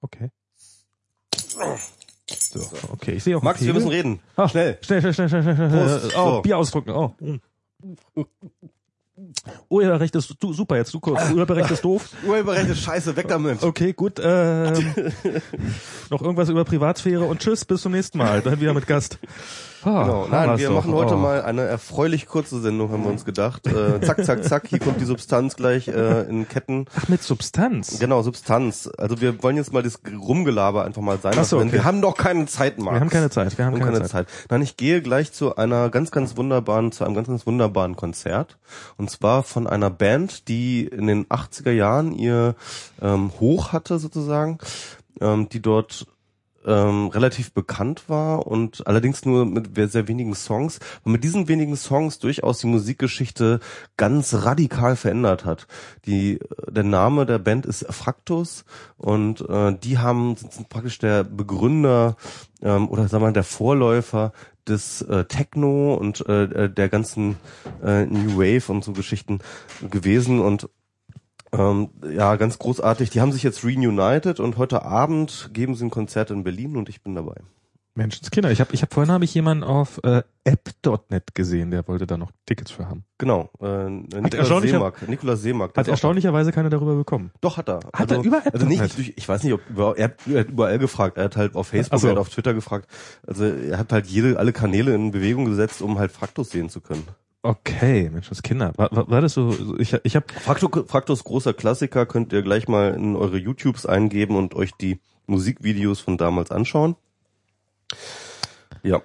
Okay. So, okay, ich sehe auch Max, wir müssen reden. Ah, Schnell. Schnell, schnell, schnell, schnell, schnell, schnell. Prost. Oh, So. Bier ausdrücken. Oh. Urheberrecht ist du, super, jetzt du kurz. Urheberrecht ist doof. Urheberrecht ist scheiße, weg damit. Okay, gut. Ähm, noch irgendwas über Privatsphäre und tschüss, bis zum nächsten Mal. Dann wieder mit Gast. Ah, Genau. Nein, wir machen heute Oh. mal eine erfreulich kurze Sendung, haben wir uns gedacht. Äh, zack, zack, zack, hier kommt die Substanz gleich äh, in Ketten. Ach, mit Substanz. Genau, Substanz. Also wir wollen jetzt mal das Rumgelaber einfach mal sein Ach so, okay. Wir haben doch keine Zeit, Max. Wir haben keine Zeit. Wir haben Wir haben keine, Zeit. Nein, ich gehe gleich zu einer ganz, ganz wunderbaren, zu einem ganz, ganz wunderbaren Konzert. Und zwar von einer Band, die in den 80er Jahren ihr ähm, Hoch hatte sozusagen, ähm, die dort ähm, relativ bekannt war und allerdings nur mit sehr wenigen Songs und mit diesen wenigen Songs durchaus die Musikgeschichte ganz radikal verändert hat. Die, der Name der Band ist Fraktus und äh, die haben sind praktisch der Begründer ähm, oder sagen wir mal der Vorläufer des äh, Techno und äh, der ganzen äh, New Wave und so Geschichten gewesen und ähm, ja, ganz großartig. Die haben sich jetzt reunited und heute Abend geben sie ein Konzert in Berlin und ich bin dabei. Menschenskinder. Ich habe ich hab vorhin habe ich jemanden auf äh, app.net gesehen, der wollte da noch Tickets für haben. Genau. Äh, Nikolaus Seemark. Nikolaus Seemark. Hat erstaunlicherweise keine darüber bekommen. Doch, hat er. Hat er über Also nicht, durch, ich weiß nicht, ob über, er, hat, er hat überall gefragt. Er hat halt auf Facebook, Ach so. er hat auf Twitter gefragt. Also er hat halt jede, alle Kanäle in Bewegung gesetzt, um halt Fraktus sehen zu können. Okay, Menschenskinder. War, war, war das so? Ich, ich habe Fraktus, Fraktus großer Klassiker, könnt ihr gleich mal in eure YouTubes eingeben und euch die Musikvideos von damals anschauen. Ja,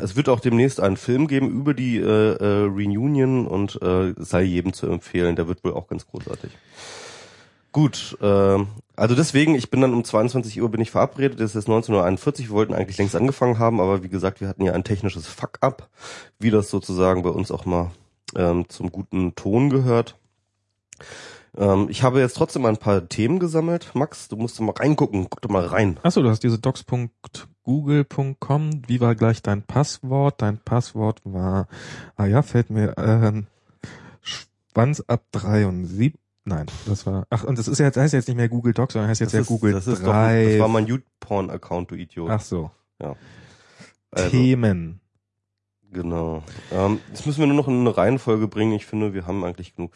es wird auch demnächst einen Film geben über die äh, äh, Reunion und äh, sei jedem zu empfehlen. Der wird wohl auch ganz großartig. Gut, äh, also deswegen, ich bin dann um 22 Uhr bin ich verabredet, es ist 19.41 wir wollten eigentlich längst angefangen haben, aber wie gesagt, wir hatten ja ein technisches Fuck-up, wie das sozusagen bei uns auch mal ähm, zum guten Ton gehört. Ähm, ich habe jetzt trotzdem ein paar Themen gesammelt. Max, du musst mal reingucken, guck doch mal rein. Achso, du hast diese docs.google.com. Wie war gleich dein Passwort? Dein Passwort war, ah ja, fällt mir, ähm, Schwanz ab 73. Nein, das war, ach, und das ist ja jetzt, heißt jetzt nicht mehr Google Docs, sondern heißt jetzt das ja ist, Google das ist doch, Drive. das war mein YouPorn-Account, du Idiot. ach so. Also, Themen. Genau. Ähm, das müssen wir nur noch in eine Reihenfolge bringen. Ich finde, wir haben eigentlich genug.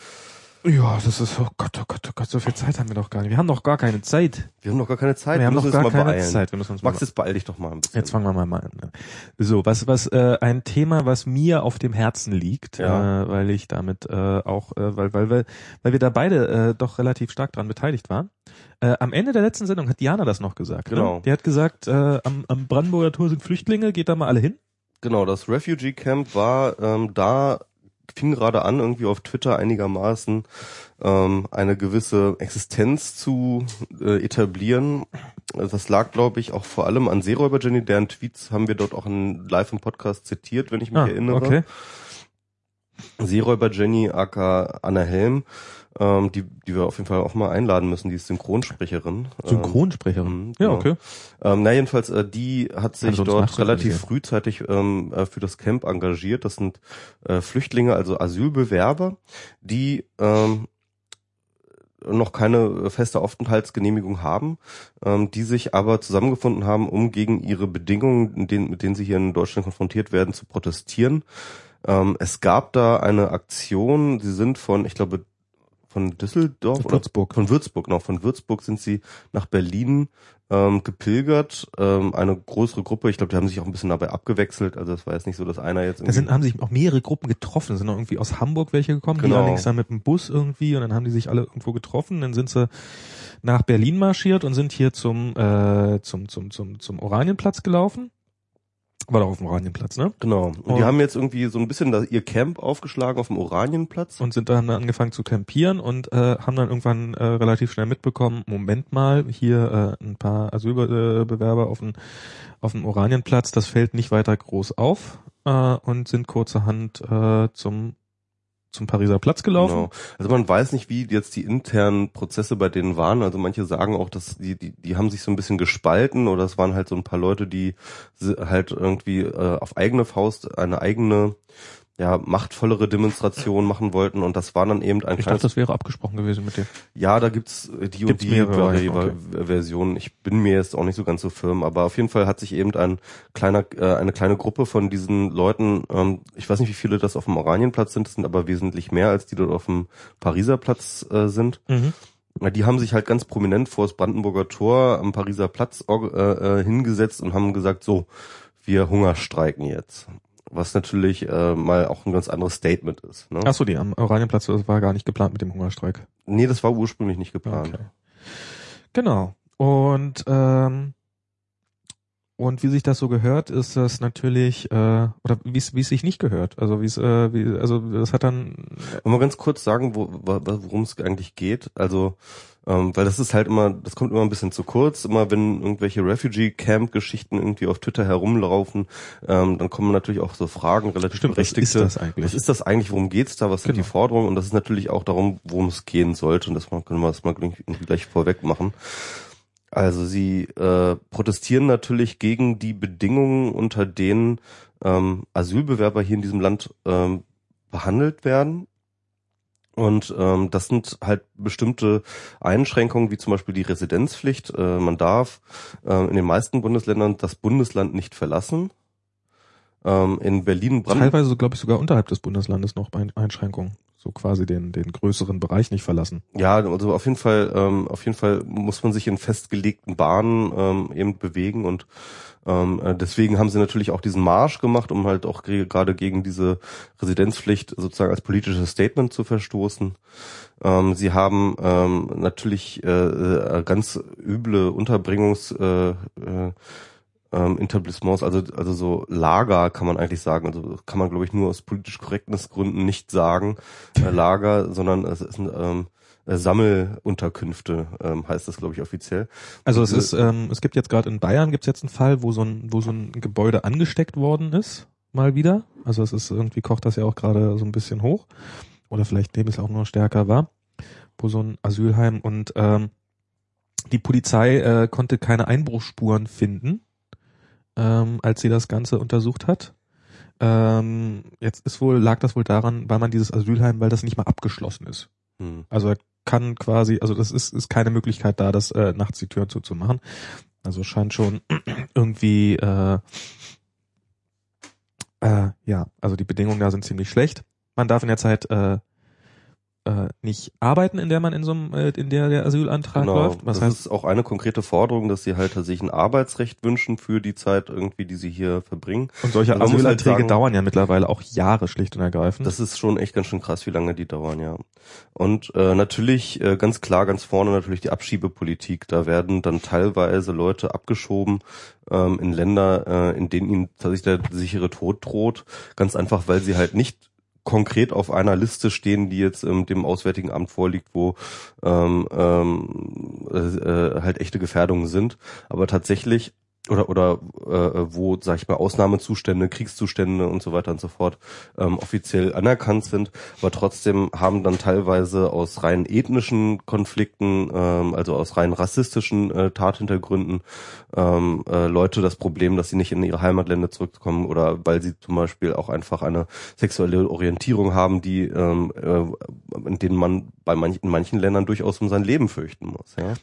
Ja, das ist, oh Gott, oh Gott, oh Gott, so viel Zeit haben wir doch gar nicht. Wir haben doch gar keine Zeit. Wir haben noch gar keine Zeit. wir haben müssen noch gar uns mal keine beeilen. Zeit. Wir müssen uns Max, jetzt beeil dich doch mal ein bisschen. Jetzt fangen wir mal an. ne? So, was was äh, ein Thema, was mir auf dem Herzen liegt, Ja. äh, weil ich damit äh, auch, äh, weil weil weil weil wir da beide äh, doch relativ stark dran beteiligt waren. Äh, am Ende der letzten Sendung hat Diana das noch gesagt. Genau. Ne? Die hat gesagt, äh, am, am Brandenburger Tor sind Flüchtlinge, geht da mal alle hin. Genau, das Refugee Camp war ähm, da fing gerade an, irgendwie auf Twitter einigermaßen ähm, eine gewisse Existenz zu äh, etablieren. Also Das lag, glaube ich, auch vor allem an Seeräuber Jenny, deren Tweets haben wir dort auch in, live im Podcast zitiert, wenn ich mich erinnere. Ah, okay. Seeräuber Jenny aka Anna Helm, ähm, die, die wir auf jeden Fall auch mal einladen müssen, die ist Synchronsprecherin. Ähm, Synchronsprecherin. Ja, genau. okay. ähm, na jedenfalls, äh, die hat sich sonst dort relativ frühzeitig ähm, äh, für das Camp engagiert. Das sind äh, Flüchtlinge, also Asylbewerber, die ähm, noch keine feste Aufenthaltsgenehmigung haben, ähm, die sich aber zusammengefunden haben, um gegen ihre Bedingungen, in denen, mit denen sie hier in Deutschland konfrontiert werden, zu protestieren. Ähm, es gab da eine Aktion, sie sind von, ich glaube, von Düsseldorf oder Würzburg. von Würzburg, genau, von Würzburg sind sie nach Berlin ähm, gepilgert, ähm, eine größere Gruppe, ich glaube, die haben sich auch ein bisschen dabei abgewechselt, also es war jetzt nicht so, dass einer jetzt Da sind, haben sich auch mehrere Gruppen getroffen. Da sind auch irgendwie aus Hamburg welche gekommen, die Genau. allerdings dann mit dem Bus irgendwie und dann haben die sich alle irgendwo getroffen. Dann sind sie nach Berlin marschiert und sind hier zum, äh, zum, zum, zum, zum Oranienplatz gelaufen. War doch auf dem Oranienplatz, ne? Genau. Und Und- die haben jetzt irgendwie so ein bisschen da ihr Camp aufgeschlagen auf dem Oranienplatz. Und sind dann angefangen zu campieren und äh, haben dann irgendwann äh, relativ schnell mitbekommen, Moment mal, hier äh, ein paar Asylbewerber auf dem, auf dem Oranienplatz, das fällt nicht weiter groß auf äh, und sind kurzerhand äh, zum, zum Pariser Platz gelaufen. Genau. Also man weiß nicht, wie jetzt die internen Prozesse bei denen waren. Also manche sagen auch, dass die, die, die haben sich so ein bisschen gespalten oder es waren halt so ein paar Leute, die halt irgendwie äh, auf eigene Faust eine eigene ja, machtvollere Demonstrationen machen wollten und das war dann eben ein Ich kleines dachte, das wäre abgesprochen gewesen mit dem. Ja, da gibt's äh, die Gibt's und die mehrere, okay. Versionen. Ich bin mir jetzt auch nicht so ganz so firm, aber auf jeden Fall hat sich eben ein kleiner, äh, eine kleine Gruppe von diesen Leuten, ähm, ich weiß nicht, wie viele das auf dem Oranienplatz sind, das sind aber wesentlich mehr, als die dort auf dem Pariser Platz äh, sind. Mhm. Die haben sich halt ganz prominent vor das Brandenburger Tor am Pariser Platz äh, äh, hingesetzt und haben gesagt, so, wir hungerstreiken jetzt. Was natürlich äh, mal auch ein ganz anderes Statement ist. Ne? Ach so, die am Oranienplatz, das war gar nicht geplant mit dem Hungerstreik. Nee, das war ursprünglich nicht geplant. Okay. Genau. Und ähm, und wie sich das so gehört, ist das natürlich äh, oder wie es wie es sich nicht gehört. Also wie es äh, wie also das hat dann Wollen wir ganz kurz sagen, wo- worum es eigentlich geht? Also, ähm, weil das ist halt immer, das kommt immer ein bisschen zu kurz. Immer wenn irgendwelche Refugee-Camp-Geschichten irgendwie auf Twitter herumlaufen, ähm, dann kommen natürlich auch so Fragen, relativ Stimmt, was ist das eigentlich? Was ist das eigentlich? Worum geht's da? Was sind Genau. die Forderungen? Und das ist natürlich auch darum, worum es gehen sollte. Und das können wir das mal gleich vorweg machen. Also sie äh, protestieren natürlich gegen die Bedingungen, unter denen ähm, Asylbewerber hier in diesem Land ähm, behandelt werden. Und ähm, das sind halt bestimmte Einschränkungen, wie zum Beispiel die Residenzpflicht. Äh, man darf äh, in den meisten Bundesländern das Bundesland nicht verlassen. Ähm, in Berlin, Brandenburg. teilweise, glaube ich, sogar unterhalb des Bundeslandes noch Ein- Einschränkungen. So quasi den, den größeren Bereich nicht verlassen. Ja, also auf jeden Fall, ähm, auf jeden Fall muss man sich in festgelegten Bahnen ähm, eben bewegen und ähm, äh, deswegen haben sie natürlich auch diesen Marsch gemacht, um halt auch ge- gerade gegen diese Residenzpflicht sozusagen als politisches Statement zu verstoßen. Ähm, sie haben ähm, natürlich äh, äh, ganz üble Unterbringungs äh, äh, ähm, Etablissements, also also so Lager kann man eigentlich sagen, also kann man glaube ich nur aus politisch Korrektnessgründen nicht sagen äh, Lager, sondern es ist ein ähm, äh, Sammelunterkünfte ähm, heißt das glaube ich offiziell. Also es ist, ähm, es gibt jetzt gerade in Bayern gibt's jetzt einen Fall, wo so ein, wo so ein Gebäude angesteckt worden ist, mal wieder. Also es ist irgendwie kocht das ja auch gerade so ein bisschen hoch. Oder vielleicht dem es auch noch stärker war, wo so ein Asylheim und ähm, die Polizei äh, konnte keine Einbruchsspuren finden, ähm, als sie das Ganze untersucht hat. Ähm, jetzt ist wohl, lag das wohl daran, weil man dieses Asylheim, weil das nicht mal abgeschlossen ist. Hm. Also kann quasi, also das ist, ist keine Möglichkeit da, das äh, nachts die Tür zuzumachen. Also scheint schon irgendwie, äh, äh, ja, also die Bedingungen da sind ziemlich schlecht. Man darf in der Zeit äh, äh, nicht arbeiten, in der man in so einem, äh, in der der Asylantrag Genau, läuft. Was das heißt, ist auch eine konkrete Forderung, dass sie halt sich ein Arbeitsrecht wünschen für die Zeit irgendwie, die sie hier verbringen. und solche also halt Asylanträge sagen- dauern ja mittlerweile auch Jahre schlicht und ergreifend. Das ist schon echt ganz schön krass, wie lange die dauern, ja. Und äh, natürlich, äh, ganz klar, ganz vorne natürlich die Abschiebepolitik. Da werden dann teilweise Leute abgeschoben ähm, in Länder, äh, in denen ihnen tatsächlich der sichere Tod droht. Ganz einfach, weil sie halt nicht konkret auf einer Liste stehen, die jetzt ähm, dem Auswärtigen Amt vorliegt, wo ähm, ähm, äh, äh, halt echte Gefährdungen sind. Aber tatsächlich oder oder äh, wo sag ich mal Ausnahmezustände, Kriegszustände und so weiter und so fort ähm, offiziell anerkannt sind, aber trotzdem haben dann teilweise aus rein ethnischen Konflikten, ähm, also aus rein rassistischen äh, Tathintergründen ähm, äh, Leute das Problem, dass sie nicht in ihre Heimatländer zurückkommen oder weil sie zum Beispiel auch einfach eine sexuelle Orientierung haben, die ähm, äh, in denen man bei manchen in manchen Ländern durchaus um sein Leben fürchten muss. Ja?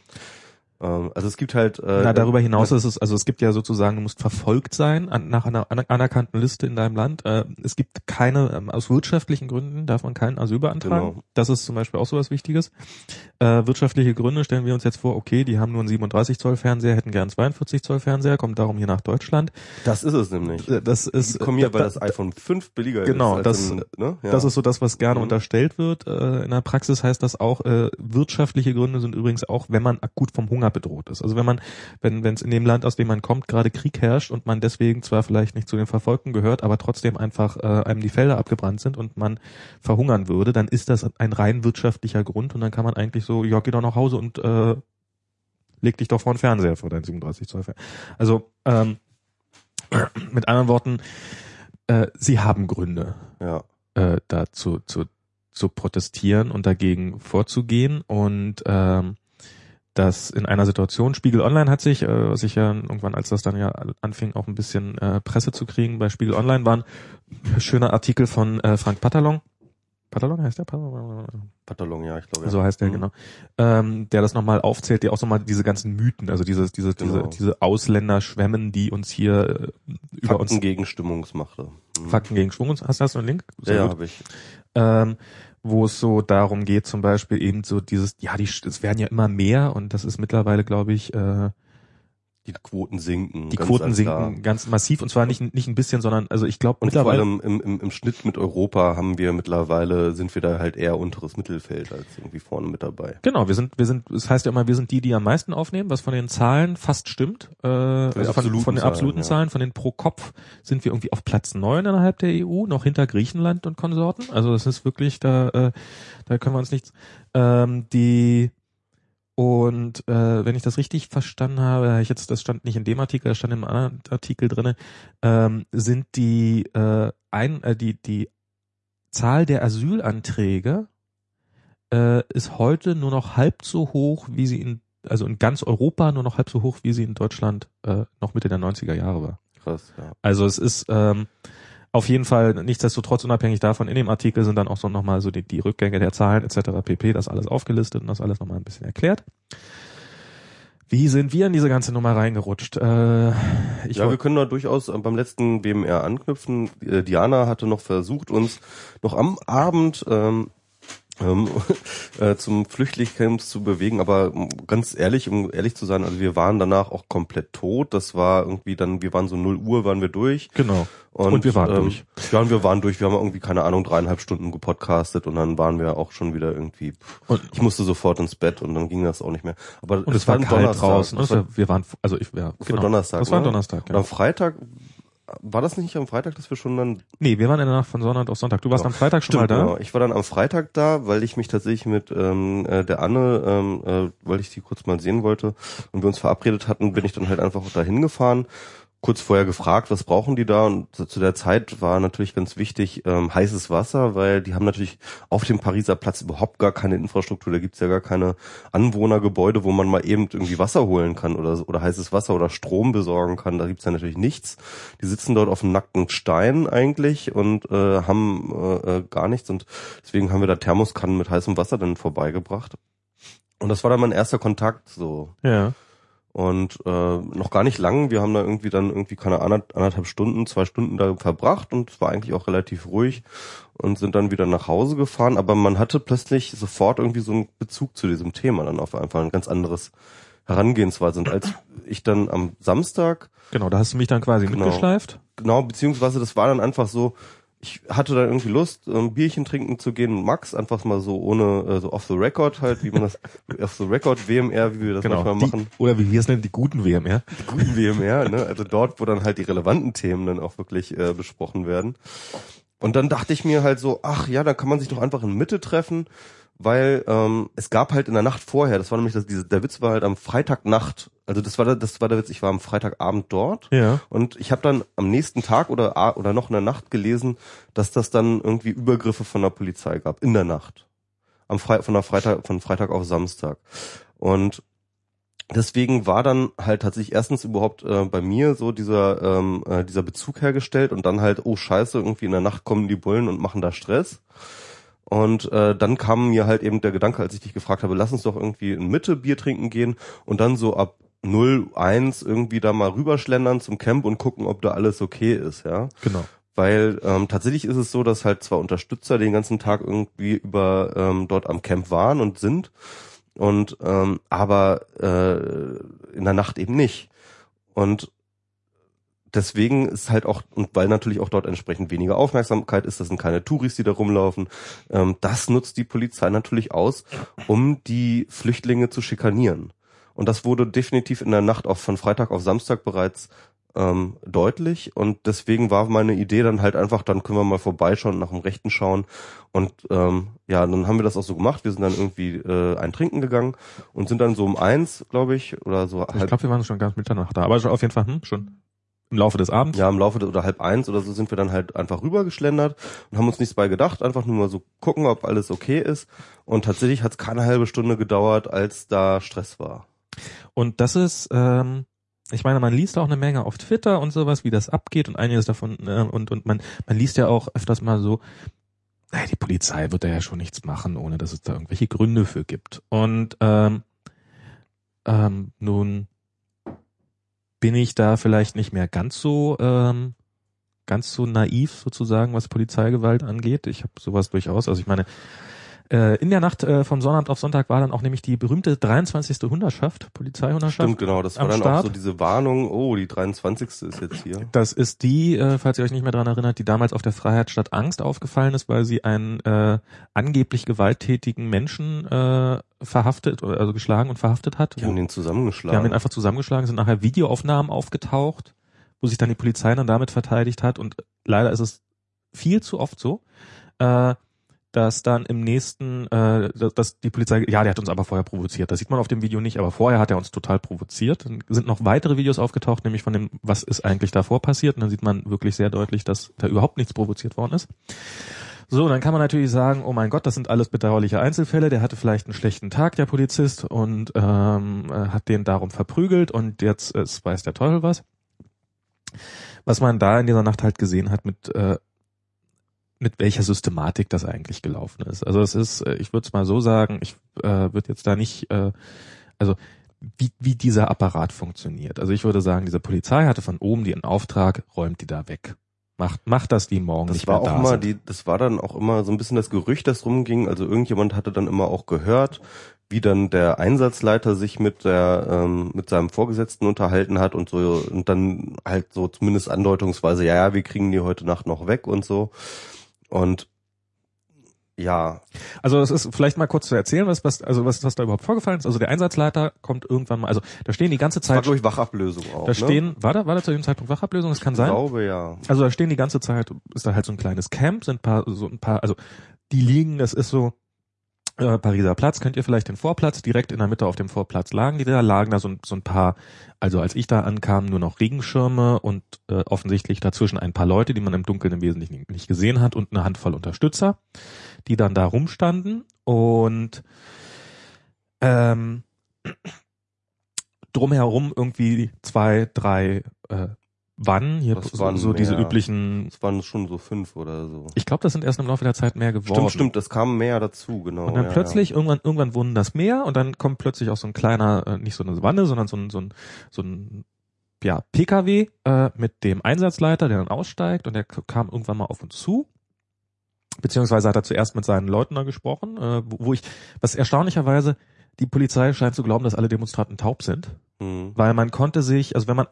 Ähm, also es gibt halt äh, Na, darüber hinaus ist es, also es gibt ja sozusagen, du musst verfolgt sein an, nach einer aner- anerkannten Liste in deinem Land. Äh, es gibt keine, ähm, aus wirtschaftlichen Gründen darf man keinen Asyl beantragen. Genau. Das ist zum Beispiel auch so was Wichtiges. Äh, wirtschaftliche Gründe stellen wir uns jetzt vor, okay, die haben nur einen 37 Zoll Fernseher, hätten gern 42 Zoll Fernseher, kommt darum hier nach Deutschland. das ist es nämlich. Äh, Das ist, Die kommen hier, weil das iPhone 5 billiger Genau, ist. das- in, ne? ja. Das ist so das, was gerne Mhm. unterstellt wird. Äh, in der Praxis heißt das auch, äh, wirtschaftliche Gründe sind übrigens auch, wenn man akut vom Hunger bedroht ist. Also wenn man, wenn wenn es in dem Land, aus dem man kommt, gerade Krieg herrscht und man deswegen zwar vielleicht nicht zu den Verfolgten gehört, aber trotzdem einfach äh, einem die Felder abgebrannt sind und man verhungern würde, dann ist das ein rein wirtschaftlicher Grund und dann kann man eigentlich so, ja, geh doch nach Hause und äh, leg dich doch vor den Fernseher vor deinen 37 Zoll Fernseher. Also ähm, mit anderen Worten, äh, sie haben Gründe ja. äh, dazu zu, zu protestieren und dagegen vorzugehen. Und ähm, dass in einer Situation, Spiegel Online hat sich, äh, was ich ja irgendwann, als das dann ja anfing, auch ein bisschen äh, Presse zu kriegen, bei Spiegel Online waren schöner Artikel von äh, Frank Patalon. Patalon heißt der? Patalon, ja, ich glaube. Ja. So heißt der, Mhm. genau. Ähm, der das nochmal aufzählt, der auch nochmal diese ganzen Mythen, also diese, diese, Genau. diese, diese Ausländer schwemmen, die uns hier äh, über Fakten uns gegen Stimmungsmache. Mhm. Fakten gegen Schwung. Hast, du einen Link? Ja, Sehr ja habe ich. ähm, wo es so darum geht, zum Beispiel eben so dieses, ja, die, es werden ja immer mehr und das ist mittlerweile, glaube ich, äh, Die Quoten sinken. die ganz Quoten ganz klar. sinken ganz massiv und zwar nicht nicht ein bisschen, sondern also ich glaube Und vor mittlerweile allem im, im, im Schnitt mit Europa haben wir mittlerweile, sind wir da halt eher unteres Mittelfeld als irgendwie vorne mit dabei. Genau, wir sind, wir sind, es heißt ja immer, wir sind die, die am meisten aufnehmen, was von den Zahlen fast stimmt. Äh, also von, von den Zahlen, absoluten ja. Zahlen, von den pro Kopf sind wir irgendwie auf Platz neun innerhalb der EU, noch hinter Griechenland und Konsorten. Also das ist wirklich, da, äh, da können wir uns nichts. Ähm, die und äh, wenn ich das richtig verstanden habe, ich jetzt, das stand nicht in dem Artikel, das stand im anderen Artikel drinne, ähm, sind die äh, ein, äh, die die Zahl der Asylanträge äh, ist heute nur noch halb so hoch, wie sie in, also in ganz Europa nur noch halb so hoch, wie sie in Deutschland äh, noch Mitte der 90er Jahre war. Krass, ja. Also es ist ähm, auf jeden Fall nichtsdestotrotz unabhängig davon, in dem Artikel sind dann auch so nochmal so die, die Rückgänge der Zahlen etc. pp. das alles aufgelistet und das alles nochmal ein bisschen erklärt. Wie sind wir in diese ganze Nummer reingerutscht? Äh, ich ja, wir können da durchaus beim letzten BMR anknüpfen. Äh, Diana hatte noch versucht, uns noch am Abend ähm, ähm, äh, zum Flüchtlingscamps zu bewegen, aber ganz ehrlich, um ehrlich zu sein, also wir waren danach auch komplett tot. Das war irgendwie dann, wir waren so 0 Uhr, waren wir durch. genau. Und wir waren ähm, durch. Ja, und wir waren durch. Wir haben irgendwie, keine Ahnung, dreieinhalb Stunden gepodcastet und dann waren wir auch schon wieder irgendwie, Und, ich musste sofort ins Bett und dann ging das auch nicht mehr. Aber und es war ein kalt Donnerstag. draußen. Das Und war, es war, wir waren, also ich, ja, genau. war Donnerstag. Das war oder? Donnerstag, Und ja. am Freitag, war das nicht am Freitag, dass wir schon dann Nee, wir waren in der Nacht von Sonntag auf Sonntag. Du warst Ja, am Freitag schon mal da? Genau. Ich war dann am Freitag da, weil ich mich tatsächlich mit ähm, äh, der Anne, ähm, äh, weil ich die kurz mal sehen wollte und wir uns verabredet hatten, bin ich dann halt einfach dahin gefahren. Kurz vorher gefragt, was brauchen die da? Und zu der Zeit war natürlich ganz wichtig ähm, heißes Wasser, weil die haben natürlich auf dem Pariser Platz überhaupt gar keine Infrastruktur. Da gibt's ja gar keine Anwohnergebäude, wo man mal eben irgendwie Wasser holen kann oder, oder heißes Wasser oder Strom besorgen kann. Da gibt's ja natürlich nichts. Die sitzen dort auf dem nackten Stein eigentlich und äh, haben äh, äh, gar nichts und deswegen haben wir da Thermoskannen mit heißem Wasser dann vorbeigebracht. Und das war dann mein erster Kontakt so. Ja. Und äh, noch gar nicht lang. Wir haben da irgendwie dann irgendwie keine ander- anderthalb Stunden, zwei Stunden da verbracht und es war eigentlich auch relativ ruhig und sind dann wieder nach Hause gefahren. Aber man hatte plötzlich sofort irgendwie so einen Bezug zu diesem Thema, dann auf einfach ein ganz anderes Herangehensweise. Und als ich dann am Samstag Genau, da hast du mich dann quasi Genau. mitgeschleift. Genau, beziehungsweise das war dann einfach so, ich hatte dann irgendwie Lust, ein Bierchen trinken zu gehen und Max einfach mal so ohne, äh, so off the record halt, wie man das, off the record WMR, wie wir das manchmal Genau. Die, machen, oder wie wir es nennen, die guten WMR. die guten WMR, ne? also dort, wo dann halt die relevanten Themen dann auch wirklich äh, besprochen werden. Und dann dachte ich mir halt so, ach ja, da kann man sich doch einfach in Mitte treffen, weil ähm, es gab halt in der Nacht vorher, das war nämlich das, diese, der Witz war halt am Freitagnacht, also das war der, das war der Witz, ich war am Freitagabend dort Ja. und ich habe dann am nächsten Tag oder oder noch in der Nacht gelesen, dass das dann irgendwie Übergriffe von der Polizei gab in der Nacht. Am Fre von der Freitag von Freitag auf Samstag. Und deswegen war dann halt tatsächlich erstens überhaupt äh, bei mir so dieser ähm, äh, dieser Bezug hergestellt und dann halt oh Scheiße, irgendwie in der Nacht kommen die Bullen und machen da Stress. Und äh, dann kam mir halt eben der Gedanke, als ich dich gefragt habe, lass uns doch irgendwie in Mitte Bier trinken gehen und dann so ab 0, 1 irgendwie da mal rüberschlendern zum Camp und gucken, ob da alles okay ist, ja. Genau. Weil ähm, tatsächlich ist es so, dass halt zwar Unterstützer den ganzen Tag irgendwie über ähm, dort am Camp waren und sind, und ähm, aber äh, in der Nacht eben nicht. Und deswegen ist halt auch, und weil natürlich auch dort entsprechend weniger Aufmerksamkeit ist, das sind keine Touris, die da rumlaufen, ähm, das nutzt die Polizei natürlich aus, um die Flüchtlinge zu schikanieren. Und das wurde definitiv in der Nacht auch von Freitag auf Samstag bereits ähm, deutlich und deswegen war meine Idee dann halt einfach, dann können wir mal vorbeischauen, nach dem Rechten schauen und ähm, ja, dann haben wir das auch so gemacht. Wir sind dann irgendwie äh, ein Trinken gegangen und sind dann so um eins, glaube ich, oder so Ich glaube, wir waren schon ganz Mitternacht da, aber auf jeden Fall hm, schon im Laufe des Abends? Ja, im Laufe des, oder halb eins oder so sind wir dann halt einfach rübergeschlendert und haben uns nichts bei gedacht, einfach nur mal so gucken, ob alles okay ist. Und tatsächlich hat es keine halbe Stunde gedauert, als da Stress war. Und das ist, ähm, ich meine, man liest auch eine Menge auf Twitter und sowas, wie das abgeht und einiges davon, äh, und, und man, man liest ja auch öfters mal so, naja, die Polizei wird da ja schon nichts machen, ohne dass es da irgendwelche Gründe für gibt. Und ähm, ähm, nun bin ich da vielleicht nicht mehr ganz so ähm, ganz so naiv sozusagen, was Polizeigewalt angeht. Ich habe sowas durchaus. Also ich meine, äh, in der Nacht äh, vom Sonnabend auf Sonntag war dann auch nämlich die berühmte 23. Hunderschaft, Polizeihunderschaft. Stimmt, genau. Das war dann Start. auch so diese Warnung, oh, die 23. ist jetzt hier. Das ist die, äh, falls ihr euch nicht mehr dran erinnert, die damals auf der Freiheitsstadt Angst aufgefallen ist, weil sie einen äh, angeblich gewalttätigen Menschen äh, verhaftet, also geschlagen und verhaftet hat. Die haben den zusammengeschlagen. Die haben ihn einfach zusammengeschlagen, sind nachher Videoaufnahmen aufgetaucht, wo sich dann die Polizei dann damit verteidigt hat und leider ist es viel zu oft so, äh, dass dann im nächsten, äh, dass die Polizei, ja, der hat uns aber vorher provoziert. Das sieht man auf dem Video nicht, aber vorher hat er uns total provoziert. Dann sind noch weitere Videos aufgetaucht, nämlich von dem, was ist eigentlich davor passiert. Und dann sieht man wirklich sehr deutlich, dass da überhaupt nichts provoziert worden ist. So, dann kann man natürlich sagen, oh mein Gott, das sind alles bedauerliche Einzelfälle. Der hatte vielleicht einen schlechten Tag, der Polizist, und ähm, äh, hat den darum verprügelt und jetzt äh, weiß der Teufel was. Was man da in dieser Nacht halt gesehen hat mit äh, mit welcher Systematik das eigentlich gelaufen ist. Also es ist, äh, ich würde es mal so sagen, ich äh, würde jetzt da nicht, äh, also wie, wie dieser Apparat funktioniert. Also ich würde sagen, diese Polizei hatte von oben den Auftrag, räumt die da weg. Macht, macht das die morgen das nicht war mehr auch da immer sind. die, das war dann auch immer so ein bisschen das Gerücht, das rumging. Also irgendjemand hatte dann immer auch gehört, wie dann der Einsatzleiter sich mit der ähm, mit seinem Vorgesetzten unterhalten hat und so und dann halt so zumindest andeutungsweise, ja, ja, wir kriegen die heute Nacht noch weg und so. Und ja. Also es ist vielleicht mal kurz zu erzählen, was, was, also was, was da überhaupt vorgefallen ist. Also der Einsatzleiter kommt irgendwann mal, also da stehen die ganze Zeit. War durch Wachablösung auch. Da ne? stehen, war da, war da zu dem Zeitpunkt Wachablösung? Das kann ich sein. glaube ja. Also da stehen die ganze Zeit, ist da halt so ein kleines Camp, sind paar, so ein paar, also die liegen, das ist so, äh, Pariser Platz, kennt ihr vielleicht den Vorplatz, direkt in der Mitte auf dem Vorplatz lagen? Die da, lagen da so, so ein paar, also als ich da ankam, nur noch Regenschirme und äh, offensichtlich dazwischen ein paar Leute, die man im Dunkeln im Wesentlichen nicht gesehen hat und eine Handvoll Unterstützer, die dann da rumstanden und ähm, drumherum irgendwie zwei, drei äh, Wannen, hier Das so, waren so diese mehr. üblichen, Es waren schon so fünf oder so. ich glaube, das sind erst im Laufe der Zeit mehr geworden. Stimmt, stimmt, das kam mehr dazu, genau. Und dann ja, plötzlich, irgendwann, irgendwann wurden das mehr und dann kommt plötzlich auch so ein kleiner, äh, nicht so eine Wanne, sondern so ein, so ein, so ein ja, PKW äh, mit dem Einsatzleiter, der dann aussteigt und der kam irgendwann mal auf uns zu. Beziehungsweise hat er zuerst mit seinen Leuten da gesprochen, äh, wo, wo ich, was erstaunlicherweise, die Polizei scheint zu glauben, dass alle Demonstranten taub sind. Ja. Hm. Weil man konnte sich, also wenn man,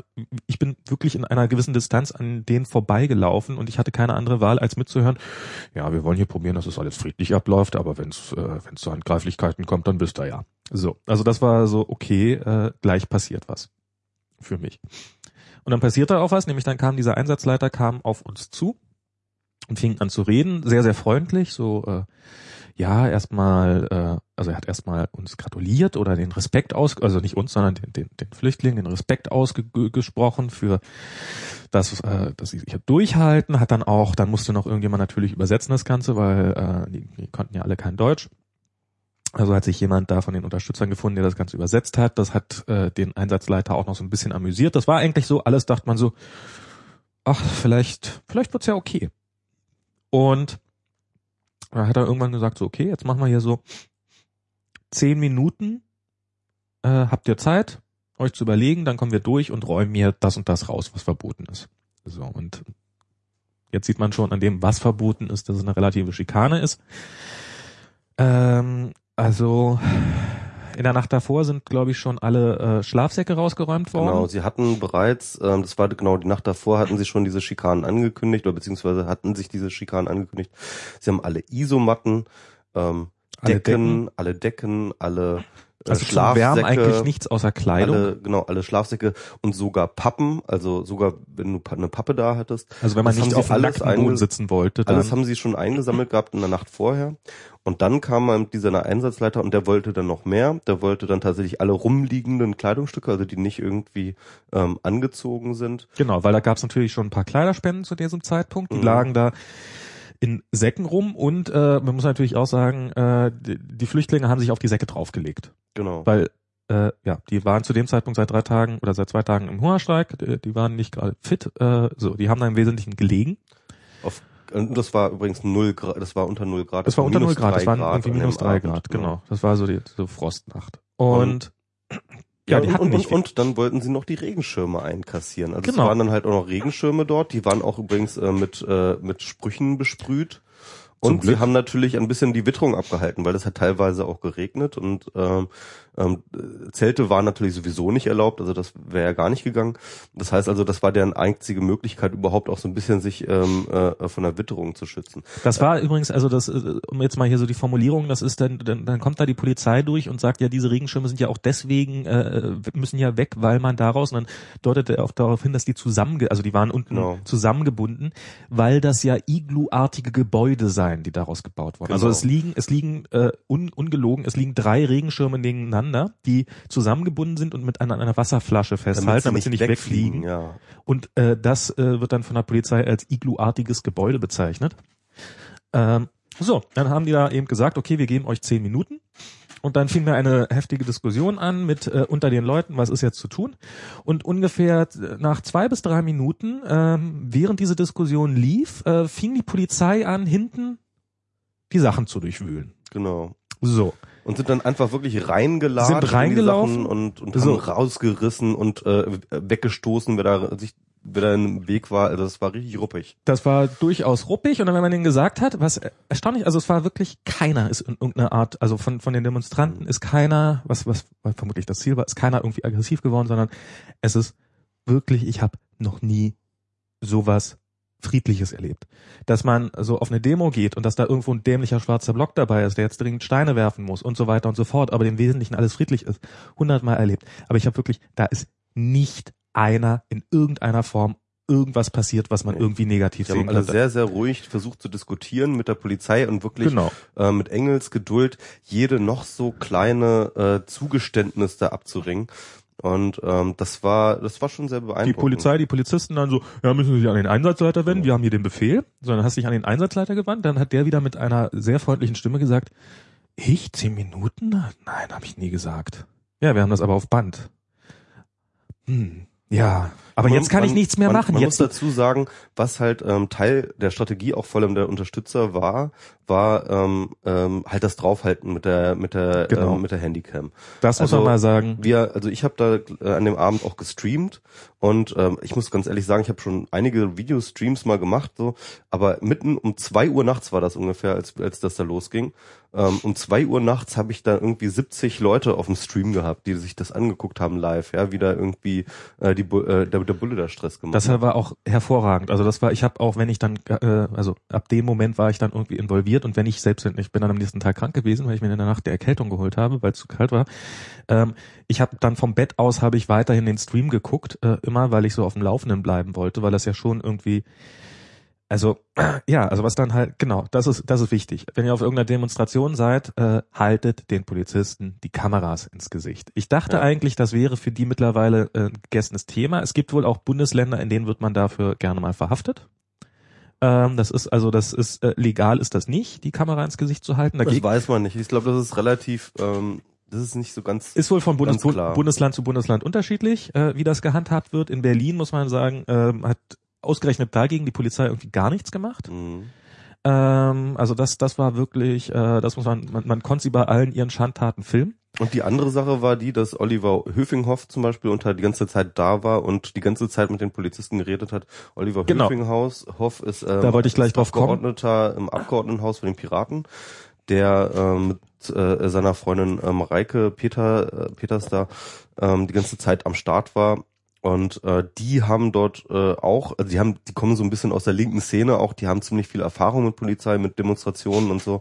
ich bin wirklich in einer gewissen Distanz an denen vorbeigelaufen und ich hatte keine andere Wahl, als mitzuhören, ja, wir wollen hier probieren, dass es alles friedlich abläuft, aber wenn es äh, wenn's zu Handgreiflichkeiten kommt, dann wisst ihr ja. So, also das war so, okay, äh, gleich passiert was für mich. Und dann passierte auch was, nämlich dann kam dieser Einsatzleiter, kam auf uns zu und fing an zu reden, sehr, sehr freundlich, so, äh, ja, erstmal, äh, also er hat erstmal uns gratuliert oder den Respekt aus, also nicht uns, sondern den, den, den Flüchtlingen den Respekt ausgesprochen für das, äh, dass sie sich durchhalten, hat dann auch, dann musste noch irgendjemand natürlich übersetzen das Ganze, weil äh, die, die konnten ja alle kein Deutsch. Also hat sich jemand da von den Unterstützern gefunden, der das Ganze übersetzt hat. Das hat äh, den Einsatzleiter auch noch so ein bisschen amüsiert. Das war eigentlich so, alles dachte man so, ach, vielleicht, vielleicht wird's ja okay. Und da hat er irgendwann gesagt, so, okay, jetzt machen wir hier so zehn Minuten, äh, habt ihr Zeit, euch zu überlegen, dann kommen wir durch und räumen hier das und das raus, was verboten ist. So, und jetzt sieht man schon an dem, was verboten ist, dass es eine relative Schikane ist. Ähm, also in der Nacht davor sind, glaube ich, schon alle äh, Schlafsäcke rausgeräumt worden. Genau, sie hatten bereits, ähm, das war genau die Nacht davor, hatten sie schon diese Schikanen angekündigt oder beziehungsweise hatten sich diese Schikanen angekündigt. Sie haben alle Isomatten, ähm, Alle Decken, alle Decken, alle Also zum Schlafsäcke, Wärmen eigentlich nichts außer Kleidung. alle, genau, alle Schlafsäcke und sogar Pappen, also sogar wenn du eine Pappe da hattest. also wenn man nicht auf nackten Boden sitzen wollte, dann Alles haben sie schon eingesammelt gehabt in der Nacht vorher. Und dann kam mal dieser Einsatzleiter und der wollte dann noch mehr. Der wollte dann tatsächlich alle rumliegenden Kleidungsstücke, also die nicht irgendwie ähm, angezogen sind. Genau, weil da gab es natürlich schon ein paar Kleiderspenden zu diesem Zeitpunkt. Die Mhm. lagen da in Säcken rum und äh, man muss natürlich auch sagen, äh, die, die Flüchtlinge haben sich auf die Säcke draufgelegt, Genau. weil äh, ja, die waren zu dem Zeitpunkt seit drei Tagen oder seit zwei Tagen im Hungerstreik, die, die waren nicht gerade fit, äh, so, die haben da im Wesentlichen gelegen. Auf, und das war übrigens null Grad, das war unter null Grad. Das war unter minus null Grad, das waren irgendwie minus drei Grad, genau. Das war so die so Frostnacht. Und- Und ja, die und, hatten und, nicht und, und dann wollten sie noch die Regenschirme einkassieren. Also Genau. es waren dann halt auch noch Regenschirme dort, die waren auch übrigens äh, mit, äh, mit Sprüchen besprüht. Und sie haben natürlich ein bisschen die Witterung abgehalten, weil es hat teilweise auch geregnet und ähm, ähm, Zelte waren natürlich sowieso nicht erlaubt, also das wäre ja gar nicht gegangen. Das heißt also, das war deren einzige Möglichkeit, überhaupt auch so ein bisschen sich ähm, äh, von der Witterung zu schützen. Das war übrigens, also das, äh, um jetzt mal hier so die Formulierung, das ist dann, dann, dann kommt da die Polizei durch und sagt, ja, diese Regenschirme sind ja auch deswegen, äh, müssen ja weg, weil man daraus, und dann deutet er auch darauf hin, dass die zusammen, also die waren unten Genau. zusammengebunden, weil das ja igluartige Gebäude seien, die daraus gebaut wurden. Also Genau. es liegen, es liegen, äh, un, ungelogen, es liegen drei Regenschirme nebeneinander, die zusammengebunden sind und mit einer, einer Wasserflasche festhalten, damit sie nicht, wegfliegen. Ja. Und äh, das äh, wird dann von der Polizei als igluartiges Gebäude bezeichnet. Ähm, so, dann haben die da eben gesagt, okay, wir geben euch zehn Minuten. Und dann fing mir eine heftige Diskussion an mit äh, unter den Leuten, was ist jetzt zu tun. Und ungefähr äh, nach zwei bis drei Minuten, ähm, während diese Diskussion lief, äh, fing die Polizei an, hinten die Sachen zu durchwühlen. Genau. So. Und sind dann einfach wirklich reingeladen Sind reingelaufen. und, und So. haben rausgerissen und äh, weggestoßen, wer da sich wer da im Weg war. Also das war richtig ruppig. Das war durchaus ruppig und dann, wenn man denen gesagt hat, was erstaunlich, also es war wirklich keiner ist in irgendeiner Art, also von, von den Demonstranten ist keiner, was, was vermutlich das Ziel war, ist keiner irgendwie aggressiv geworden, sondern es ist wirklich, ich habe noch nie sowas Friedliches erlebt. Dass man so auf eine Demo geht und dass da irgendwo ein dämlicher schwarzer Block dabei ist, der jetzt dringend Steine werfen muss und so weiter und so fort, aber im Wesentlichen alles friedlich ist, hundertmal erlebt. Aber ich habe wirklich, da ist nicht einer in irgendeiner Form irgendwas passiert, was man irgendwie negativ Die sehen haben alle könnte. sehr, sehr ruhig versucht zu diskutieren mit der Polizei und wirklich Genau. äh, mit Engels Geduld jede noch so kleine äh, Zugeständnis da abzuringen. Und ähm, das war, das war schon sehr beeindruckend. Die Polizei, die Polizisten dann so, ja, müssen Sie sich an den Einsatzleiter wenden, wir haben hier den Befehl. Sondern hast dich an den Einsatzleiter gewandt, dann hat der wieder mit einer sehr freundlichen Stimme gesagt, ich, zehn Minuten? Nein, habe ich nie gesagt. Ja, wir haben das aber auf Band. Hm, ja, aber Man- jetzt kann ich man- nichts mehr man, machen. Man Jetzt muss dazu sagen, was halt ähm, Teil der Strategie auch vor allem der Unterstützer war, war ähm, ähm, halt das Draufhalten mit der mit der Genau. ähm, mit der Handycam. das muss also man mal sagen. Wir, also ich habe da äh, an dem Abend auch gestreamt und ähm, ich muss ganz ehrlich sagen, ich habe schon einige Videostreams mal gemacht, so, aber mitten um zwei Uhr nachts war das ungefähr, als als das da losging. Ähm, um zwei Uhr nachts habe ich da irgendwie 70 Leute auf dem Stream gehabt, die sich das angeguckt haben live, ja, wie da irgendwie äh, die äh, der, der Bulle da Stress gemacht Das war auch hervorragend. Also das war, ich habe auch, wenn ich dann, äh, also ab dem Moment war ich dann irgendwie involviert und wenn ich selbst, ich bin dann am nächsten Tag krank gewesen, weil ich mir in der Nacht die Erkältung geholt habe, weil es zu kalt war. Ähm, ich habe dann vom Bett aus habe ich weiterhin den Stream geguckt, äh, immer, weil ich so auf dem Laufenden bleiben wollte, weil das ja schon irgendwie also ja, also was dann halt genau, das ist das ist wichtig. Wenn ihr auf irgendeiner Demonstration seid, äh, haltet den Polizisten die Kameras ins Gesicht. Ich dachte Ja. eigentlich, das wäre für die mittlerweile äh, ein gegessenes Thema. Es gibt wohl auch Bundesländer, in denen wird man dafür gerne mal verhaftet. Ähm, das ist also das ist äh, legal ist das nicht, die Kamera ins Gesicht zu halten. Das Dagegen weiß man nicht. Ich glaube, das ist relativ, ähm, das ist nicht so ganz. ist wohl von Bundes. Bundesland zu Bundesland unterschiedlich, äh, wie das gehandhabt wird. In Berlin muss man sagen, ähm, hat ausgerechnet dagegen die Polizei irgendwie gar nichts gemacht. Mhm. Ähm, also das, das war wirklich, äh, das muss man, man, man konnte sie bei allen ihren Schandtaten filmen. Und die andere Sache war die, dass Oliver Höfinghoff zum Beispiel unter die ganze Zeit da war und die ganze Zeit mit den Polizisten geredet hat. Oliver Genau. Höfinghaus, Hoff ist ähm, Da wollte ich gleich drauf kommen. Abgeordneter im Abgeordnetenhaus von den Piraten, der ähm, mit äh, seiner Freundin ähm, Reike Peter äh, Peters da ähm, die ganze Zeit am Start war Und äh, die haben dort äh, auch, also die haben, die kommen so ein bisschen aus der linken Szene auch, die haben ziemlich viel Erfahrung mit Polizei, mit Demonstrationen und so.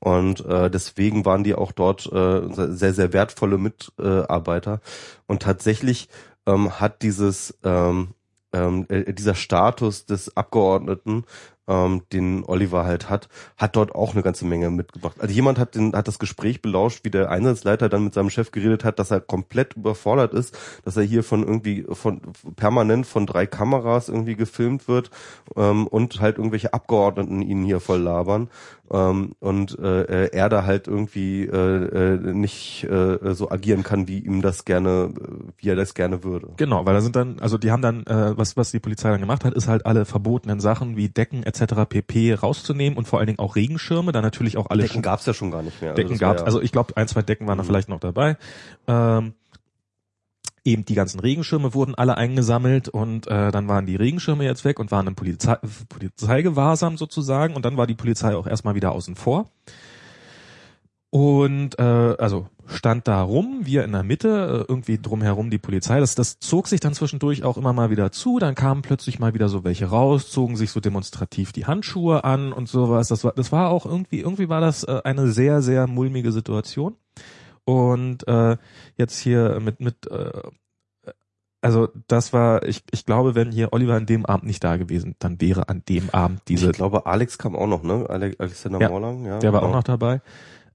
Und äh, deswegen waren die auch dort äh, sehr, sehr wertvolle Mitarbeiter. Und tatsächlich ähm, hat dieses ähm, ähm, äh, dieser Status des Abgeordneten ähm, den Oliver halt hat, hat dort auch eine ganze Menge mitgebracht. Also jemand hat den, hat das Gespräch belauscht, wie der Einsatzleiter dann mit seinem Chef geredet hat, dass er komplett überfordert ist, dass er hier von irgendwie von permanent von drei Kameras irgendwie gefilmt wird ähm, und halt irgendwelche Abgeordneten ihn hier voll labern ähm, und äh, er da halt irgendwie äh, äh, nicht äh, so agieren kann, wie ihm das gerne, wie er das gerne würde. Genau, weil da sind dann, also die haben dann, äh, was was die Polizei dann gemacht hat, ist halt alle verbotenen Sachen wie Decken etc. pp. rauszunehmen und vor allen Dingen auch Regenschirme, dann natürlich auch alle Decken gab's ja schon gar nicht mehr. Also Decken gab's, ja also ich glaube ein zwei Decken waren mhm. da vielleicht noch dabei. Ähm, eben die ganzen Regenschirme wurden alle eingesammelt und äh, dann waren die Regenschirme jetzt weg und waren im Polizei Polizeigewahrsam sozusagen und dann war die Polizei auch erstmal wieder außen vor. Und äh, also stand da rum, wir in der Mitte, äh, irgendwie drumherum die Polizei. Das, das zog sich dann zwischendurch auch immer mal wieder zu. Dann kamen plötzlich mal wieder so welche raus, zogen sich so demonstrativ die Handschuhe an und sowas. Das war, das war auch irgendwie, irgendwie war das äh, eine sehr, sehr mulmige Situation. Und äh, jetzt hier mit, mit äh, also das war, ich, ich glaube, wenn hier Oliver an dem Abend nicht da gewesen, dann wäre an dem Abend diese. Ich glaube, Alex kam auch noch, ne? Alex, Alexander ja, Morlang, ja. Der war genau. auch noch dabei.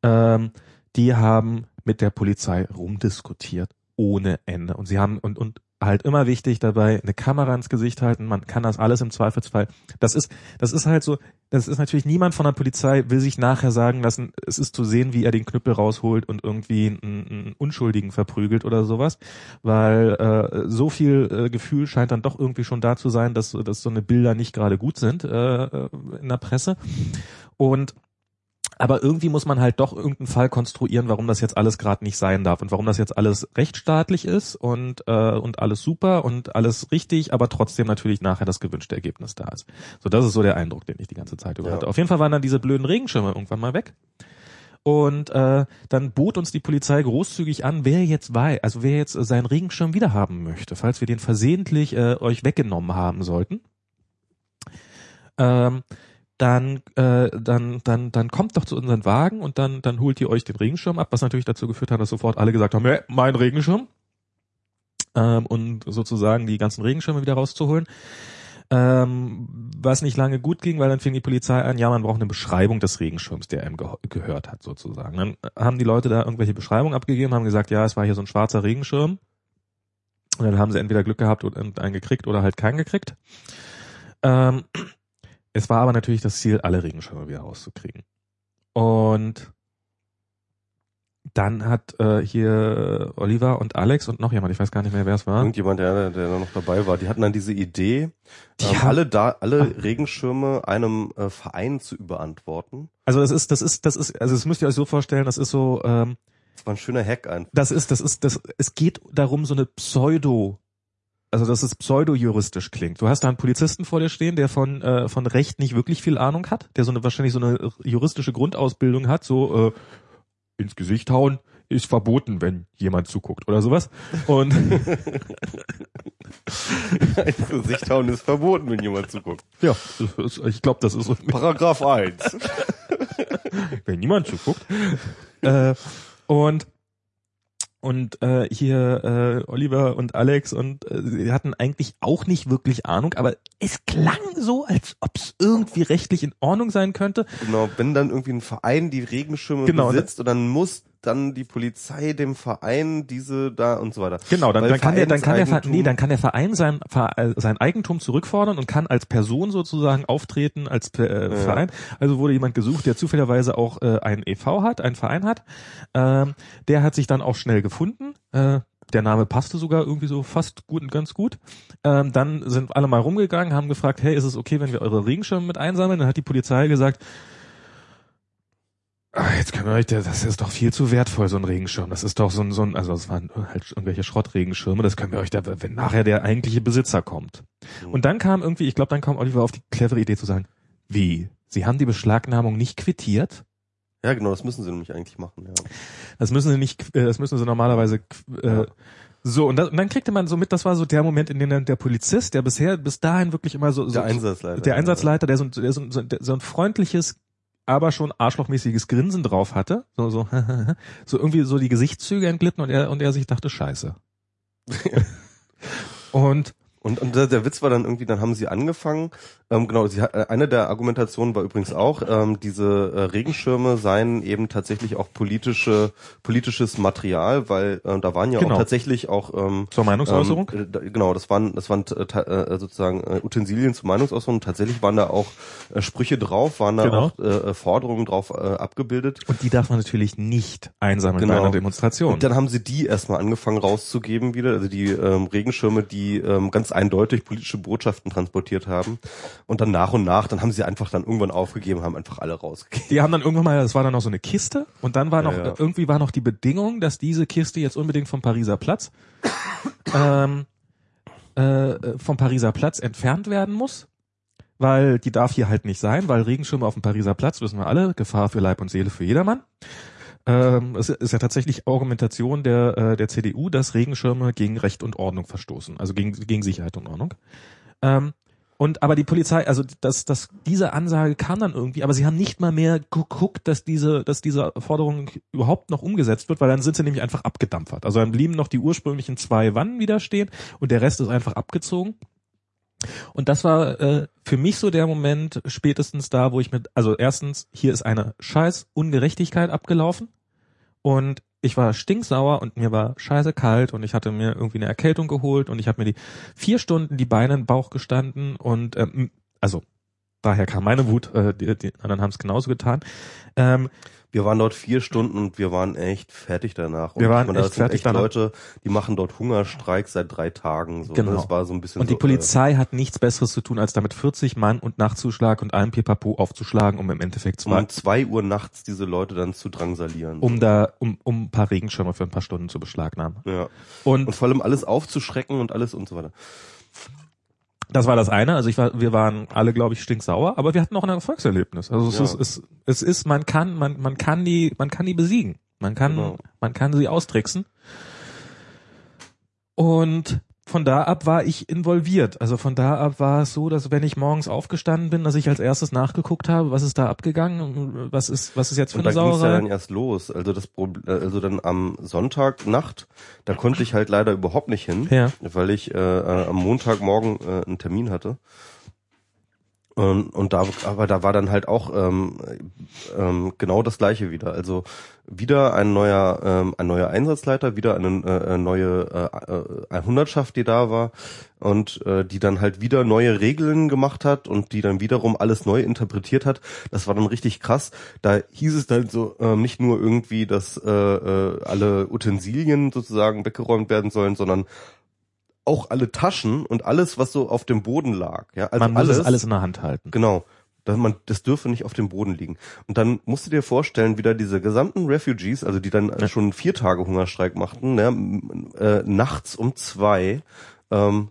Ähm, die haben mit der Polizei rumdiskutiert ohne Ende. Und sie haben, und, und halt immer wichtig dabei, eine Kamera ins Gesicht halten, man kann das alles im Zweifelsfall. Das ist, das ist halt so, das ist natürlich niemand von der Polizei will sich nachher sagen lassen, es ist zu sehen, wie er den Knüppel rausholt und irgendwie einen, einen Unschuldigen verprügelt oder sowas, weil äh, so viel äh, Gefühl scheint dann doch irgendwie schon da zu sein, dass, dass so eine Bilder nicht gerade gut sind äh, in der Presse. Und aber irgendwie muss man halt doch irgendeinen Fall konstruieren, warum das jetzt alles gerade nicht sein darf und warum das jetzt alles rechtsstaatlich ist und äh, und alles super und alles richtig, aber trotzdem natürlich nachher das gewünschte Ergebnis da ist. So, das ist so der Eindruck, den ich die ganze Zeit über ja. hatte. Auf jeden Fall waren dann diese blöden Regenschirme irgendwann mal weg. Und äh, dann bot uns die Polizei großzügig an, wer jetzt weiß, also wer jetzt seinen Regenschirm wiederhaben möchte, falls wir den versehentlich äh, euch weggenommen haben sollten. Ähm, dann, äh, dann, dann, dann kommt doch zu unseren Wagen und dann, dann holt ihr euch den Regenschirm ab, was natürlich dazu geführt hat, dass sofort alle gesagt haben, hey, mein Regenschirm. Ähm, und sozusagen die ganzen Regenschirme wieder rauszuholen. Ähm, was nicht lange gut ging, weil dann fing die Polizei an, ja, man braucht eine Beschreibung des Regenschirms, der einem ge gehört hat, sozusagen. Dann haben die Leute da irgendwelche Beschreibungen abgegeben, haben gesagt, ja, es war hier so ein schwarzer Regenschirm. Und dann haben sie entweder Glück gehabt und einen gekriegt oder halt keinen gekriegt. Ähm, es war aber natürlich das Ziel, alle Regenschirme wieder rauszukriegen. Und dann hat äh, hier Oliver und Alex und noch jemand, ich weiß gar nicht mehr, wer es war. Irgendjemand, der, der noch dabei war, die hatten dann diese Idee, die ähm, alle da, alle ah. Regenschirme einem äh, Verein zu überantworten. Also das ist, das ist, das ist, also das müsst ihr euch so vorstellen, das ist so, ähm, das war ein schöner Hack einfach. Das ist, das ist, das, es geht darum, so eine Pseudo also dass es pseudo-juristisch klingt. Du hast da einen Polizisten vor dir stehen, der von, äh, von Recht nicht wirklich viel Ahnung hat, der so eine wahrscheinlich so eine juristische Grundausbildung hat, so äh, ins Gesicht hauen ist verboten, wenn jemand zuguckt oder sowas. Und ins Gesicht hauen ist verboten, wenn jemand zuguckt. Ja, ich glaube, das ist. Paragraph 1. wenn niemand zuguckt. Äh, und und äh, hier äh, Oliver und Alex und äh, sie hatten eigentlich auch nicht wirklich Ahnung, aber es klang so, als ob es irgendwie rechtlich in Ordnung sein könnte. Genau, wenn dann irgendwie ein Verein die Regenschirme genau, besitzt und dann muss dann die Polizei dem Verein diese da und so weiter. Genau, dann, dann kann der, dann kann der, nee, dann kann der Verein sein, sein Eigentum zurückfordern und kann als Person sozusagen auftreten als äh, Verein. Ja. Also wurde jemand gesucht, der zufälligerweise auch äh, ein EV hat, einen Verein hat. Ähm, der hat sich dann auch schnell gefunden. Äh, der Name passte sogar irgendwie so fast gut und ganz gut. Ähm, dann sind alle mal rumgegangen, haben gefragt, hey, ist es okay, wenn wir eure Regenschirme mit einsammeln? Dann hat die Polizei gesagt, Ah, jetzt können wir euch, das ist doch viel zu wertvoll, so ein Regenschirm. Das ist doch so ein, so ein also es waren halt irgendwelche Schrottregenschirme, das können wir euch da, wenn nachher der eigentliche Besitzer kommt. Mhm. Und dann kam irgendwie, ich glaube, dann kam Oliver auf die clevere Idee zu sagen, wie? Sie haben die Beschlagnahmung nicht quittiert? Ja, genau, das müssen sie nämlich eigentlich machen, ja. Das müssen sie nicht, äh, das müssen sie normalerweise äh, So, und, das, und dann kriegte man so mit, das war so der Moment, in dem dann der Polizist, der bisher, bis dahin wirklich immer so, so Der Einsatzleiter. der Einsatzleiter, der so, ein- der so, ein- ein- so ein freundliches, aber schon arschlochmäßiges Grinsen drauf hatte, so, so, so irgendwie so die Gesichtszüge entglitten und er, und er sich dachte, scheiße. und Und, und der, der Witz war dann irgendwie, dann haben sie angefangen, ähm, genau, sie, hat- äh, eine der Argumentationen war übrigens auch, ähm, diese äh, Regenschirme seien eben tatsächlich auch politische, politisches Material, weil äh, da waren ja Genau. auch tatsächlich auch ähm, zur Meinungsäußerung? Ähm, äh, genau, das waren, das waren äh, äh, sozusagen äh, Utensilien zur Meinungsäußerung. Tatsächlich waren da auch äh, Sprüche drauf, waren da Genau. auch äh, Forderungen drauf äh, abgebildet. Und die darf man natürlich nicht einsammeln Genau. bei einer Demonstration. Und dann haben sie die erstmal angefangen rauszugeben wieder, also die ähm, Regenschirme, die ähm, ganz eindeutig politische Botschaften transportiert haben. Und dann nach und nach, dann haben sie einfach dann irgendwann aufgegeben, haben einfach alle rausgegeben. Die haben dann irgendwann mal, das war dann noch so eine Kiste und dann war Ja, noch, ja. irgendwie war noch die Bedingung, dass diese Kiste jetzt unbedingt vom Pariser Platz, ähm, äh, vom Pariser Platz entfernt werden muss, weil die darf hier halt nicht sein, weil Regenschirme auf dem Pariser Platz, wissen wir alle, Gefahr für Leib und Seele für jedermann. Ähm, es ist ja tatsächlich Argumentation der, äh, der CDU, dass Regenschirme gegen Recht und Ordnung verstoßen, also gegen, gegen Sicherheit und Ordnung. Ähm, und aber die Polizei, also das, das, diese Ansage kam dann irgendwie, aber sie haben nicht mal mehr geguckt, dass diese, dass diese Forderung überhaupt noch umgesetzt wird, weil dann sind sie nämlich einfach abgedampfert. Also dann blieben noch die ursprünglichen zwei Wannen wieder stehen und der Rest ist einfach abgezogen. Und das war äh, für mich so der Moment spätestens da, wo ich mit, also erstens, hier ist eine scheiß Ungerechtigkeit abgelaufen und ich war stinksauer und mir war scheiße kalt und ich hatte mir irgendwie eine Erkältung geholt und ich habe mir die vier Stunden die Beine in den Bauch gestanden und ähm, also daher kam meine Wut, äh, die, die anderen haben es genauso getan. Ähm, Wir waren dort vier Stunden und wir waren echt fertig danach. Und Wir waren meine, echt fertig danach. Leute, die machen dort Hungerstreik seit drei Tagen. So, Genau. ne? Das war so ein bisschen und die so, Polizei hat nichts Besseres zu tun, als damit 40 Mann und Nachtzuschlag und allem Pipapo aufzuschlagen, um im Endeffekt Äh, zwei, um zwei Uhr nachts diese Leute dann zu drangsalieren. um da, um, um ein paar Regenschirme für ein paar Stunden zu beschlagnahmen. ja. Und Und vor allem alles aufzuschrecken und alles und so weiter. Das war das eine. Also ich war, wir waren alle, glaube ich, stinksauer, aber wir hatten auch ein Erfolgserlebnis. Also es Ja. ist, es, es ist, man kann, man, man kann die, man kann die besiegen. Man kann, Genau. man kann sie austricksen. Und von da ab war ich involviert. Also von da ab war es so, dass wenn ich morgens aufgestanden bin, dass ich als erstes nachgeguckt habe, was ist da abgegangen, was ist, was ist jetzt für Und da eine ging es ja Sauerei. dann erst los. Also das Prob- äh, also dann am Sonntagnacht, da konnte ich halt leider überhaupt nicht hin, Ja. weil ich äh, äh, am Montagmorgen äh, einen Termin hatte. Und, und da, aber da war dann halt auch ähm, ähm, genau das gleiche wieder. Also wieder ein neuer, ähm, ein neuer Einsatzleiter, wieder eine äh, neue äh, äh, Hundertschaft, die da war und äh, die dann halt wieder neue Regeln gemacht hat und die dann wiederum alles neu interpretiert hat. Das war dann richtig krass. Da hieß es dann so ähm, nicht nur irgendwie, dass äh, äh, alle Utensilien sozusagen weggeräumt werden sollen, sondern auch alle Taschen und alles, was so auf dem Boden lag. Ja, also man muss alles, es alles in der Hand halten. Genau. Dass man, das dürfe nicht auf dem Boden liegen. Und dann musst du dir vorstellen, wie da diese gesamten Refugees, also die dann äh, schon vier Tage Hungerstreik machten, ne, äh, nachts um zwei, ähm,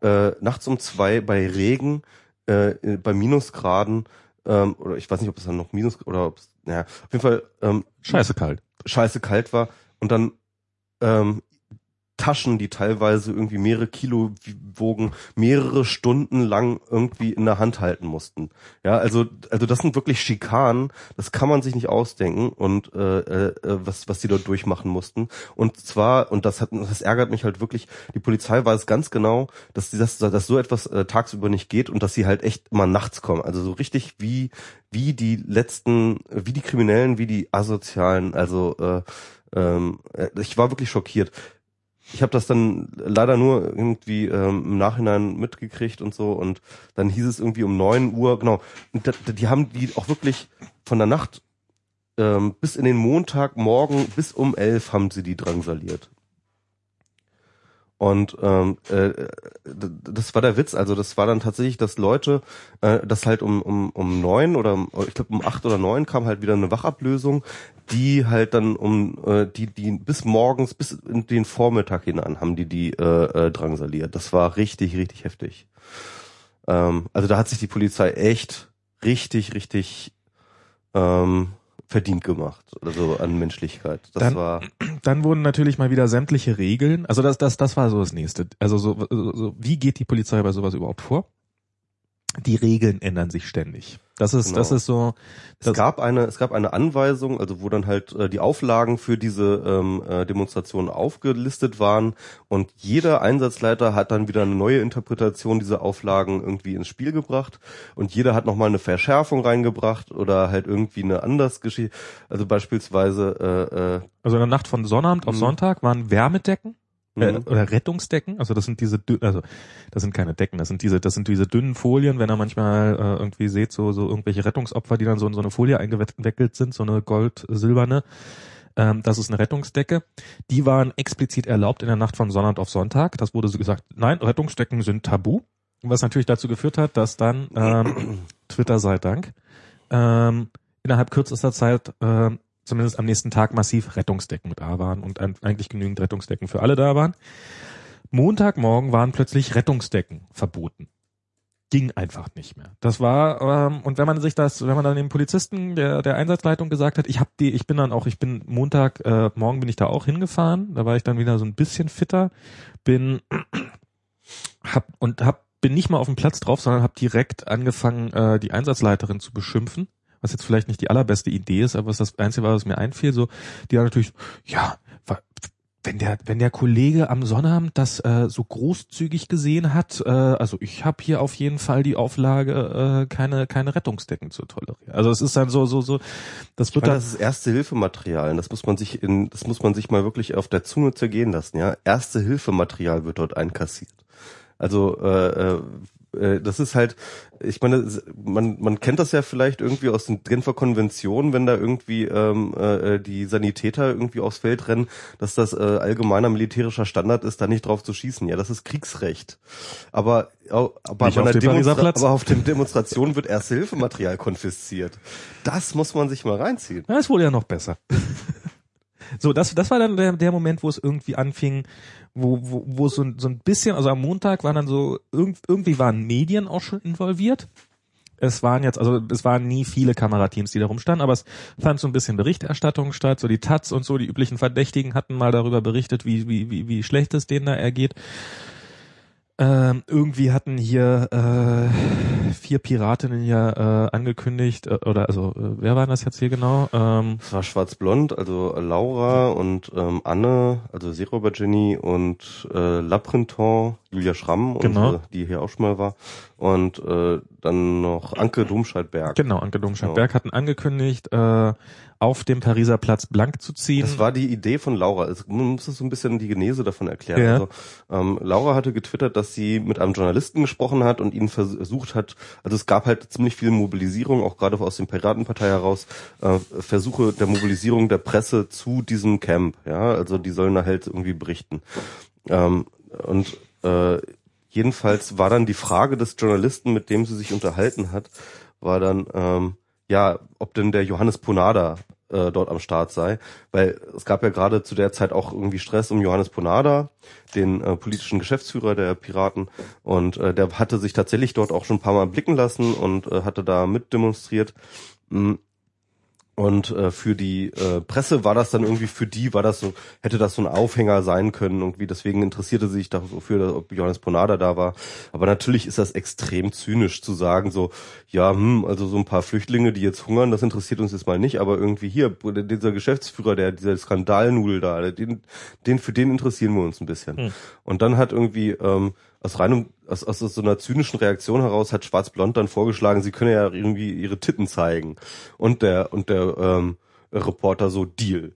äh, nachts um zwei bei Regen, äh, bei Minusgraden, ähm, oder ich weiß nicht, ob es dann noch Minus oder ob es, naja, auf jeden Fall ähm, Scheiße kalt. scheiße kalt war und dann ähm, Taschen, die teilweise irgendwie mehrere Kilo wogen, mehrere Stunden lang irgendwie in der Hand halten mussten. Ja, also also das sind wirklich Schikanen, das kann man sich nicht ausdenken und äh, äh, was was die dort durchmachen mussten. Und zwar und das hat das ärgert mich halt wirklich. Die Polizei weiß ganz genau, dass die, dass, dass so etwas äh, tagsüber nicht geht und dass sie halt echt immer nachts kommen. Also so richtig wie wie die letzten, wie die Kriminellen, wie die asozialen. Also äh, ähm, äh, ich war wirklich schockiert. Ich habe das dann leider nur irgendwie ähm, im Nachhinein mitgekriegt und so und dann hieß es irgendwie um neun Uhr, genau, da, die haben die auch wirklich von der Nacht ähm, bis in den Montagmorgen bis um elf haben sie die drangsaliert. Und ähm, äh, das war der Witz. Also das war dann tatsächlich, dass Leute, äh, das halt um um um neun oder ich glaube um acht oder neun kam halt wieder eine Wachablösung, die halt dann um äh, die die bis morgens bis in den Vormittag hinein haben die die äh, äh, drangsaliert. Das war richtig richtig heftig. Ähm, also da hat sich die Polizei echt richtig richtig ähm, verdient gemacht, also an Menschlichkeit. Das Dann- war Dann wurden natürlich mal wieder sämtliche Regeln, also das, das, das war so das nächste. Also so, so, so wie geht die Polizei bei sowas überhaupt vor? Die Regeln ändern sich ständig. Das ist, Genau. das ist so, Es Das- gab eine, es gab eine Anweisung, also wo dann halt äh, die Auflagen für diese ähm, äh, Demonstration aufgelistet waren und jeder Einsatzleiter hat dann wieder eine neue Interpretation dieser Auflagen irgendwie ins Spiel gebracht und jeder hat nochmal eine Verschärfung reingebracht oder halt irgendwie eine anders Geschichte, also beispielsweise äh, äh, also in der Nacht von Sonnabend auf Mhm. Sonntag waren Wärmedecken mhm. oder Rettungsdecken. Also das sind diese, also das sind keine Decken, das sind diese, das sind diese dünnen Folien, wenn ihr manchmal äh, irgendwie seht, so, so irgendwelche Rettungsopfer, die dann so in so eine Folie eingewickelt sind, so eine gold-silberne. Ähm, das ist eine Rettungsdecke. Die waren explizit erlaubt in der Nacht von Sonnabend auf Sonntag. Das wurde so gesagt, nein, Rettungsdecken sind tabu. Was natürlich dazu geführt hat, dass dann ähm, Twitter sei Dank ähm, innerhalb kürzester Zeit ähm, zumindest am nächsten Tag massiv Rettungsdecken da waren und eigentlich genügend Rettungsdecken für alle da waren. Montagmorgen waren plötzlich Rettungsdecken verboten. Ging einfach nicht mehr. Das war ähm, und wenn man sich das, wenn man dann dem Polizisten der der Einsatzleitung gesagt hat, ich habe die, ich bin dann auch, ich bin Montag äh, morgen bin ich da auch hingefahren, da war ich dann wieder so ein bisschen fitter, bin hab und hab bin nicht mal auf dem Platz drauf, sondern habe direkt angefangen, äh, die Einsatzleiterin zu beschimpfen, was jetzt vielleicht nicht die allerbeste Idee ist, aber es ist das Einzige, was mir einfiel. So, die dann natürlich, ja, wenn der, wenn der Kollege am Sonnabend das äh, so großzügig gesehen hat, äh, also ich habe hier auf jeden Fall die Auflage, äh, keine, keine Rettungsdecken zu tolerieren. Also es ist dann so, so, so, das wird dann, das ist erste Hilfematerial. Das muss man sich in, das muss man sich mal wirklich auf der Zunge zergehen lassen. Ja, erste Hilfematerial wird dort einkassiert. Also äh, äh, äh, das ist halt, ich meine, man man kennt das ja vielleicht irgendwie aus den Genfer Konventionen, wenn da irgendwie ähm, äh, die Sanitäter irgendwie aufs Feld rennen, dass das äh, allgemeiner militärischer Standard ist, da nicht drauf zu schießen. Ja, das ist Kriegsrecht. Aber aber, bei auf einer Demonstra- aber auf dem Demonstration wird erste Hilfematerial konfisziert. Das muss man sich mal reinziehen. Ist wohl ja noch besser. so, das, das war dann der, der Moment, wo es irgendwie anfing, wo, wo, wo so, so ein bisschen, also am Montag waren dann so, irgend, irgendwie waren Medien auch schon involviert. Es waren jetzt, also es waren nie viele Kamerateams, die da rumstanden, aber es fand so ein bisschen Berichterstattung statt. So die Taz und so, die üblichen Verdächtigen hatten mal darüber berichtet, wie, wie, wie, wie schlecht es denen da ergeht. Ähm, irgendwie hatten hier äh, vier Piratinnen ja äh, angekündigt, äh, oder also äh, wer waren das jetzt hier genau? Ähm, Es war schwarz-blond, also Laura und ähm, Anne, also Seeräuber Jenny und äh, Laprinton, Julia Schramm, Genau. unsere, die hier auch schon mal war. Und äh, dann noch Anke Domscheit-Berg. Genau, Anke Domscheit-Berg hatten angekündigt, äh, auf dem Pariser Platz blank zu ziehen. Das war die Idee von Laura. Es, man muss so ein bisschen die Genese davon erklären. Ja. Also, ähm, Laura hatte getwittert, dass sie mit einem Journalisten gesprochen hat und ihn versucht hat, also es gab halt ziemlich viel Mobilisierung, auch gerade aus dem Piratenpartei heraus, äh, Versuche der Mobilisierung der Presse zu diesem Camp. Ja, also die sollen da halt irgendwie berichten. Ähm, und äh, jedenfalls war dann die Frage des Journalisten, mit dem sie sich unterhalten hat, war dann, ähm, ja, ob denn der Johannes Ponada äh, dort am Start sei, weil es gab ja gerade zu der Zeit auch irgendwie Stress um Johannes Ponada, den äh, politischen Geschäftsführer der Piraten, und äh, der hatte sich tatsächlich dort auch schon ein paar Mal blicken lassen und äh, hatte da mitdemonstriert. Mm. Und äh, für die äh, Presse war das dann irgendwie, für die war das so, hätte das so ein Aufhänger sein können. Irgendwie deswegen interessierte sie sich dafür, ob Johannes Ponada da war. Aber natürlich ist das extrem zynisch zu sagen, so, ja, hm, also so ein paar Flüchtlinge, die jetzt hungern, das interessiert uns jetzt mal nicht, aber irgendwie hier, dieser Geschäftsführer, der, dieser Skandalnudel da, den, den, für den interessieren wir uns ein bisschen. Hm. Und dann hat irgendwie, ähm, aus reinem, aus, aus so einer zynischen Reaktion heraus hat Schwarz-Blond dann vorgeschlagen, sie könne ja irgendwie ihre Titten zeigen. Und der, und der, ähm, Reporter so Deal.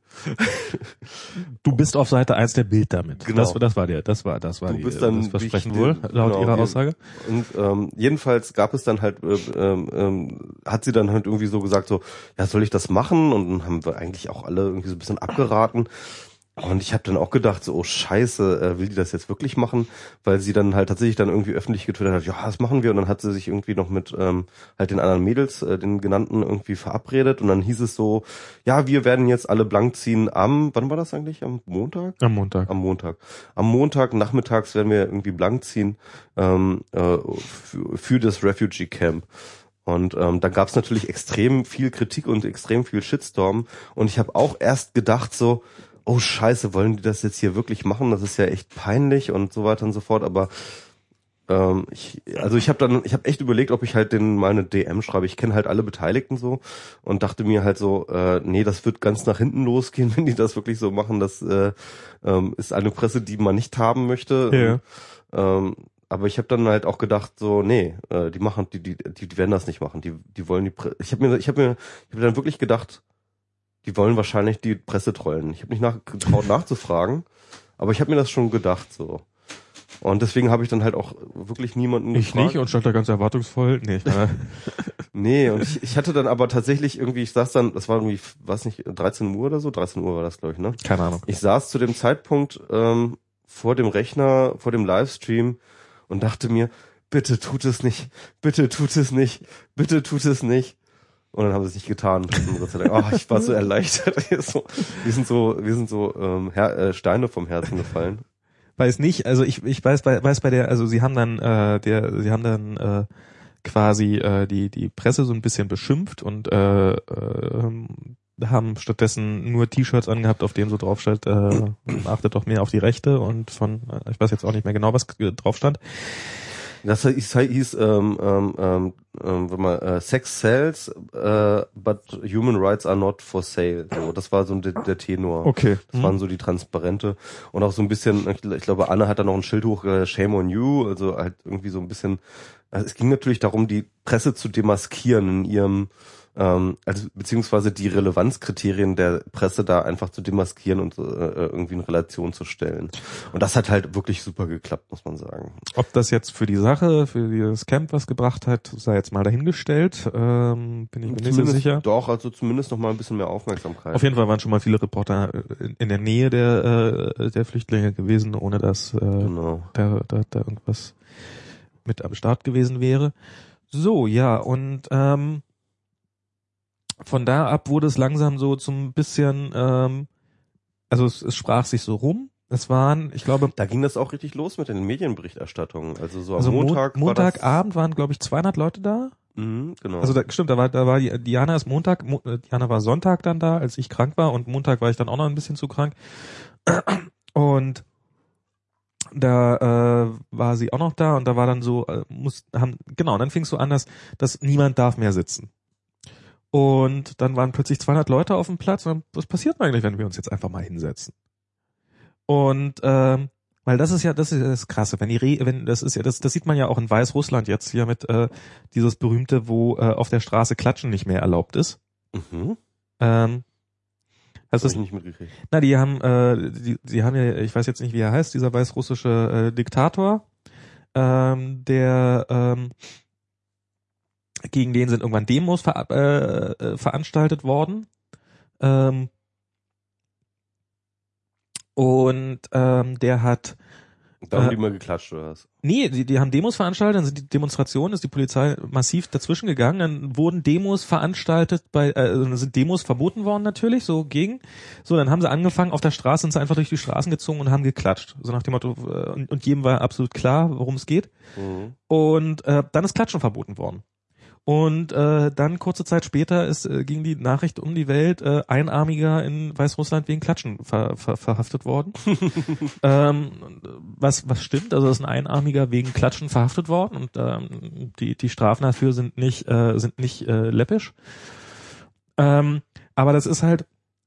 du bist auf Seite 1 der Bild damit. Genau. Das, das war der, das war, das war Du die, bist dann das Versprechen wohl, laut genau, ihrer Aussage. Und ähm, jedenfalls gab es dann halt, äh, ähm, ähm, hat sie dann halt irgendwie so gesagt, so, ja, soll ich das machen? Und dann haben wir eigentlich auch alle irgendwie so ein bisschen abgeraten. Und ich habe dann auch gedacht, so, oh scheiße, äh, will die das jetzt wirklich machen? Weil sie dann halt tatsächlich dann irgendwie öffentlich getwittert hat, ja, das machen wir. Und dann hat sie sich irgendwie noch mit ähm, halt den anderen Mädels, äh, den genannten, irgendwie verabredet. Und dann hieß es so, ja, wir werden jetzt alle blank ziehen am, wann war das eigentlich? Am Montag? Am Montag. Am Montag. Am Montag nachmittags werden wir irgendwie blank ziehen ähm, äh, für, für das Refugee Camp. Und ähm, da gab es natürlich extrem viel Kritik und extrem viel Shitstorm. Und ich habe auch erst gedacht so, oh scheiße, wollen die das jetzt hier wirklich machen? Das ist ja echt peinlich und so weiter und so fort. Aber ähm, ich, also ich habe dann, ich habe echt überlegt, ob ich halt den mal eine DM schreibe. Ich kenne halt alle Beteiligten so und dachte mir halt so, äh, nee, das wird ganz nach hinten losgehen, wenn die das wirklich so machen. Das äh, ähm, ist eine Presse, die man nicht haben möchte. Ja. Ähm, aber ich habe dann halt auch gedacht so nee äh, die machen die, die die die werden das nicht machen die die wollen die Pre ich habe mir ich habe mir ich habe dann wirklich gedacht die wollen wahrscheinlich die Presse trollen ich habe nicht nachgetraut nachzufragen aber ich habe mir das schon gedacht so und deswegen habe ich dann halt auch wirklich niemanden Ich gefragt. nicht und stand da ganz erwartungsvoll. Nee, ich nee, und ich, ich hatte dann aber tatsächlich irgendwie, ich saß dann, das war irgendwie, was nicht, 13 Uhr oder so? 13 Uhr war das, glaube ich, ne? Keine Ahnung. Ich saß zu dem Zeitpunkt ähm, vor dem Rechner, vor dem Livestream und dachte mir, bitte tut es nicht, bitte tut es nicht, bitte tut es nicht. Und dann haben sie es nicht getan. oh, ich war so erleichtert. so, wir sind so, wir sind so ähm, Her äh, Steine vom Herzen gefallen weiß nicht, also ich, ich weiß bei, weiß bei der, also sie haben dann, äh, der, sie haben dann äh, quasi äh, die, die Presse so ein bisschen beschimpft und äh, äh, haben stattdessen nur T-Shirts angehabt, auf denen so drauf steht, äh, achtet doch mehr auf die Rechte und von, äh, ich weiß jetzt auch nicht mehr genau, was drauf stand. Das hieß, hieß ähm, ähm, ähm, ähm wenn man äh, Sex sells, äh, but human rights are not for sale. So, das war so der, der Tenor. Okay. Das mhm. waren so die Transparente und auch so ein bisschen. Ich, ich glaube, Anne hat da noch ein Schild hoch, äh, Shame on you. Also halt irgendwie so ein bisschen. Also es ging natürlich darum, die Presse zu demaskieren in ihrem ähm, also beziehungsweise die Relevanzkriterien der Presse da einfach zu demaskieren und äh, irgendwie in Relation zu stellen. Und das hat halt wirklich super geklappt, muss man sagen. Ob das jetzt für die Sache, für dieses Camp was gebracht hat, sei jetzt mal dahingestellt. Ähm, bin ich mir nicht so sicher. Doch, also zumindest noch mal ein bisschen mehr Aufmerksamkeit. Auf jeden Fall waren schon mal viele Reporter in der Nähe der, äh, der Flüchtlinge gewesen, ohne dass äh, genau. da, da, da irgendwas mit am Start gewesen wäre. So, ja, und ähm, von da ab wurde es langsam so zum bisschen, ähm, also es, es sprach sich so rum. Es waren, ich glaube, da ging das auch richtig los mit den Medienberichterstattungen. Also so am also Montag. Mo Montagabend war waren, glaube ich, 200 Leute da. Mhm, genau. Also da, stimmt, da war, da war Diana ist Montag, Mo, äh, Diana war Sonntag dann da, als ich krank war und Montag war ich dann auch noch ein bisschen zu krank. Und da äh, war sie auch noch da und da war dann so, äh, muss, haben, genau, und dann fing es so an, dass, dass niemand darf mehr sitzen. Und dann waren plötzlich 200 Leute auf dem Platz. Und was passiert eigentlich, wenn wir uns jetzt einfach mal hinsetzen? Und ähm, weil das ist ja das ist ja das Krasse, wenn die Re wenn das ist ja das das sieht man ja auch in Weißrussland jetzt hier mit äh, dieses berühmte, wo äh, auf der Straße Klatschen nicht mehr erlaubt ist. Mhm. Ähm, das ist nicht mitgekriegt. Na, die haben äh, die, die haben ja ich weiß jetzt nicht wie er heißt, dieser weißrussische äh, Diktator, ähm, der ähm, gegen den sind irgendwann Demos ver äh, äh, veranstaltet worden. Ähm, und ähm, der hat da haben äh, die mal geklatscht oder was? Nee, die, die haben Demos veranstaltet, dann sind die Demonstrationen, ist die Polizei massiv dazwischen gegangen, dann wurden Demos veranstaltet, bei äh, also dann sind Demos verboten worden natürlich, so gegen. So, dann haben sie angefangen, auf der Straße sind sie einfach durch die Straßen gezogen und haben geklatscht. So nach dem Motto, äh, und, und jedem war absolut klar, worum es geht. Mhm. Und äh, dann ist Klatschen verboten worden. Und äh, dann kurze Zeit später ist, äh, ging die Nachricht um die Welt, äh, Einarmiger in Weißrussland wegen Klatschen ver, ver, verhaftet worden. ähm, was, was stimmt, also ist ein Einarmiger wegen Klatschen verhaftet worden und ähm, die, die Strafen dafür sind nicht, äh, sind nicht äh, läppisch. Ähm, aber das ist halt,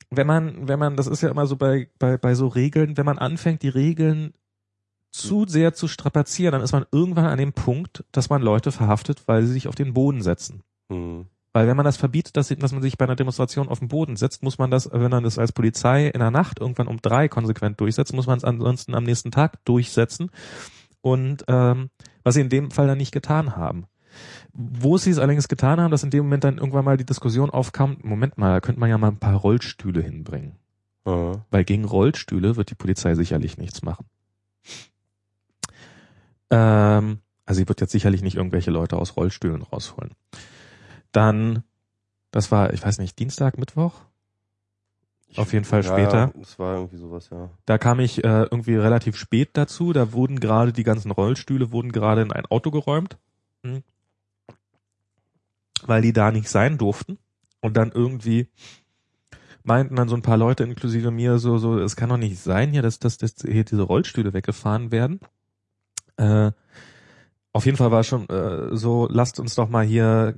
wenn man, wenn man, das ist ja immer so bei, bei, bei so Regeln, wenn man anfängt, die Regeln zu sehr zu strapazieren, dann ist man irgendwann an dem Punkt, dass man Leute verhaftet, weil sie sich auf den Boden setzen. Mhm. Weil wenn man das verbietet, dass, dass man sich bei einer Demonstration auf den Boden setzt, muss man das, wenn man das als Polizei in der Nacht irgendwann um drei konsequent durchsetzt, muss man es ansonsten am nächsten Tag durchsetzen. Und ähm, was sie in dem Fall dann nicht getan haben. Wo sie es allerdings getan haben, dass in dem Moment dann irgendwann mal die Diskussion aufkam, Moment mal, da könnte man ja mal ein paar Rollstühle hinbringen. Mhm. Weil gegen Rollstühle wird die Polizei sicherlich nichts machen. Ähm, also sie wird jetzt sicherlich nicht irgendwelche Leute aus Rollstühlen rausholen. Dann, das war, ich weiß nicht, Dienstag, Mittwoch? Auf jeden Fall ja, später. Das war irgendwie sowas, ja. Da kam ich äh, irgendwie relativ spät dazu. Da wurden gerade die ganzen Rollstühle wurden gerade in ein Auto geräumt. Hm. weil die da nicht sein durften und dann irgendwie meinten dann so ein paar Leute inklusive mir so so es kann doch nicht sein hier dass dass, dass hier diese Rollstühle weggefahren werden äh, auf jeden Fall war schon äh, so lasst uns doch mal hier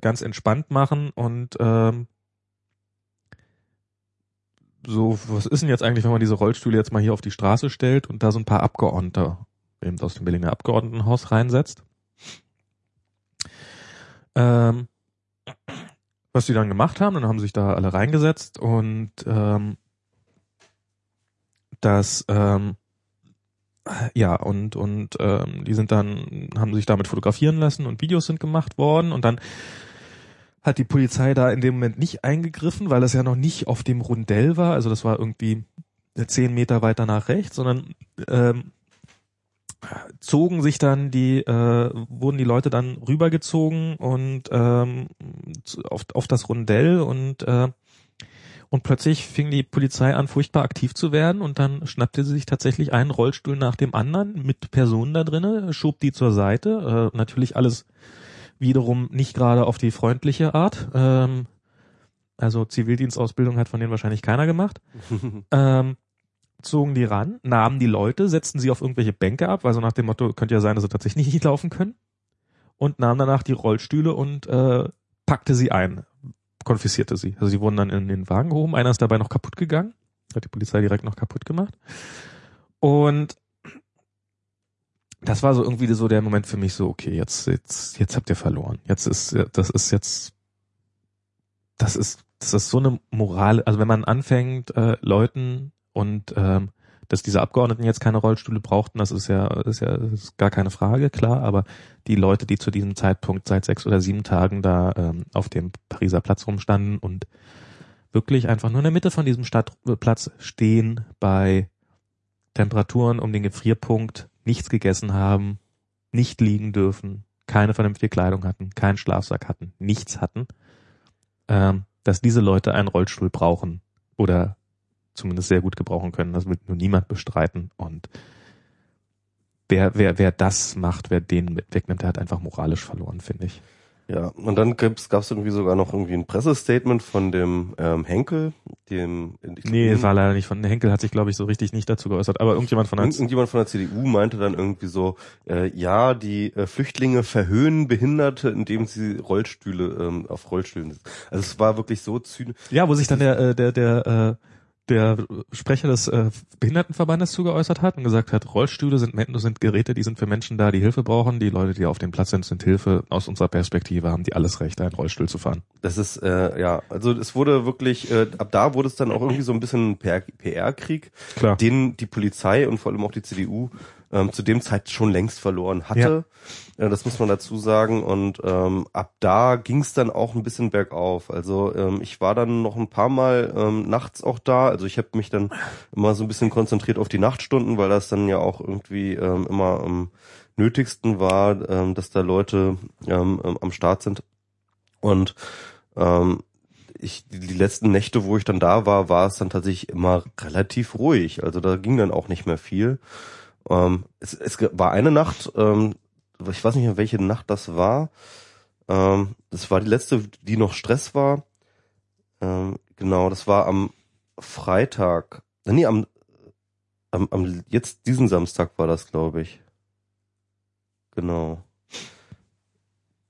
ganz entspannt machen und ähm, so was ist denn jetzt eigentlich wenn man diese Rollstühle jetzt mal hier auf die Straße stellt und da so ein paar Abgeordnete eben aus dem Berliner Abgeordnetenhaus reinsetzt? Ähm, was die dann gemacht haben, dann haben sich da alle reingesetzt und ähm, das ähm, ja und und ähm, die sind dann haben sich damit fotografieren lassen und Videos sind gemacht worden und dann hat die Polizei da in dem Moment nicht eingegriffen, weil das ja noch nicht auf dem Rundell war, also das war irgendwie zehn Meter weiter nach rechts, sondern ähm, zogen sich dann die, äh, wurden die Leute dann rübergezogen und ähm, auf, auf das Rundell und äh, und plötzlich fing die Polizei an, furchtbar aktiv zu werden und dann schnappte sie sich tatsächlich einen Rollstuhl nach dem anderen mit Personen da drinnen, schob die zur Seite. Äh, natürlich alles wiederum nicht gerade auf die freundliche Art. Ähm, also Zivildienstausbildung hat von denen wahrscheinlich keiner gemacht. ähm, zogen die ran, nahmen die Leute, setzten sie auf irgendwelche Bänke ab, weil so nach dem Motto, könnte ja sein, dass sie tatsächlich nicht laufen können, und nahmen danach die Rollstühle und äh, packte sie ein, konfiszierte sie. Also sie wurden dann in den Wagen gehoben, einer ist dabei noch kaputt gegangen, hat die Polizei direkt noch kaputt gemacht. Und das war so irgendwie so der Moment für mich so, okay, jetzt, jetzt, jetzt habt ihr verloren. Jetzt ist, das ist jetzt, das ist, das ist so eine Moral, also wenn man anfängt, äh, Leuten und ähm, dass diese Abgeordneten jetzt keine Rollstühle brauchten, das ist ja, ist ja ist gar keine Frage, klar, aber die Leute, die zu diesem Zeitpunkt seit sechs oder sieben Tagen da ähm, auf dem Pariser Platz rumstanden und wirklich einfach nur in der Mitte von diesem Stadtplatz stehen bei Temperaturen um den Gefrierpunkt, nichts gegessen haben, nicht liegen dürfen, keine vernünftige Kleidung hatten, keinen Schlafsack hatten, nichts hatten, ähm, dass diese Leute einen Rollstuhl brauchen oder zumindest sehr gut gebrauchen können. Das wird nur niemand bestreiten. Und wer, wer, wer das macht, wer den wegnimmt, der hat einfach moralisch verloren, finde ich. Ja, und dann gab es irgendwie sogar noch irgendwie ein Pressestatement von dem ähm, Henkel, dem... Nee, es war leider nicht von Henkel, hat sich glaube ich so richtig nicht dazu geäußert, aber irgendjemand von der... Irgendjemand von der CDU meinte dann irgendwie so, äh, ja, die äh, Flüchtlinge verhöhnen Behinderte, indem sie Rollstühle ähm, auf Rollstühlen... Also es war wirklich so zynisch. Ja, wo sich dann der, äh, der, der, äh, der Sprecher des äh, Behindertenverbandes zugeäußert hat und gesagt hat, Rollstühle sind, sind Geräte, die sind für Menschen da, die Hilfe brauchen. Die Leute, die auf dem Platz sind, sind Hilfe. Aus unserer Perspektive haben die alles Recht, einen Rollstuhl zu fahren. Das ist, äh, ja, also es wurde wirklich, äh, ab da wurde es dann auch irgendwie so ein bisschen PR-Krieg, den die Polizei und vor allem auch die CDU ähm, zu dem Zeit schon längst verloren hatte. Ja. Äh, das muss man dazu sagen. Und ähm, ab da ging es dann auch ein bisschen bergauf. Also ähm, ich war dann noch ein paar Mal ähm, nachts auch da. Also ich habe mich dann immer so ein bisschen konzentriert auf die Nachtstunden, weil das dann ja auch irgendwie ähm, immer am nötigsten war, ähm, dass da Leute ähm, am Start sind. Und ähm, ich, die letzten Nächte, wo ich dann da war, war es dann tatsächlich immer relativ ruhig. Also da ging dann auch nicht mehr viel. Ähm, es, es war eine Nacht, ähm, ich weiß nicht mehr, welche Nacht das war. Ähm, das war die letzte, die noch Stress war. Ähm, genau, das war am Freitag. Nee, am, am, am jetzt diesen Samstag war das, glaube ich. Genau.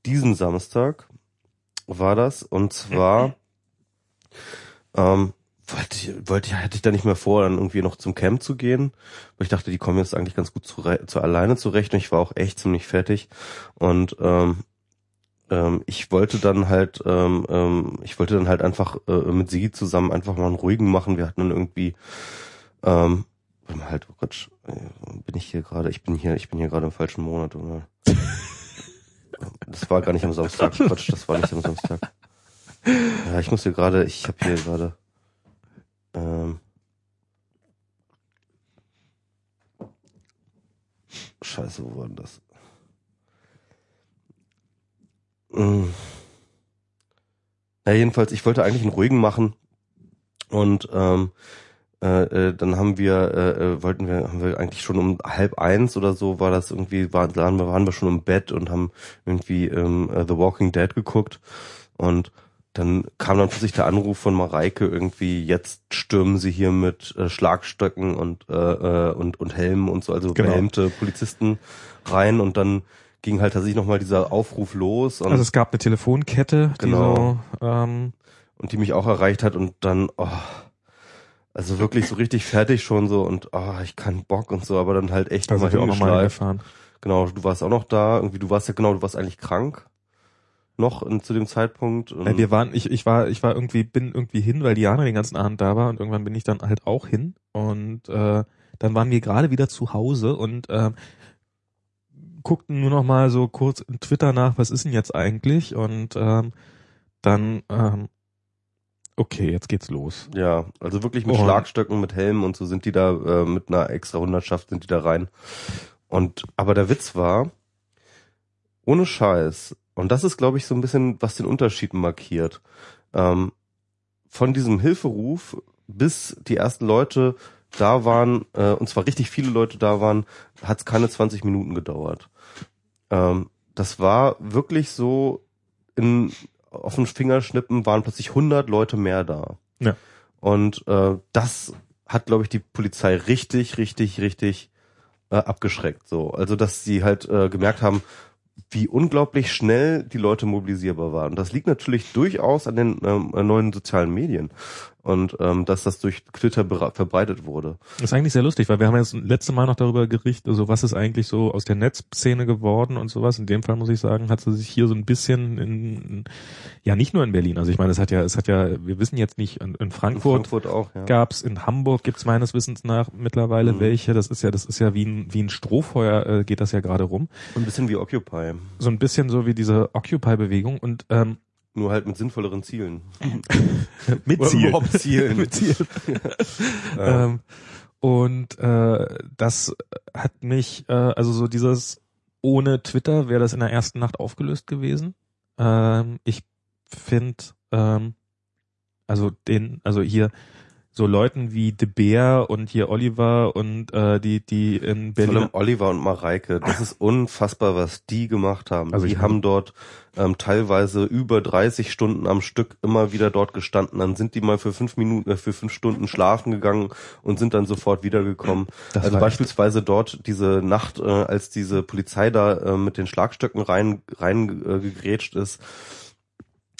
Diesen Samstag war das und zwar ähm, wollte ich, wollte ich, hätte ich da nicht mehr vor, dann irgendwie noch zum Camp zu gehen. Weil ich dachte, die kommen jetzt eigentlich ganz gut zu, zu alleine zurecht und ich war auch echt ziemlich fertig. Und ähm, ähm, ich wollte dann halt, ähm, ähm, ich wollte dann halt einfach äh, mit sie zusammen einfach mal einen ruhigen machen. Wir hatten dann irgendwie ähm, halt, oh Gott, äh, bin ich hier gerade, ich bin hier, ich bin hier gerade im falschen Monat, oder? Das war gar nicht am Samstag, Quatsch, das war nicht am Samstag. Ja, ich muss hier gerade, ich habe hier gerade ähm, Scheiße, wo war denn das? Mhm. Ja, jedenfalls, ich wollte eigentlich einen ruhigen machen und ähm, äh, äh, dann haben wir, äh, äh, wollten wir, haben wir eigentlich schon um halb eins oder so war das irgendwie, waren, waren wir schon im Bett und haben irgendwie ähm, äh, The Walking Dead geguckt und dann kam dann plötzlich der Anruf von Mareike irgendwie, jetzt stürmen sie hier mit äh, Schlagstöcken und, äh, äh, und, und Helmen und so, also Genau. behelmte Polizisten rein und dann ging halt tatsächlich nochmal dieser Aufruf los und, Also es gab eine Telefonkette, die Genau. so, ähm, und die mich auch erreicht hat und dann, oh, also wirklich so richtig fertig schon so und oh, ich kann Bock und so, aber dann halt echt nochmal hingeschleift. hingefahren. Genau, du warst auch noch da, irgendwie, du warst ja genau, du warst eigentlich krank noch in, zu dem Zeitpunkt. Äh, Wir waren, ich, ich war, ich war irgendwie, bin irgendwie hin, weil Diana den ganzen Abend da war und irgendwann bin ich dann halt auch hin und äh, dann waren wir gerade wieder zu Hause und ähm, guckten nur noch mal so kurz in Twitter nach, was ist denn jetzt eigentlich und ähm, dann ähm, okay, jetzt geht's los. Ja, also wirklich mit Und- Schlagstöcken, mit Helmen und so sind die da, äh, mit einer extra Hundertschaft sind die da rein. Und, aber der Witz war, ohne Scheiß, und das ist, glaube ich, so ein bisschen, was den Unterschied markiert, ähm, von diesem Hilferuf bis die ersten Leute da waren, äh, und zwar richtig viele Leute da waren, hat es keine 20 Minuten gedauert. Ähm, das war wirklich so, in, auf den Fingerschnippen waren plötzlich 100 Leute mehr da. Ja. Und äh, das hat, glaube ich, die Polizei richtig, richtig, richtig äh, abgeschreckt. So, also dass sie halt äh, gemerkt haben, wie unglaublich schnell die Leute mobilisierbar waren. Und das liegt natürlich durchaus an den ähm, neuen sozialen Medien und ähm, dass das durch Twitter verbreitet wurde. Das ist eigentlich sehr lustig, weil wir haben jetzt das letzte Mal noch darüber gerichtet, also was ist eigentlich so aus der Netzszene geworden und sowas. In dem Fall muss ich sagen, hat sie sich hier so ein bisschen in, ja nicht nur in Berlin, also ich meine, es hat ja, es hat ja, wir wissen jetzt nicht, in, in Frankfurt, In Frankfurt auch, ja. gab's, in Hamburg gibt's meines Wissens nach mittlerweile Mhm. welche. Das ist ja, das ist ja wie ein, wie ein Strohfeuer, äh, geht das ja gerade rum. Ein bisschen wie Occupy. So ein bisschen so wie diese Occupy-Bewegung und ähm, Nur halt mit sinnvolleren Zielen. mit Ziel. Zielen. mit Ziel. Ja. Ähm, und äh, das hat mich, äh, also so dieses ohne Twitter wäre das in der ersten Nacht aufgelöst gewesen. Ähm, ich finde, ähm, also den, also hier so Leuten wie De Beer und hier Oliver und äh, die, die in Vor allem Berlin. Oliver und Mareike, das ist unfassbar, was die gemacht haben. Also die haben dort ähm, teilweise über 30 Stunden am Stück immer wieder dort gestanden. Dann sind die mal für fünf Minuten, äh, für fünf Stunden schlafen gegangen und sind dann sofort wiedergekommen. Das also war echt- beispielsweise dort diese Nacht, äh, als diese Polizei da äh, mit den Schlagstöcken rein, rein äh, ist,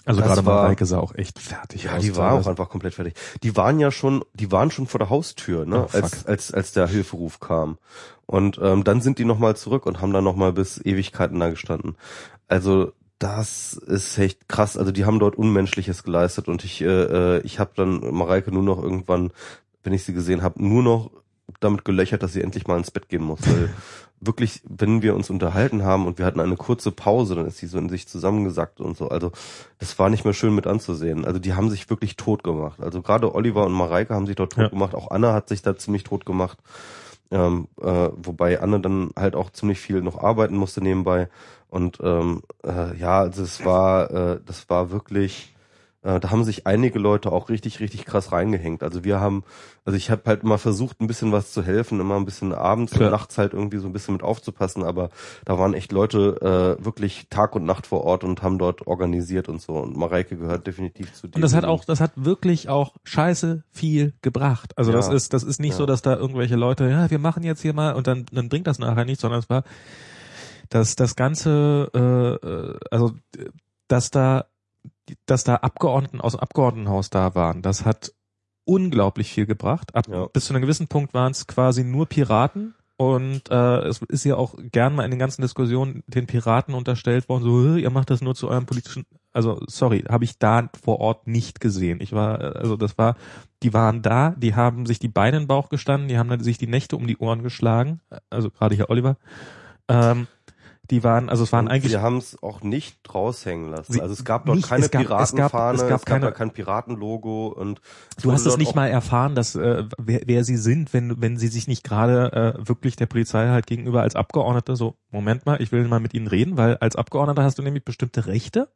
Also das gerade war- Mareike sah auch echt fertig ja, aus. die war auch einfach komplett fertig. Die waren ja schon, die waren schon vor der Haustür, ne, Oh, als als als der Hilferuf kam. Und ähm, dann sind die nochmal zurück und haben dann nochmal bis Ewigkeiten da gestanden. Also das ist echt krass. Also die haben dort Unmenschliches geleistet und ich äh, äh, ich habe dann Mareike nur noch irgendwann, wenn ich sie gesehen habe, nur noch damit gelöchert, dass sie endlich mal ins Bett gehen muss. Weil wirklich, wenn wir uns unterhalten haben und wir hatten eine kurze Pause, dann ist sie so in sich zusammengesackt und so. Also das war nicht mehr schön mit anzusehen. Also die haben sich wirklich tot gemacht. Also gerade Oliver und Mareike haben sich dort tot Ja. gemacht. Auch Anna hat sich da ziemlich tot gemacht. Ähm, äh, wobei Anne dann halt auch ziemlich viel noch arbeiten musste nebenbei. Und ähm, äh, ja, also es war, äh, das war wirklich, da haben sich einige Leute auch richtig, richtig krass reingehängt. Also wir haben, also ich habe halt mal versucht, ein bisschen was zu helfen, immer ein bisschen abends Klar. und nachts halt irgendwie so ein bisschen mit aufzupassen, aber da waren echt Leute äh, wirklich Tag und Nacht vor Ort und haben dort organisiert und so. Und Mareike gehört definitiv zu Und das hat auch, das hat wirklich auch scheiße viel gebracht. Also Ja. das ist, das ist nicht Ja. so, dass da irgendwelche Leute, ja, wir machen jetzt hier mal und dann, dann bringt das nachher nichts, sondern es war, dass das ganze, äh, äh, also dass da, dass da Abgeordneten aus dem Abgeordnetenhaus da waren, das hat unglaublich viel gebracht. Ab, Ja. Bis zu einem gewissen Punkt waren es quasi nur Piraten. Und äh, es ist ja auch gern mal in den ganzen Diskussionen den Piraten unterstellt worden, so, "Hä, ihr macht das nur zu eurem politischen, also sorry, habe ich da vor Ort nicht gesehen. Ich war, also das war, die waren da, die haben sich die Beine in den Bauch gestanden, die haben sich die Nächte um die Ohren geschlagen, also gerade hier Oliver. Ähm, die waren, also es waren Und eigentlich wir haben es auch nicht raushängen lassen. Sie- Also es gab dort nicht- keine es gab- es gab- Piratenfahne, es gab keine- kein Piratenlogo und es Du hast dort nicht mal erfahren, dass äh, wer, wer sie sind, wenn wenn sie sich nicht gerade äh, wirklich der Polizei halt gegenüber als Abgeordnete so Moment mal, ich will mal mit ihnen reden, weil als Abgeordneter hast du nämlich bestimmte Rechte.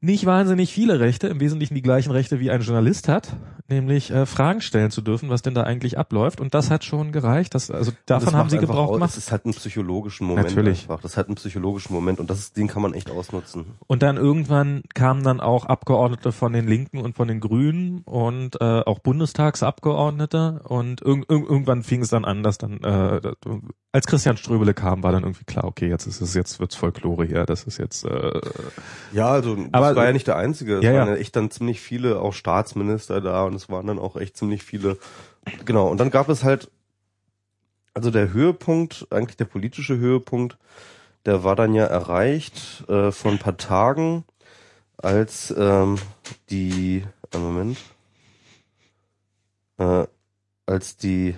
Nicht wahnsinnig viele Rechte, im Wesentlichen die gleichen Rechte wie ein Journalist hat, nämlich äh, Fragen stellen zu dürfen, was denn da eigentlich abläuft. Und das hat schon gereicht. Das, also davon das haben sie Gebrauch gemacht. Das halt einen psychologischen Moment Natürlich. einfach. Das hat einen psychologischen Moment und das ist, den kann man echt ausnutzen. Und dann irgendwann kamen dann auch Abgeordnete von den Linken und von den Grünen und äh, auch Bundestagsabgeordnete. Und irg irg irgendwann fing es dann an, dass dann, äh, als Christian Ströbele kam, war dann irgendwie klar, okay, jetzt ist es, jetzt wird's Folklore hier. Das ist jetzt äh, Ja, also Aber- war ja nicht der einzige. Es Ja, waren ja echt dann ziemlich viele auch Staatsminister da und es waren dann auch echt ziemlich viele. Genau. Und dann gab es halt, also der Höhepunkt, eigentlich der politische Höhepunkt, der war dann ja erreicht äh, vor ein paar Tagen, als ähm, die, einen Moment, äh, als die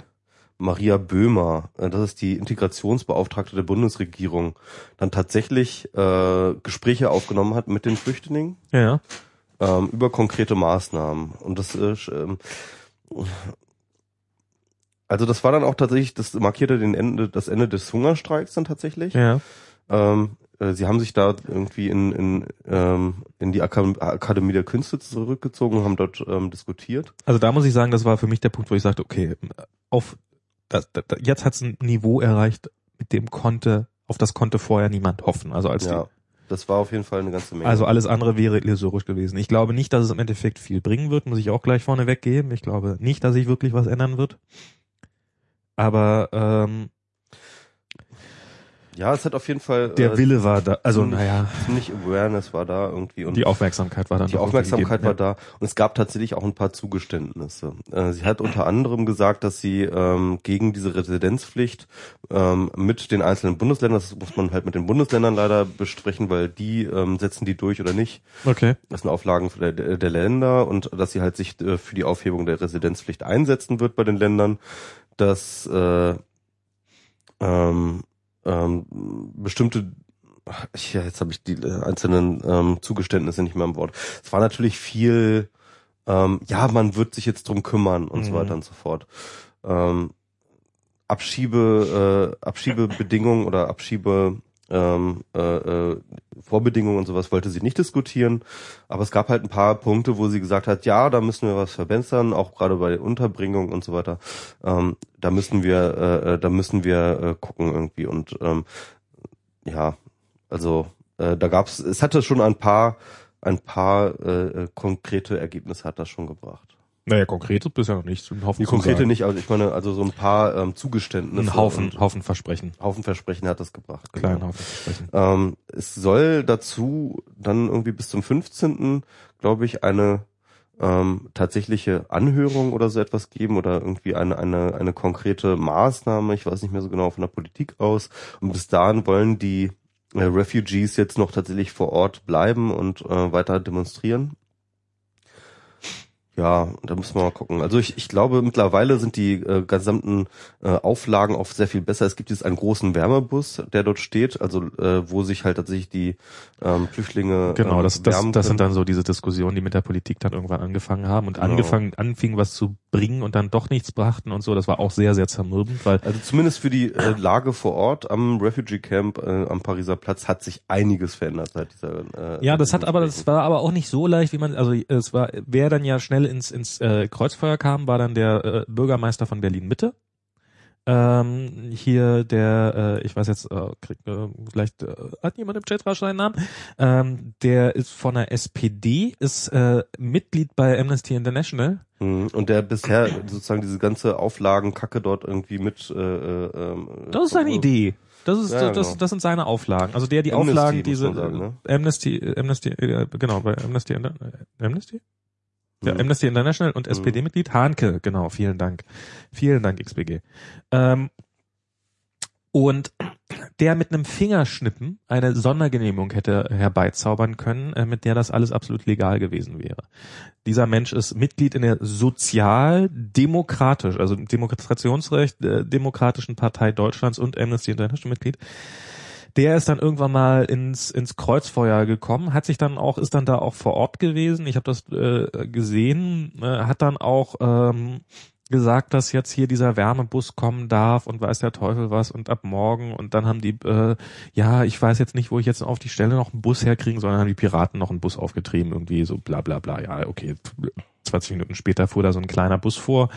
Maria Böhmer, äh, das ist die Integrationsbeauftragte der Bundesregierung, dann tatsächlich äh, Gespräche aufgenommen hat mit den Flüchtlingen ja, ja. ähm, über konkrete Maßnahmen. Und das ist, ähm, also das war dann auch tatsächlich, das markierte den Ende, das Ende des Hungerstreiks dann tatsächlich. ja. Ähm, äh, sie haben sich da irgendwie in, in, ähm, in die Akad- Akademie der Künste zurückgezogen und haben dort ähm, diskutiert. Also da muss ich sagen, das war für mich der Punkt, wo ich sagte, okay, auf das, das, jetzt hat es ein Niveau erreicht, mit dem konnte, auf das konnte vorher niemand hoffen. Also als Ja, das war auf jeden Fall eine ganze die, Menge. also alles andere wäre illusorisch gewesen. Ich glaube nicht, dass es im Endeffekt viel bringen wird, muss ich auch gleich vorne weggeben. Ich glaube nicht, dass sich wirklich was ändern wird. Aber ähm, ja, es hat auf jeden Fall der äh, Wille war da. Also ziemlich- naja, ziemlich Awareness war da irgendwie und die Aufmerksamkeit war dann Die Aufmerksamkeit irgendwie war gegeben, da und es gab tatsächlich auch ein paar Zugeständnisse. Äh, sie hat unter anderem gesagt, dass sie ähm, gegen diese Residenzpflicht ähm, mit den einzelnen Bundesländern, das muss man halt mit den Bundesländern leider besprechen, weil die ähm, setzen die durch oder nicht. Ja. Okay. Das sind Auflagen der, der Länder und dass sie halt sich äh, für die Aufhebung der Residenzpflicht einsetzen wird bei den Ländern, dass äh, ähm, ähm, bestimmte ja, jetzt habe ich die äh, einzelnen ähm, Zugeständnisse nicht mehr am Wort. Es war natürlich viel, ähm, ja, man wird sich jetzt drum kümmern und so Mhm. weiter und so fort. Ähm, Abschiebe, äh, Abschiebebedingungen oder Abschiebe ähm, äh, äh, Vorbedingungen und sowas wollte sie nicht diskutieren, aber es gab halt ein paar Punkte, wo sie gesagt hat, ja, da müssen wir was verbessern, auch gerade bei der Unterbringung und so weiter. Ähm, da müssen wir, äh, äh, da müssen wir äh, gucken irgendwie und ähm, ja, also äh, da gab's, es hatte schon ein paar, ein paar äh, äh, konkrete Ergebnisse hat das schon gebracht. Naja, konkret ist bisher noch nichts. Ein Haufen Die konkrete nicht, also ich meine, also so ein paar ähm, Zugeständnisse. Ein Haufen, Haufen Versprechen. Haufen Versprechen hat das gebracht. genau. Kleinen Haufen Versprechen. Ähm, es soll dazu dann irgendwie bis zum 15. glaube ich eine ähm, tatsächliche Anhörung oder so etwas geben oder irgendwie eine, eine, eine konkrete Maßnahme, ich weiß nicht mehr so genau von der Politik aus. Und bis dahin wollen die äh, Refugees jetzt noch tatsächlich vor Ort bleiben und äh, weiter demonstrieren. Ja, da müssen wir mal gucken. Also ich, ich glaube, mittlerweile sind die äh, gesamten äh, Auflagen auch sehr viel besser. Es gibt jetzt einen großen Wärmebus, der dort steht, also äh, wo sich halt tatsächlich die ähm, Flüchtlinge Genau, ähm, das, das, das sind dann so diese Diskussionen, die mit der Politik dann irgendwann angefangen haben und Genau. angefangen, anfingen was zu bringen und dann doch nichts brachten und so. Das war auch sehr, sehr zermürbend, weil Also zumindest für die äh, Lage vor Ort am Refugee Camp äh, am Pariser Platz hat sich einiges verändert seit dieser. Äh, Ja, das hat aber, das war aber auch nicht so leicht, wie man, also es war, wer dann ja schnell ins, ins äh, Kreuzfeuer kam, war dann der äh, Bürgermeister von Berlin Mitte. Ähm, hier der, äh, ich weiß jetzt, äh, krieg, äh, vielleicht äh, hat jemand im Chat rasch seinen Namen. Ähm, der ist von der SPD, ist äh, Mitglied bei Amnesty International. Mhm. Und der bisher sozusagen diese ganze Auflagenkacke dort irgendwie mit. Äh, äh, ähm, Das ist seine Idee. Das ist, Ja, das, genau. das sind seine Auflagen. Also der die Amnesty, Auflagen, diese sagen, ne? Amnesty, äh, Amnesty, äh, genau, bei Amnesty, äh, Amnesty? Ja, Mhm. Amnesty International und Mhm. SPD-Mitglied Hanke, genau, vielen Dank. Vielen Dank, XBG. Ähm, und der mit einem Fingerschnippen eine Sondergenehmigung hätte herbeizaubern können, äh, mit der das alles absolut legal gewesen wäre. Dieser Mensch ist Mitglied in der sozialdemokratisch, also Demonstrationsrecht äh, Demokratischen Partei Deutschlands und Amnesty International Mitglied. Der ist dann irgendwann mal ins ins Kreuzfeuer gekommen, hat sich dann auch ist dann da auch vor Ort gewesen. Ich habe das äh, gesehen, äh, hat dann auch ähm, gesagt, dass jetzt hier dieser Wärmebus kommen darf und weiß der Teufel was und ab morgen und dann haben die, äh, ja, ich weiß jetzt nicht, wo ich jetzt auf die Stelle noch einen Bus herkriegen soll, dann haben die Piraten noch einen Bus aufgetrieben, irgendwie so bla bla bla, ja, okay, 20 Minuten später fuhr da so ein kleiner Bus vor,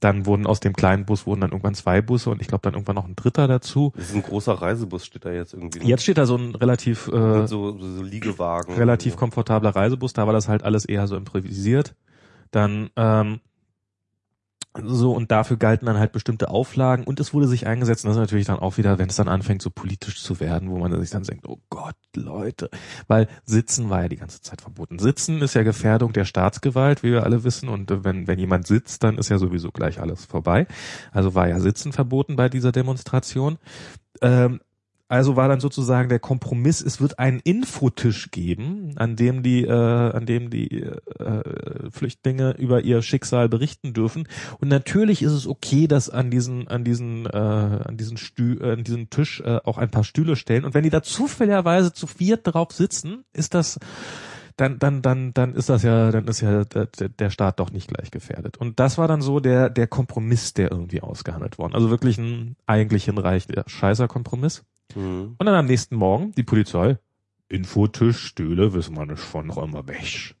dann wurden aus dem kleinen Bus wurden dann irgendwann zwei Busse und ich glaube dann irgendwann noch ein dritter dazu. Das ist ein großer Reisebus, steht da jetzt irgendwie. ne? Jetzt steht da so ein relativ äh, so, so, Liegewagen. relativ komfortabler Reisebus, da war das halt alles eher so improvisiert. Dann ähm, so und dafür galten dann halt bestimmte Auflagen und es wurde sich eingesetzt und das ist natürlich dann auch wieder, wenn es dann anfängt so politisch zu werden, wo man sich dann denkt, oh Gott, Leute, weil Sitzen war ja die ganze Zeit verboten. Sitzen ist ja Gefährdung der Staatsgewalt, wie wir alle wissen und äh, wenn wenn jemand sitzt, dann ist ja sowieso gleich alles vorbei. Also war ja Sitzen verboten bei dieser Demonstration. Ähm, also war dann sozusagen der Kompromiss, es wird einen Infotisch geben, an dem die, äh, an dem die äh, Flüchtlinge über ihr Schicksal berichten dürfen. Und natürlich ist es okay, dass an diesen, an diesen, äh, an diesen Stü äh, an diesen Tisch äh, auch ein paar Stühle stellen. Und wenn die da zufälligerweise zu viert drauf sitzen, ist das dann, dann, dann, dann ist das ja, dann ist ja der, der Staat doch nicht gleich gefährdet. Und das war dann so der, der Kompromiss, der irgendwie ausgehandelt worden. Also wirklich ein eigentlich hinreichender scheißer Kompromiss. Mhm. Und dann am nächsten Morgen die Polizei. Infotisch, Stühle, wissen wir nicht von, räumen wir weg.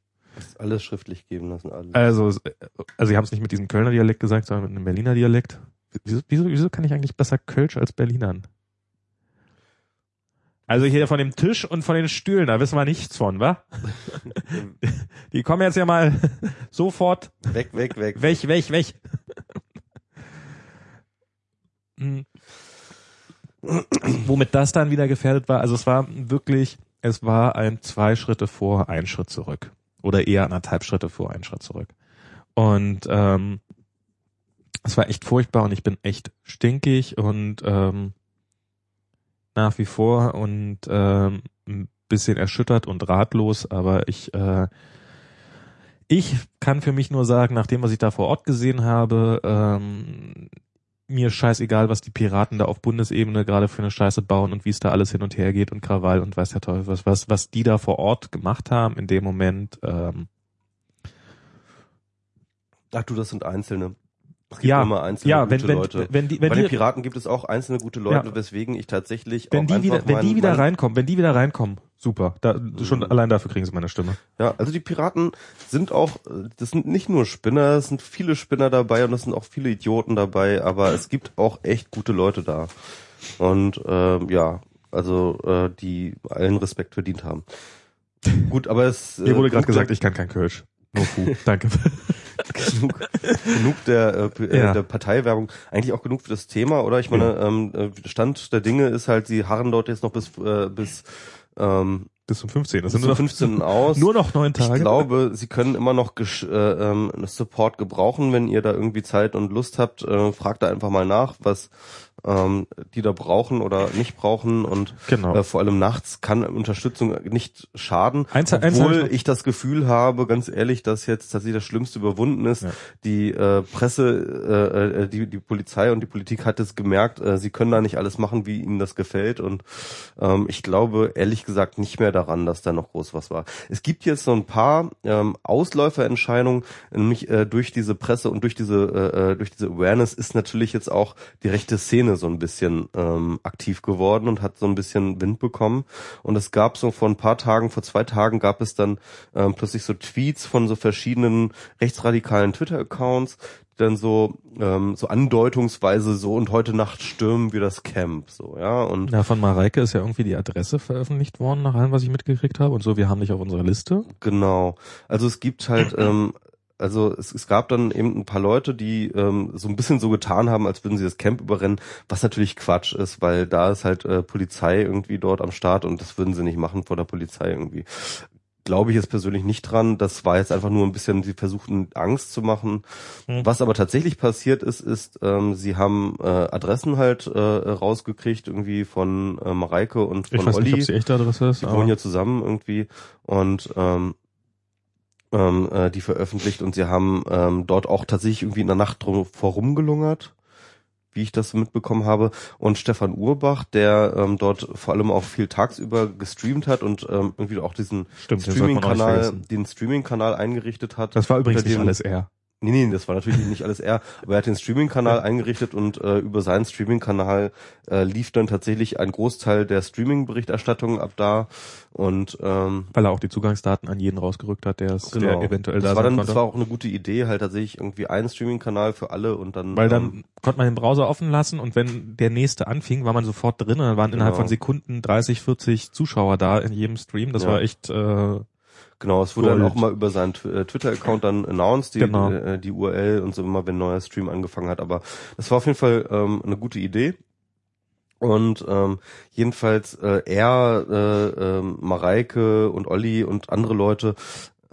Alles schriftlich geben lassen, alles. Also, also sie haben es nicht mit diesem Kölner Dialekt gesagt, sondern mit einem Berliner Dialekt. Wieso, wieso, wieso kann ich eigentlich besser Kölsch als Berlinern? Also hier von dem Tisch und von den Stühlen, da wissen wir nichts von, wa? Die kommen jetzt ja mal sofort weg, weg, weg. weg, weg, weg. Womit das dann wieder gefährdet war, also es war wirklich, es war ein zwei Schritte vor, ein Schritt zurück. Oder eher anderthalb Schritte vor, ein Schritt zurück. Und ähm, es war echt furchtbar und ich bin echt stinkig und ähm, nach wie vor und ähm, ein bisschen erschüttert und ratlos, aber ich äh, ich kann für mich nur sagen, nach dem, was ich da vor Ort gesehen habe, ähm, mir scheißegal, was die Piraten da auf Bundesebene gerade für eine Scheiße bauen und wie es da alles hin und her geht und Krawall und weiß der Teufel was, was, was die da vor Ort gemacht haben in dem Moment. Ähm, Ach du, das sind Einzelne. Es gibt ja, immer einzelne ja, gute wenn, wenn, Leute. wenn die, wenn Bei die, den Piraten gibt es auch einzelne gute Leute, Ja. weswegen ich tatsächlich wenn auch die wieder, wenn die wieder reinkommen, wenn die wieder reinkommen, super. Da, schon Mhm. allein dafür kriegen sie meine Stimme. Ja, also die Piraten sind auch, äh, das sind nicht nur Spinner, es sind viele Spinner dabei und es sind auch viele Idioten dabei, aber es gibt auch echt gute Leute da. Und ähm, ja, also äh, die allen Respekt verdient haben. Gut, aber es Mir wurde gerade genug gesagt, ich kann kein Kölsch. No. Danke. genug, genug der, äh, Ja. der Parteiwerbung, eigentlich auch genug für das Thema, oder? Ich meine, ähm, äh, Stand der Dinge ist halt, sie harren dort jetzt noch bis äh, bis ähm, Bis zum 15. Das bis sind nur zum noch, 15. aus. nur noch neun Tage. Ich glaube, sie können immer noch äh, ähm, Support gebrauchen, wenn ihr da irgendwie Zeit und Lust habt. Äh, fragt da einfach mal nach, was ähm, die da brauchen oder nicht brauchen und Genau. äh, vor allem nachts kann Unterstützung nicht schaden. Eins- eins obwohl ich noch- ich das Gefühl habe, ganz ehrlich, dass jetzt tatsächlich das Schlimmste überwunden ist. Ja. Die äh, Presse, äh, äh, die, die Polizei und die Politik hat es gemerkt, äh, sie können da nicht alles machen, wie ihnen das gefällt. Und ähm, ich glaube ehrlich gesagt nicht mehr daran, dass da noch groß was war. Es gibt jetzt so ein paar ähm, Ausläuferentscheidungen, nämlich äh, durch diese Presse und durch diese äh, äh, durch diese Awareness ist natürlich jetzt auch die rechte Szene so ein bisschen ähm, aktiv geworden und hat so ein bisschen Wind bekommen. Und es gab so vor ein paar Tagen, vor zwei Tagen gab es dann ähm, plötzlich so Tweets von so verschiedenen rechtsradikalen Twitter-Accounts, die dann so ähm, so andeutungsweise so und heute Nacht stürmen wir das Camp so ja und Ja, von Mareike ist ja irgendwie die Adresse veröffentlicht worden, nach allem, was ich mitgekriegt habe. Und so, wir haben dich auf unserer Liste. Genau. Also es gibt halt, ähm, also es, es gab dann eben ein paar Leute, die ähm, so ein bisschen so getan haben, als würden sie das Camp überrennen, was natürlich Quatsch ist, weil da ist halt äh, Polizei irgendwie dort am Start und das würden sie nicht machen vor der Polizei irgendwie. Glaube ich jetzt persönlich nicht dran. Das war jetzt einfach nur ein bisschen, sie versuchten Angst zu machen. Hm. Was aber tatsächlich passiert ist, ist, ähm, sie haben äh, Adressen halt äh, rausgekriegt, irgendwie von äh, Mareike und von Ich weiß Olli. nicht, ob es die echte Adresse ist. Die aber- wohnen ja zusammen irgendwie und ähm, ähm, äh, die veröffentlicht und sie haben ähm, dort auch tatsächlich irgendwie in der Nacht drum vorumgelungert, wie ich das mitbekommen habe. Und Stefan Urbach, der ähm, dort vor allem auch viel tagsüber gestreamt hat und ähm, irgendwie auch diesen den Streaming-Kanal, den Streaming-Kanal eingerichtet hat. Das war übrigens nicht alles er. Nee, nee, das war natürlich nicht alles er, aber er hat den Streaming-Kanal eingerichtet und äh, über seinen Streaming-Kanal äh, lief dann tatsächlich ein Großteil der Streaming-Berichterstattung ab da und ähm, Weil er auch die Zugangsdaten an jeden rausgerückt hat, der es genau. der eventuell das da war dann, konnte. das war auch eine gute Idee, halt tatsächlich irgendwie einen Streaming-Kanal für alle und dann Weil dann ähm, konnte man den Browser offen lassen und wenn der nächste anfing, war man sofort drin und dann waren innerhalb Genau. von Sekunden 30, 40 Zuschauer da in jedem Stream. Das Ja. war echt äh, Genau, es wurde dann Gold. auch mal über seinen äh, Twitter-Account dann announced, die, Genau. äh, die URL und so immer, wenn ein neuer Stream angefangen hat. Aber das war auf jeden Fall ähm, eine gute Idee. Und ähm, jedenfalls äh, er, äh, ähm, Mareike und Olli und andere Leute,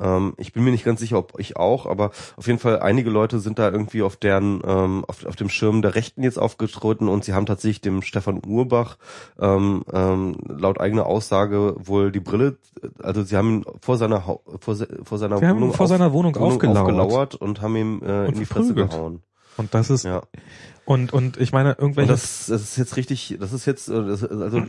ähm, ich bin mir nicht ganz sicher, ob ich auch, aber auf jeden Fall einige Leute sind da irgendwie auf deren, ähm, auf, auf dem Schirm der Rechten jetzt aufgetreten und sie haben tatsächlich dem Stefan Urbach ähm, ähm, laut eigener Aussage wohl die Brille, also sie haben ihn vor seiner Hau- vor, se- vor seiner Sie Wohnung vor seiner Wohnung aufgelauert. aufgelauert und haben ihm äh, Und in die Fresse gehauen. und das ist Ja. und und ich meine Und irgendwelche das, das ist jetzt richtig, das ist jetzt, äh, also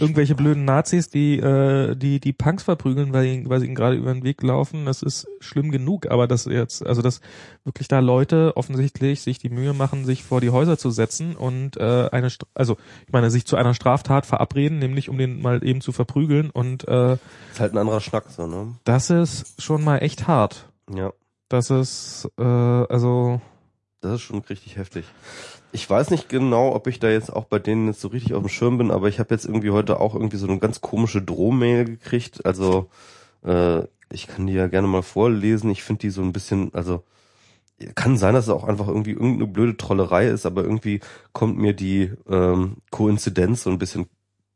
irgendwelche blöden Nazis, die äh, die die Punks verprügeln, weil, weil sie ihnen gerade über den Weg laufen, das ist schlimm genug. Aber das jetzt, also dass wirklich da Leute offensichtlich sich die Mühe machen, sich vor die Häuser zu setzen und äh, eine, St- also ich meine, sich zu einer Straftat verabreden, nämlich um den mal eben zu verprügeln. Und äh, ist halt ein anderer Schnack so, ne? das ist schon mal echt hart. Ja. Das ist äh, also Das ist schon richtig heftig. Ich weiß nicht genau, ob ich da jetzt auch bei denen jetzt so richtig auf dem Schirm bin, aber ich habe jetzt irgendwie heute auch irgendwie so eine ganz komische Drohmail gekriegt. Also äh, ich kann die ja gerne mal vorlesen. Ich finde die so ein bisschen, also kann sein, dass es auch einfach irgendwie irgendeine blöde Trollerei ist, aber irgendwie kommt mir die ähm, Koinzidenz so ein bisschen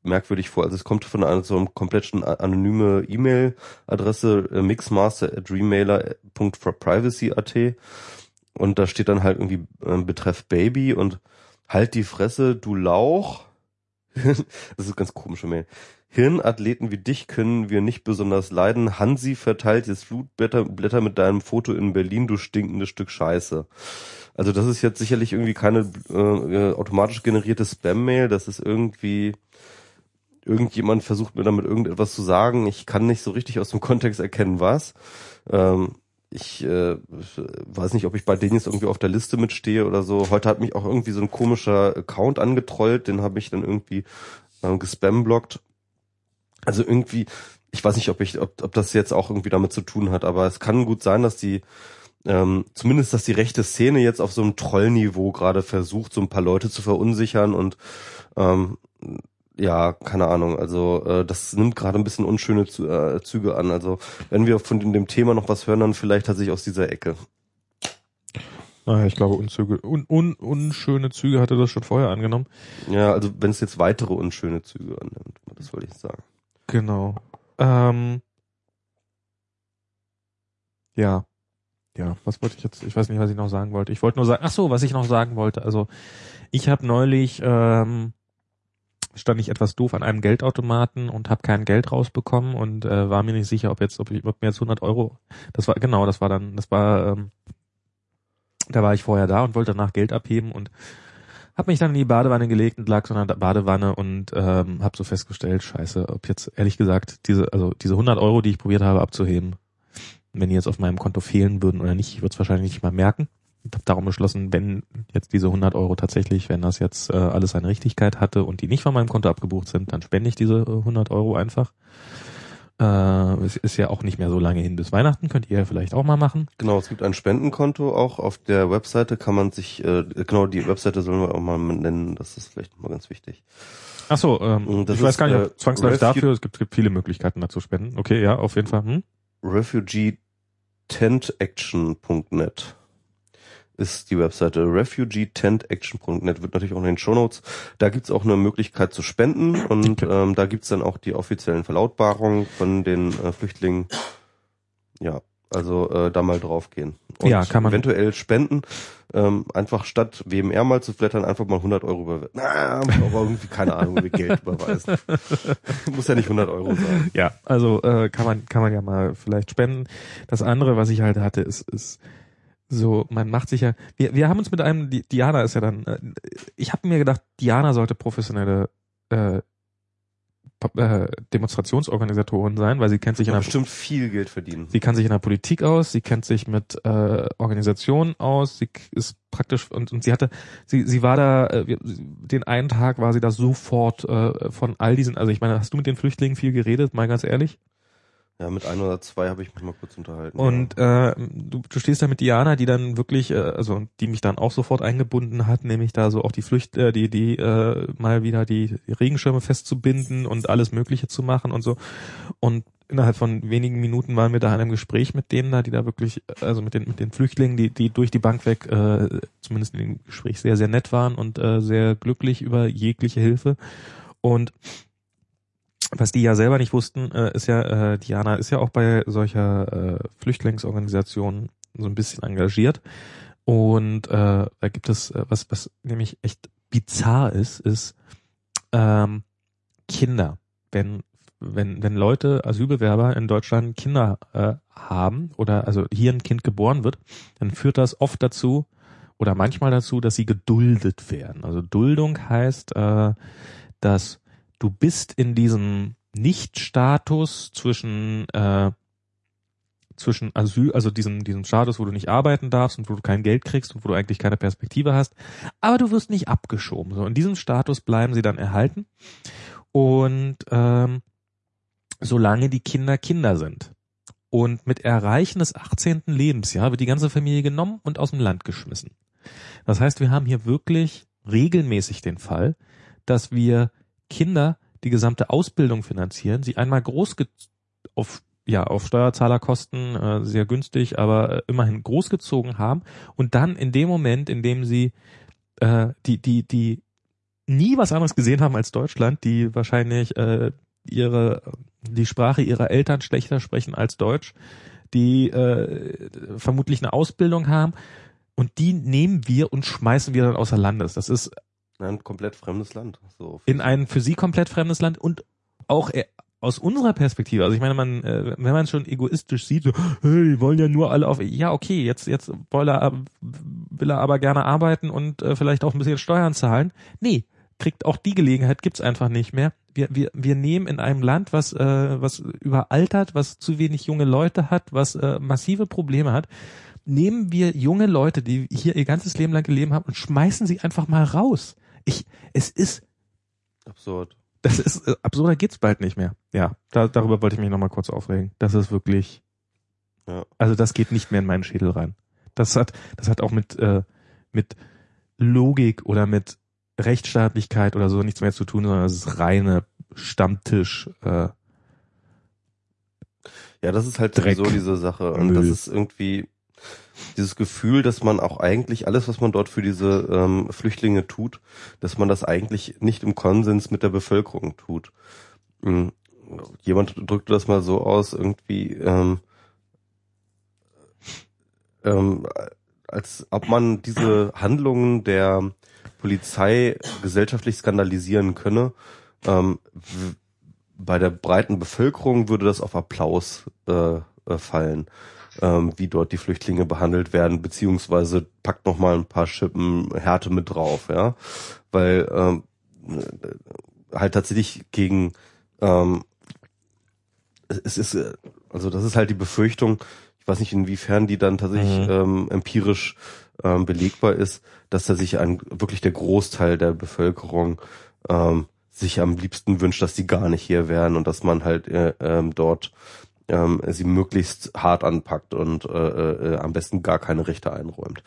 merkwürdig vor. Also es kommt von einer so einem komplett anonyme E-Mail-Adresse äh, mixmaster@remailer.privacy.at und da steht dann halt irgendwie äh, betreff Baby und halt die Fresse, du Lauch. das ist ganz komische Mail. Hirnathleten wie dich können wir nicht besonders leiden. Hansi verteilt jetzt Flutblätter Blätter mit deinem Foto in Berlin, du stinkendes Stück Scheiße. Also das ist jetzt sicherlich irgendwie keine äh, automatisch generierte Spam-Mail. Das ist irgendwie irgendjemand versucht mir damit irgendetwas zu sagen. Ich kann nicht so richtig aus dem Kontext erkennen, was. Ähm, ich äh, weiß nicht, ob ich bei denen jetzt irgendwie auf der Liste mitstehe oder so. Heute hat mich auch irgendwie so ein komischer Account angetrollt, den habe ich dann irgendwie äh, gespamblockt. Also irgendwie, ich weiß nicht, ob ich, ob, ob das jetzt auch irgendwie damit zu tun hat, aber es kann gut sein, dass die ähm, zumindest, dass die rechte Szene jetzt auf so einem Trollniveau gerade versucht, so ein paar Leute zu verunsichern und ähm, ja, keine Ahnung. Also äh, das nimmt gerade ein bisschen unschöne Zü äh, Züge an. Also wenn wir von dem, dem Thema noch was hören, dann vielleicht tatsächlich aus dieser Ecke. naja, ich glaube Unzüge, un, un, unschöne Züge hatte das schon vorher angenommen. Ja, also wenn es jetzt weitere unschöne Züge annimmt, das wollte ich sagen. Genau. Ähm, ja. Ja, was wollte ich jetzt? Ich weiß nicht, was ich noch sagen wollte. Ich wollte nur sagen, ach so, was ich noch sagen wollte. Also ich habe neulich ähm, stand ich etwas doof an einem Geldautomaten und habe kein Geld rausbekommen und äh, war mir nicht sicher, ob jetzt, ob, ich, ob mir jetzt 100 Euro. Das war genau, das war dann, das war, ähm, da war ich vorher da und wollte danach Geld abheben und habe mich dann in die Badewanne gelegt und lag so in der Badewanne und ähm, habe so festgestellt, scheiße, ob jetzt ehrlich gesagt diese, also diese 100 Euro, die ich probiert habe abzuheben, wenn die jetzt auf meinem Konto fehlen würden oder nicht, ich würde es wahrscheinlich nicht mal merken. Darum beschlossen, wenn jetzt diese 100 Euro tatsächlich, wenn das jetzt äh, alles seine Richtigkeit hatte und die nicht von meinem Konto abgebucht sind, dann spende ich diese äh, 100 Euro einfach. Äh, es ist ja auch nicht mehr so lange hin bis Weihnachten, könnt ihr ja vielleicht auch mal machen. Genau, es gibt ein Spendenkonto auch auf der Webseite kann man sich äh, genau die Webseite sollen wir auch mal nennen, das ist vielleicht mal ganz wichtig. Ach so, ähm, Das ich weiß gar nicht, äh, ob zwangsläufig Refu- dafür, es gibt, gibt viele Möglichkeiten da zu spenden. Okay, ja, auf jeden Fall. Hm? refugeetentaction.net ist die Webseite refugeetentaction.net wird natürlich auch in den Shownotes. Da gibt's auch eine Möglichkeit zu spenden und ähm, da gibt's dann auch die offiziellen Verlautbarungen von den äh, Flüchtlingen. Ja, also äh, da mal draufgehen. Und Ja, kann man- eventuell spenden. Ähm, einfach statt WMR mal zu flattern, einfach mal 100 Euro überweisen. Na, aber irgendwie, keine Ahnung, wie Geld überweisen. Muss ja nicht 100 Euro sein. Ja, also äh, kann man kann man ja mal vielleicht spenden. Das andere, was ich halt hatte, ist ist so, man macht sich ja. Wir wir haben uns mit einem Di- Diana ist ja dann. Äh, ich habe mir gedacht, Diana sollte professionelle äh, äh, Demonstrationsorganisatorin sein, weil sie kennt sich in der bestimmt viel Geld verdienen. Sie kann sich in der Politik aus, sie kennt sich mit äh, Organisationen aus, sie ist praktisch und, und sie hatte, sie, sie war da, äh, den einen Tag war sie da sofort äh, von all diesen, also ich meine, hast du mit den Flüchtlingen viel geredet, mal ganz ehrlich? Ja, mit ein oder zwei habe ich mich mal kurz unterhalten. Und äh, du, du stehst da mit Diana, die dann wirklich, äh, also die mich dann auch sofort eingebunden hat, nämlich da so auch die Flücht, äh, die, die äh, mal wieder die, die Regenschirme festzubinden und alles Mögliche zu machen und so. Und innerhalb von wenigen Minuten waren wir da in einem Gespräch mit denen da, die da wirklich, also mit den mit den Flüchtlingen, die die durch die Bank weg, äh, zumindest in dem Gespräch sehr sehr nett waren und äh, sehr glücklich über jegliche Hilfe. Und was die ja selber nicht wussten, äh, ist ja, äh, Diana ist ja auch bei solcher äh, Flüchtlingsorganisation so ein bisschen engagiert. Und äh, da gibt es, äh, was, was nämlich echt bizarr ist, ist ähm, Kinder. Wenn, wenn, wenn Leute, Asylbewerber in Deutschland Kinder äh, haben oder also hier ein Kind geboren wird, dann führt das oft dazu oder manchmal dazu, dass sie geduldet werden. Also Duldung heißt, äh, dass du bist in diesem Nicht-Status zwischen äh, zwischen Asyl, also diesem diesem Status, wo du nicht arbeiten darfst und wo du kein Geld kriegst und wo du eigentlich keine Perspektive hast, aber du wirst nicht abgeschoben. So in diesem Status bleiben sie dann erhalten und ähm, solange die Kinder Kinder sind. Und mit Erreichen des 18. Lebensjahr wird die ganze Familie genommen und aus dem Land geschmissen. Das heißt, wir haben hier wirklich regelmäßig den Fall, dass wir Kinder die gesamte Ausbildung finanzieren, sie einmal groß auf ja auf Steuerzahlerkosten äh, sehr günstig, aber äh, immerhin großgezogen haben und dann in dem Moment, in dem sie äh, die die die nie was anderes gesehen haben als Deutschland, die wahrscheinlich äh, ihre die Sprache ihrer Eltern schlechter sprechen als Deutsch, die äh, vermutlich eine Ausbildung haben und die nehmen wir und schmeißen wir dann außer Landes. Das ist ein komplett fremdes Land. So. in ein für sie komplett fremdes Land und auch äh, aus unserer Perspektive, also ich meine, man, äh, wenn man es schon egoistisch sieht, so, hey, die wollen ja nur alle auf, ja okay, jetzt jetzt will er, will er aber gerne arbeiten und äh, vielleicht auch ein bisschen Steuern zahlen. Nee, kriegt auch die Gelegenheit, gibt's einfach nicht mehr. Wir, wir, wir nehmen in einem Land, was, äh, was überaltert, was zu wenig junge Leute hat, was äh, massive Probleme hat, nehmen wir junge Leute, die hier ihr ganzes Leben lang gelebt haben und schmeißen sie einfach mal raus. Ich, es ist Absurd. das ist äh, absurder geht's bald nicht mehr. Ja, da, darüber wollte ich mich nochmal kurz aufregen. Das ist wirklich, Ja. also das geht nicht mehr in meinen Schädel rein. Das hat, das hat auch mit äh, mit Logik oder mit Rechtsstaatlichkeit oder so nichts mehr zu tun, sondern das ist reine Stammtisch. Äh, Ja, das ist halt Dreck. sowieso diese Sache. Und Müll. das ist irgendwie dieses Gefühl, dass man auch eigentlich alles, was man dort für diese ähm, Flüchtlinge tut, dass man das eigentlich nicht im Konsens mit der Bevölkerung tut. Mhm. Jemand drückte das mal so aus, irgendwie, ähm, ähm, als ob man diese Handlungen der Polizei gesellschaftlich skandalisieren könne. Ähm, bei der breiten Bevölkerung würde das auf Applaus äh, äh, fallen, ähm, wie dort die Flüchtlinge behandelt werden, beziehungsweise packt noch mal ein paar Schippen Härte mit drauf, ja, weil ähm, äh, halt tatsächlich gegen ähm, es ist also das ist halt die Befürchtung, ich weiß nicht inwiefern die dann tatsächlich Mhm. ähm, empirisch ähm, belegbar ist, dass da sich ein wirklich der Großteil der Bevölkerung ähm, sich am liebsten wünscht, dass die gar nicht hier wären und dass man halt äh, ähm, dort ähm, sie möglichst hart anpackt und äh, äh, am besten gar keine Rechte einräumt.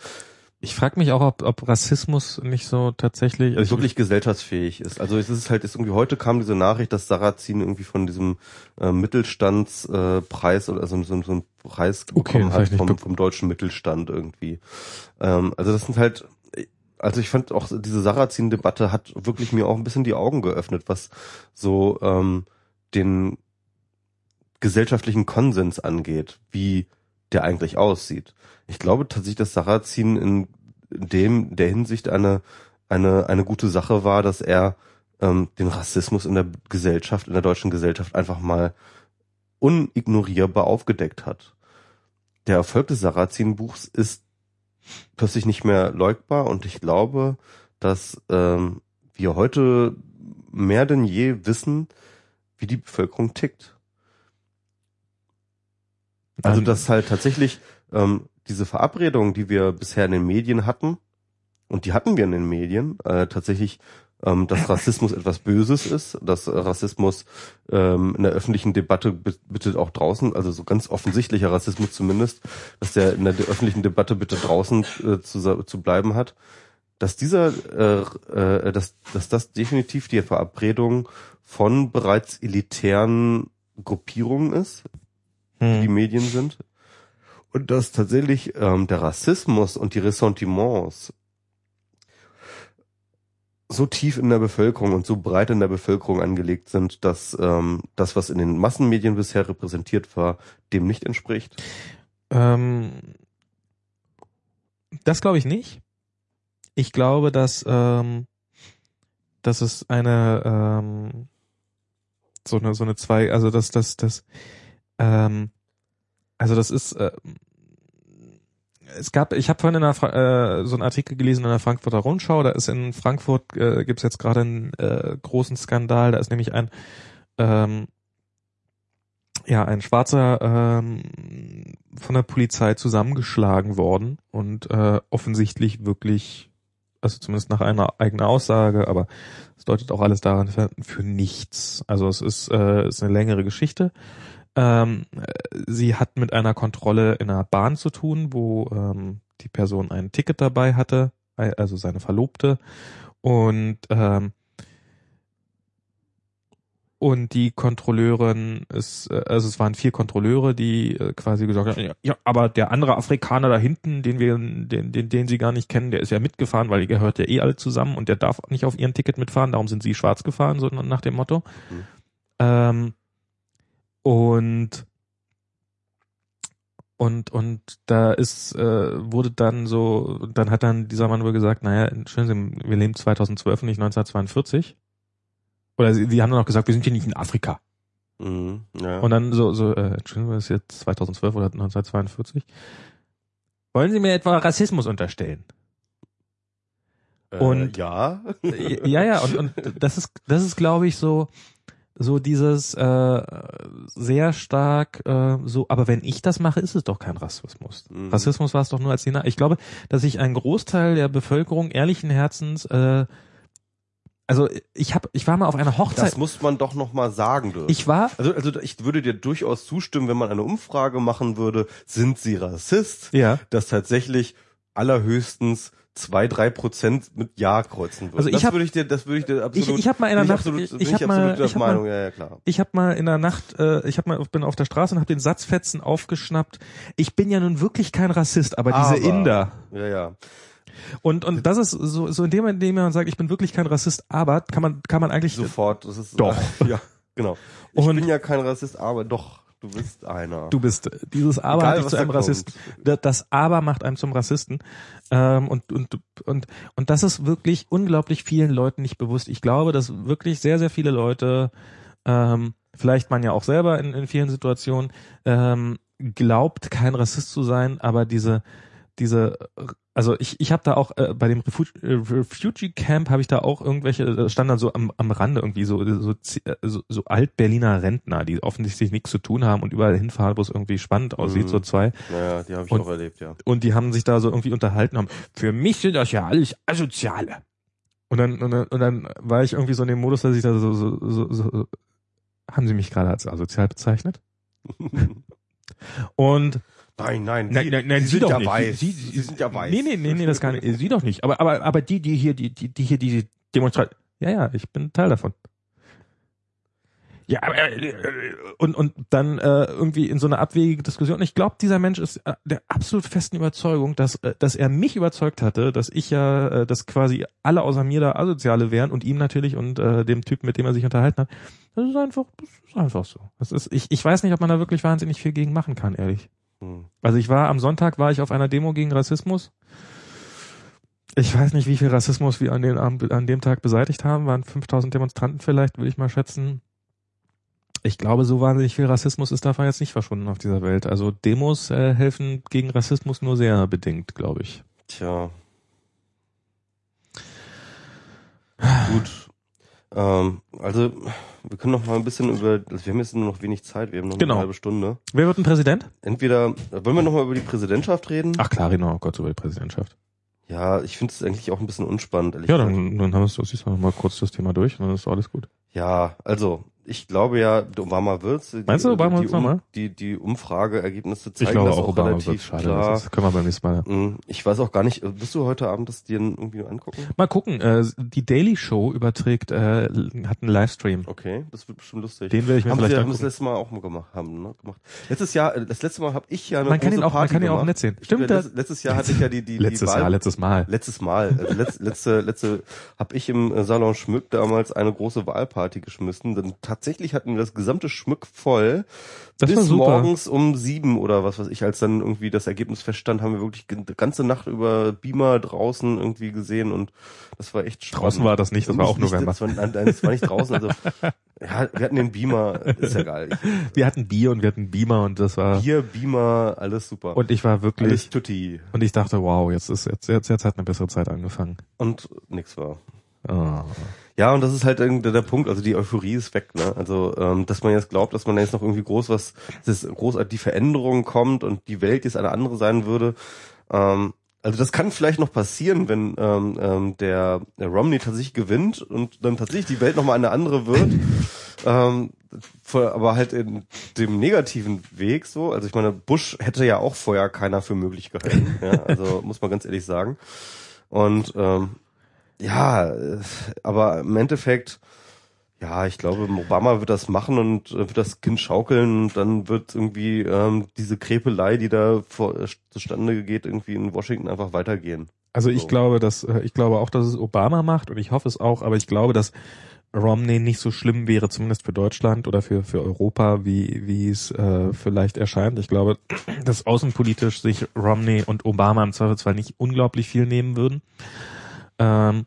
ich frage mich auch, ob, ob Rassismus nicht so tatsächlich, also ich, wirklich gesellschaftsfähig ist. Also es ist halt ist irgendwie heute kam diese Nachricht, dass Sarrazin irgendwie von diesem äh, Mittelstandspreis äh, oder also so, so einen Preis Okay, bekommen das hab hat vom, vom deutschen Mittelstand irgendwie. Ähm, also das sind halt also ich fand auch diese Sarrazin-Debatte hat wirklich mir auch ein bisschen die Augen geöffnet, was so ähm, den gesellschaftlichen Konsens angeht, wie der eigentlich aussieht. Ich glaube tatsächlich, dass Sarrazin in dem der Hinsicht eine eine eine gute Sache war, dass er ähm, den Rassismus in der Gesellschaft, in der deutschen Gesellschaft einfach mal unignorierbar aufgedeckt hat. Der Erfolg des Sarrazin-Buchs ist plötzlich nicht mehr leugbar und ich glaube, dass ähm, wir heute mehr denn je wissen, wie die Bevölkerung tickt. Also dass halt tatsächlich ähm, diese Verabredung, die wir bisher in den Medien hatten, und die hatten wir in den Medien, äh, tatsächlich, ähm, dass Rassismus etwas Böses ist, dass Rassismus ähm, in der öffentlichen Debatte bitte auch draußen, also so ganz offensichtlicher Rassismus zumindest, dass der in der öffentlichen Debatte bitte draußen äh, zu, zu bleiben hat, dass dieser, äh, äh, dass, dass das definitiv die Verabredung von bereits elitären Gruppierungen ist, hm. die Medien sind. Und dass tatsächlich ähm, der Rassismus und die Ressentiments so tief in der Bevölkerung und so breit in der Bevölkerung angelegt sind, dass ähm, das, was in den Massenmedien bisher repräsentiert war, dem nicht entspricht? Ähm, das glaube ich nicht. Ich glaube, dass, ähm, dass es eine ähm, so eine so eine zwei, also dass das das ähm, also das ist äh, es gab, ich habe vorhin in einer, äh, so einen Artikel gelesen in der Frankfurter Rundschau, da ist in Frankfurt, äh, gibt jetzt gerade einen äh, großen Skandal, da ist nämlich ein ähm, ja, ein Schwarzer ähm, von der Polizei zusammengeschlagen worden und äh, offensichtlich wirklich, also zumindest nach einer eigenen Aussage, aber es deutet auch alles daran für, für nichts. Also es ist, äh, ist eine längere Geschichte. Ähm, sie hat mit einer Kontrolle in einer Bahn zu tun, wo ähm, die Person ein Ticket dabei hatte, also seine Verlobte. Und ähm, und die Kontrolleurin ist, äh, also es waren vier Kontrolleure, die äh, quasi gesagt haben, ja, ja, aber der andere Afrikaner da hinten, den wir, den, den, den sie gar nicht kennen, der ist ja mitgefahren, weil die gehört ja eh alle zusammen und der darf nicht auf ihren Ticket mitfahren, darum sind sie schwarz gefahren, so nach dem Motto. Mhm. Ähm, und und und da ist äh, wurde dann so dann hat dann dieser Mann wohl gesagt naja entschuldigen Sie wir leben 2012 und nicht 1942 oder sie, sie haben dann auch gesagt wir sind hier nicht in Afrika. Mhm, ja. und dann so so äh, entschuldigen Sie ist jetzt 2012 oder 1942 wollen Sie mir etwa Rassismus unterstellen? Äh, und ja. Ja ja und und das ist das ist glaube ich so so dieses äh, sehr stark äh, so, aber wenn ich das mache, ist es doch kein Rassismus. Mhm. Rassismus war es doch nur als die. Na ich glaube, dass sich ein Großteil der Bevölkerung ehrlichen Herzens äh, also ich habe, ich war mal auf einer Hochzeit. Das muss man doch noch mal sagen dürfen. Ich war. Also, also ich würde dir durchaus zustimmen, wenn man eine Umfrage machen würde, sind Sie Rassist? Ja. Dass tatsächlich allerhöchstens zwei, drei Prozent mit Ja kreuzen würde. Also ich das würde ich dir, das würde ich dir absolut. Ich, ich habe mal in der Nacht, absolut, ich, ich habe mal, ich hab Meinung, mal, ja, ja, klar. Ich habe mal in der Nacht, äh, ich habe mal bin auf der Straße und habe den Satzfetzen aufgeschnappt. Ich bin ja nun wirklich kein Rassist, aber, aber diese Inder. Ja, ja. Und und das ist so so in dem in dem man sagt, ich bin wirklich kein Rassist, aber kann man kann man eigentlich sofort. Das ist doch. ja, genau. Ich und, bin ja kein Rassist, aber doch. Du bist einer. Du bist dieses Aber Egal, hat dich zu einem Rassisten. Das Aber macht einem zum Rassisten. Ähm, und, und, und, und das ist wirklich unglaublich vielen Leuten nicht bewusst. Ich glaube, dass wirklich sehr, sehr viele Leute, ähm, vielleicht man ja auch selber in, in vielen Situationen, ähm, glaubt, kein Rassist zu sein, aber diese, diese also ich, ich habe da auch äh, bei dem Refugi, äh, Refugee Camp habe ich da auch irgendwelche, da stand dann so am, am Rande irgendwie so, so, so, so Alt-Berliner Rentner, die offensichtlich nichts zu tun haben und überall hinfahren, wo es irgendwie spannend aussieht, mhm. so zwei. Naja, die habe ich und, auch erlebt, ja. Und die haben sich da so irgendwie unterhalten haben, für mich sind das ja alles Asoziale. Und dann, und dann, und dann war ich irgendwie so in dem Modus, dass ich da so, so, so, so haben sie mich gerade als asozial bezeichnet? und Nein, nein, nein, nein, nein, sie, sie sind ja nicht. weiß. Sie, sie, sie, sind ja weiß. Nee, nee, nee, nee, das kann ich. Sie doch nicht. Aber, aber, aber die, die hier, die, die, die hier, die demonstrieren. Ja, ja, ich bin Teil davon. Ja, aber, äh, und, und dann äh, irgendwie in so einer abwegige Diskussion. Ich glaube, dieser Mensch ist äh, der absolut festen Überzeugung, dass, äh, dass er mich überzeugt hatte, dass ich ja, äh, dass quasi alle außer mir da Asoziale wären und ihm natürlich und äh, dem Typen, mit dem er sich unterhalten hat. Das ist einfach, das ist einfach so. Das ist, ich, ich weiß nicht, ob man da wirklich wahnsinnig viel gegen machen kann, ehrlich. Hm. Also ich war am Sonntag war ich auf einer Demo gegen Rassismus. Ich weiß nicht, wie viel Rassismus wir an, den, an dem Tag beseitigt haben. Waren 5000 Demonstranten vielleicht, würde ich mal schätzen. Ich glaube, so wahnsinnig viel Rassismus ist davon jetzt nicht verschwunden auf dieser Welt. Also Demos äh, helfen gegen Rassismus nur sehr bedingt, glaube ich. Tja. Gut. Ähm, also wir können noch mal ein bisschen über, also wir haben jetzt nur noch wenig Zeit, wir haben noch Genau. eine halbe Stunde. Wer wird ein Präsident? Entweder wollen wir noch mal über die Präsidentschaft reden? Ach klar, reden wir auch kurz über die Präsidentschaft. Ja, ich finde es eigentlich auch ein bisschen unspannend, ehrlich Ja, dann, dann haben wir es, siehst du noch mal kurz das Thema durch und dann ist alles gut. Ja, also ich glaube ja, Obama wird's. Meinst du, Obama die, wird's nochmal? die, die Umfrageergebnisse Ich zeigen glaube das auch, auch Obama relativ schade. klar. Das können wir beim nächsten Mal. Mm, Ich weiß auch gar nicht, bist du heute Abend das dir irgendwie angucken? Mal gucken, äh, die Daily Show überträgt, äh, hat einen Livestream. Okay, das wird bestimmt lustig. Den werde ich mir haben vielleicht sie haben das letzte Mal auch mal gemacht, haben, ne, gemacht. Letztes Jahr, äh, das letzte Mal habe ich ja eine Man kann ihn auch, man Party kann ihn auch nett sehen. Ich- Stimmt, das, letztes Jahr hatte ich ja die die letztes die Wahl, Jahr, letztes Mal. Letztes Mal, also letz, letzte, letzte, habe ich im äh, Salon Schmück damals eine große Wahlparty geschmissen. Denn tatsächlich hatten wir das gesamte Schmück voll. Das bis morgens um sieben oder was weiß ich, als dann irgendwie das Ergebnis feststand, haben wir wirklich die ganze Nacht über Beamer draußen irgendwie gesehen und das war echt spannend. Draußen war das nicht, das war auch Nicht- November. Das war, nein, das war nicht draußen. Also ja, wir hatten den Beamer, ist ja geil. Wir hatten Bier und wir hatten Beamer und das war, Bier, Beamer, alles super. und ich war alles wirklich, tutti. und ich dachte, wow, jetzt ist, jetzt, jetzt, jetzt hat eine bessere Zeit angefangen. Und nix war. Oh. Ja, und das ist halt irgendwie der Punkt, also die Euphorie ist weg, ne? Also, ähm, dass man jetzt glaubt, dass man jetzt noch irgendwie groß was, dass groß die Veränderung kommt und die Welt jetzt eine andere sein würde. Ähm, also das kann vielleicht noch passieren, wenn ähm, ähm, der, der Romney tatsächlich gewinnt und dann tatsächlich die Welt nochmal eine andere wird. ähm, aber halt in dem negativen Weg so. Also ich meine, Bush hätte ja auch vorher keiner für möglich gehalten. ja? Also muss man ganz ehrlich sagen. Und ähm, ja, äh, aber im Endeffekt, ja, ich glaube, Obama wird das machen und äh, wird das Kind schaukeln und dann wird irgendwie ähm, diese Krepelei, die da vor, äh, zustande geht, irgendwie in Washington einfach weitergehen. Also ich So. glaube, dass ich glaube auch, dass es Obama macht und ich hoffe es auch, aber ich glaube, dass Romney nicht so schlimm wäre, zumindest für Deutschland oder für für Europa, wie wie es äh, vielleicht erscheint. Ich glaube, dass außenpolitisch sich Romney und Obama im Zweifelsfall nicht unglaublich viel nehmen würden. Ähm,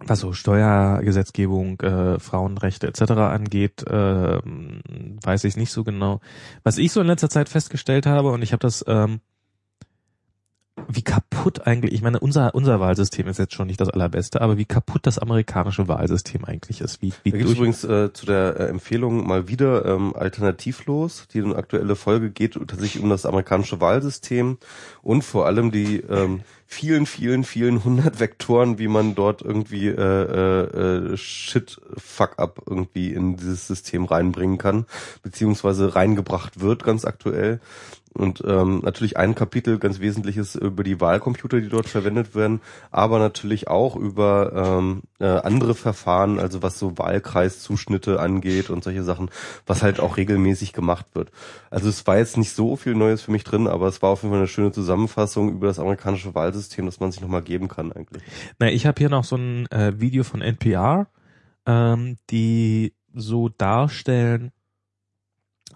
was so Steuergesetzgebung, äh, Frauenrechte etc. angeht, ähm, weiß ich nicht so genau. Was ich so in letzter Zeit festgestellt habe, und ich habe das ähm, wie kaputt eigentlich, ich meine, unser, unser Wahlsystem ist jetzt schon nicht das allerbeste, aber wie kaputt das amerikanische Wahlsystem eigentlich ist. Wie, wie Da gibt übrigens äh, zu der äh, Empfehlung mal wieder ähm, alternativlos. Die aktuelle Folge geht tatsächlich um das amerikanische Wahlsystem und vor allem die ähm, vielen, vielen, vielen hundert Vektoren, wie man dort irgendwie äh, äh, äh, Shit Fuck up irgendwie in dieses System reinbringen kann, beziehungsweise reingebracht wird ganz aktuell. Und ähm, natürlich ein Kapitel ganz wesentliches über die Wahlcomputer, die dort verwendet werden, aber natürlich auch über ähm, äh, andere Verfahren, also was so Wahlkreiszuschnitte angeht und solche Sachen, was halt auch regelmäßig gemacht wird. Also es war jetzt nicht so viel Neues für mich drin, aber es war auf jeden Fall eine schöne Zusammenfassung über das amerikanische Wahlsystem, das man sich nochmal geben kann eigentlich. na, ich habe hier noch so ein äh, Video von NPR, ähm, die so darstellen,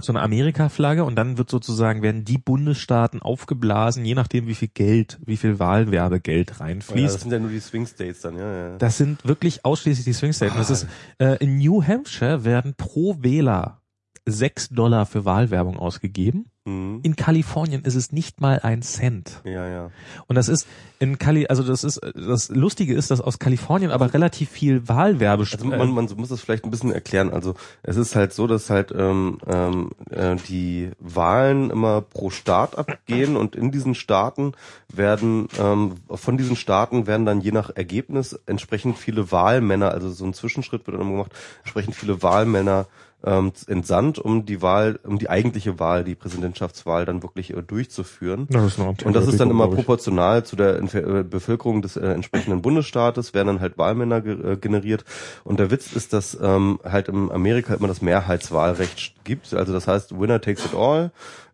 so eine Amerika-Flagge und dann wird sozusagen, werden die Bundesstaaten aufgeblasen, je nachdem wie viel Geld, wie viel Wahlwerbegeld Ja, das reinfließt. sind ja nur die Swing States dann, ja, ja. Das sind wirklich ausschließlich die Swing States. Das ist, äh, in New Hampshire werden pro Wähler sechs Dollar für Wahlwerbung ausgegeben. Mhm. In Kalifornien ist es nicht mal ein Cent. Ja, ja. Und das ist in Kali, also das ist das Lustige ist, dass aus Kalifornien aber relativ viel Wahlwerbe Also man, man muss das vielleicht ein bisschen erklären. Also es ist halt so, dass halt ähm, ähm, äh, die Wahlen immer pro Staat abgehen und in diesen Staaten werden ähm, von diesen Staaten werden dann je nach Ergebnis entsprechend viele Wahlmänner, also so ein Zwischenschritt wird dann immer gemacht, entsprechend viele Wahlmänner ähm, entsandt, um die Wahl, um die eigentliche Wahl, die Präsidentschaftswahl dann wirklich äh, durchzuführen. das Und das ist dann immer proportional zu der Entfe- äh, Bevölkerung des äh, entsprechenden Bundesstaates, werden dann halt Wahlmänner ge äh, generiert. Und der Witz ist, dass ähm, halt im Amerika immer das Mehrheitswahlrecht gibt. Also das heißt, Winner takes it all.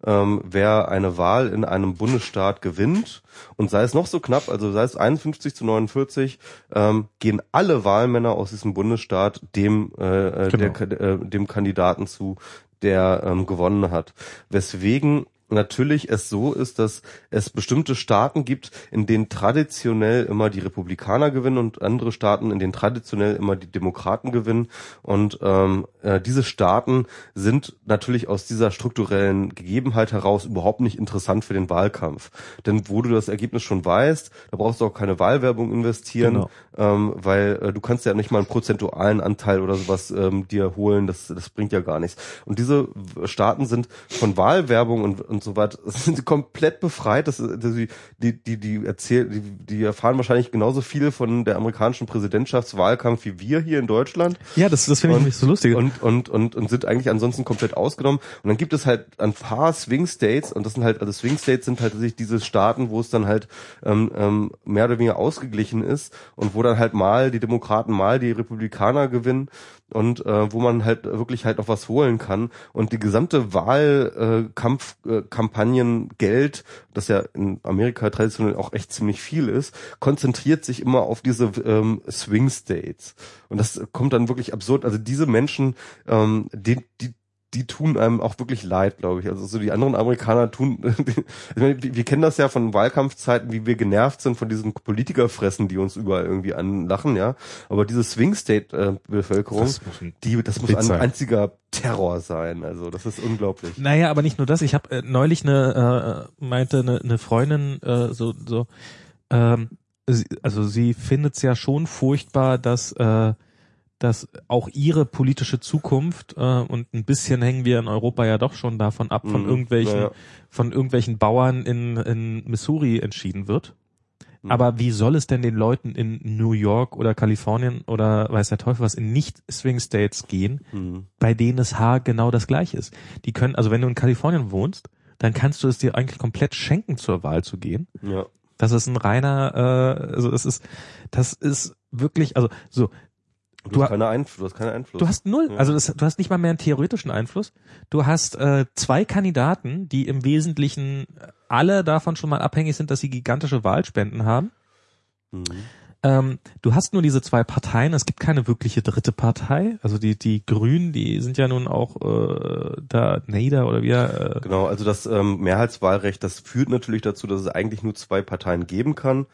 Ähm, wer eine Wahl in einem Bundesstaat gewinnt, und sei es noch so knapp, also sei es 51 zu 49, ähm, gehen alle Wahlmänner aus diesem Bundesstaat dem, äh, äh, Genau. der, äh, dem Kandidaten zu, der ähm, gewonnen hat. Weswegen natürlich es so ist, dass es bestimmte Staaten gibt, in denen traditionell immer die Republikaner gewinnen und andere Staaten, in denen traditionell immer die Demokraten gewinnen. Und ähm, äh, diese Staaten sind natürlich aus dieser strukturellen Gegebenheit heraus überhaupt nicht interessant für den Wahlkampf. Denn wo du das Ergebnis schon weißt, da brauchst du auch keine Wahlwerbung investieren, genau. ähm, weil äh, du kannst ja nicht mal einen prozentualen Anteil oder sowas ähm, dir holen. Das, das bringt ja gar nichts. Und diese Staaten sind von Wahlwerbung und, und so weiter, sind sie komplett befreit. Das, das, die, die, die erzählen, die, die erfahren wahrscheinlich genauso viel von der amerikanischen Präsidentschaftswahlkampf wie wir hier in Deutschland. Ja, das, das finde ich nicht so lustig. Und, und, und, und sind eigentlich ansonsten komplett ausgenommen. Und dann gibt es halt ein paar Swing States und das sind halt, also Swing States sind halt tatsächlich diese Staaten, wo es dann halt ähm, ähm, mehr oder weniger ausgeglichen ist und wo dann halt mal die Demokraten, mal die Republikaner gewinnen und äh, wo man halt wirklich halt auch was holen kann. Und die gesamte Wahlkampf, äh, Geld, das ja in Amerika traditionell auch echt ziemlich viel ist, konzentriert sich immer auf diese ähm, Swing States. Und das kommt dann wirklich absurd. Also diese Menschen, ähm, die, die die tun einem auch wirklich leid, glaube ich. Also so die anderen Amerikaner tun, ich meine, wir kennen das ja von Wahlkampfzeiten, wie wir genervt sind von diesen Politikerfressen, die uns überall irgendwie anlachen, ja. Aber diese Swing State Bevölkerung, das die, das muss ein sein. einziger Terror sein. Also das ist unglaublich. Naja, aber nicht nur das. Ich habe äh, neulich eine äh, meinte eine, eine Freundin äh, so so ähm, sie, also sie findet es ja schon furchtbar, dass äh, dass auch ihre politische Zukunft äh, und ein bisschen hängen wir in Europa ja doch schon davon ab, von mhm, irgendwelchen ja. von irgendwelchen Bauern in, in Missouri entschieden wird. Mhm. Aber wie soll es denn den Leuten in New York oder Kalifornien oder weiß der Teufel was in nicht Swing States gehen, mhm. bei denen es Haar genau das gleiche ist? Die können, also wenn du in Kalifornien wohnst, dann kannst du es dir eigentlich komplett schenken, zur Wahl zu gehen. Ja. Das ist ein reiner, äh, also es ist, das ist wirklich, also so, Du, hast keine Einfluss, du hast keinen Einfluss. Du hast null. Ja. Also das, du hast nicht mal mehr einen theoretischen Einfluss. Du hast äh, zwei Kandidaten, die im Wesentlichen alle davon schon mal abhängig sind, dass sie gigantische Wahlspenden haben. Mhm. Ähm, du hast nur diese zwei Parteien. Es gibt keine wirkliche dritte Partei. Also die die Grünen, die sind ja nun auch äh, da Nader oder wie. Äh, genau. Also das ähm, Mehrheitswahlrecht, das führt natürlich dazu, dass es eigentlich nur zwei Parteien geben kann.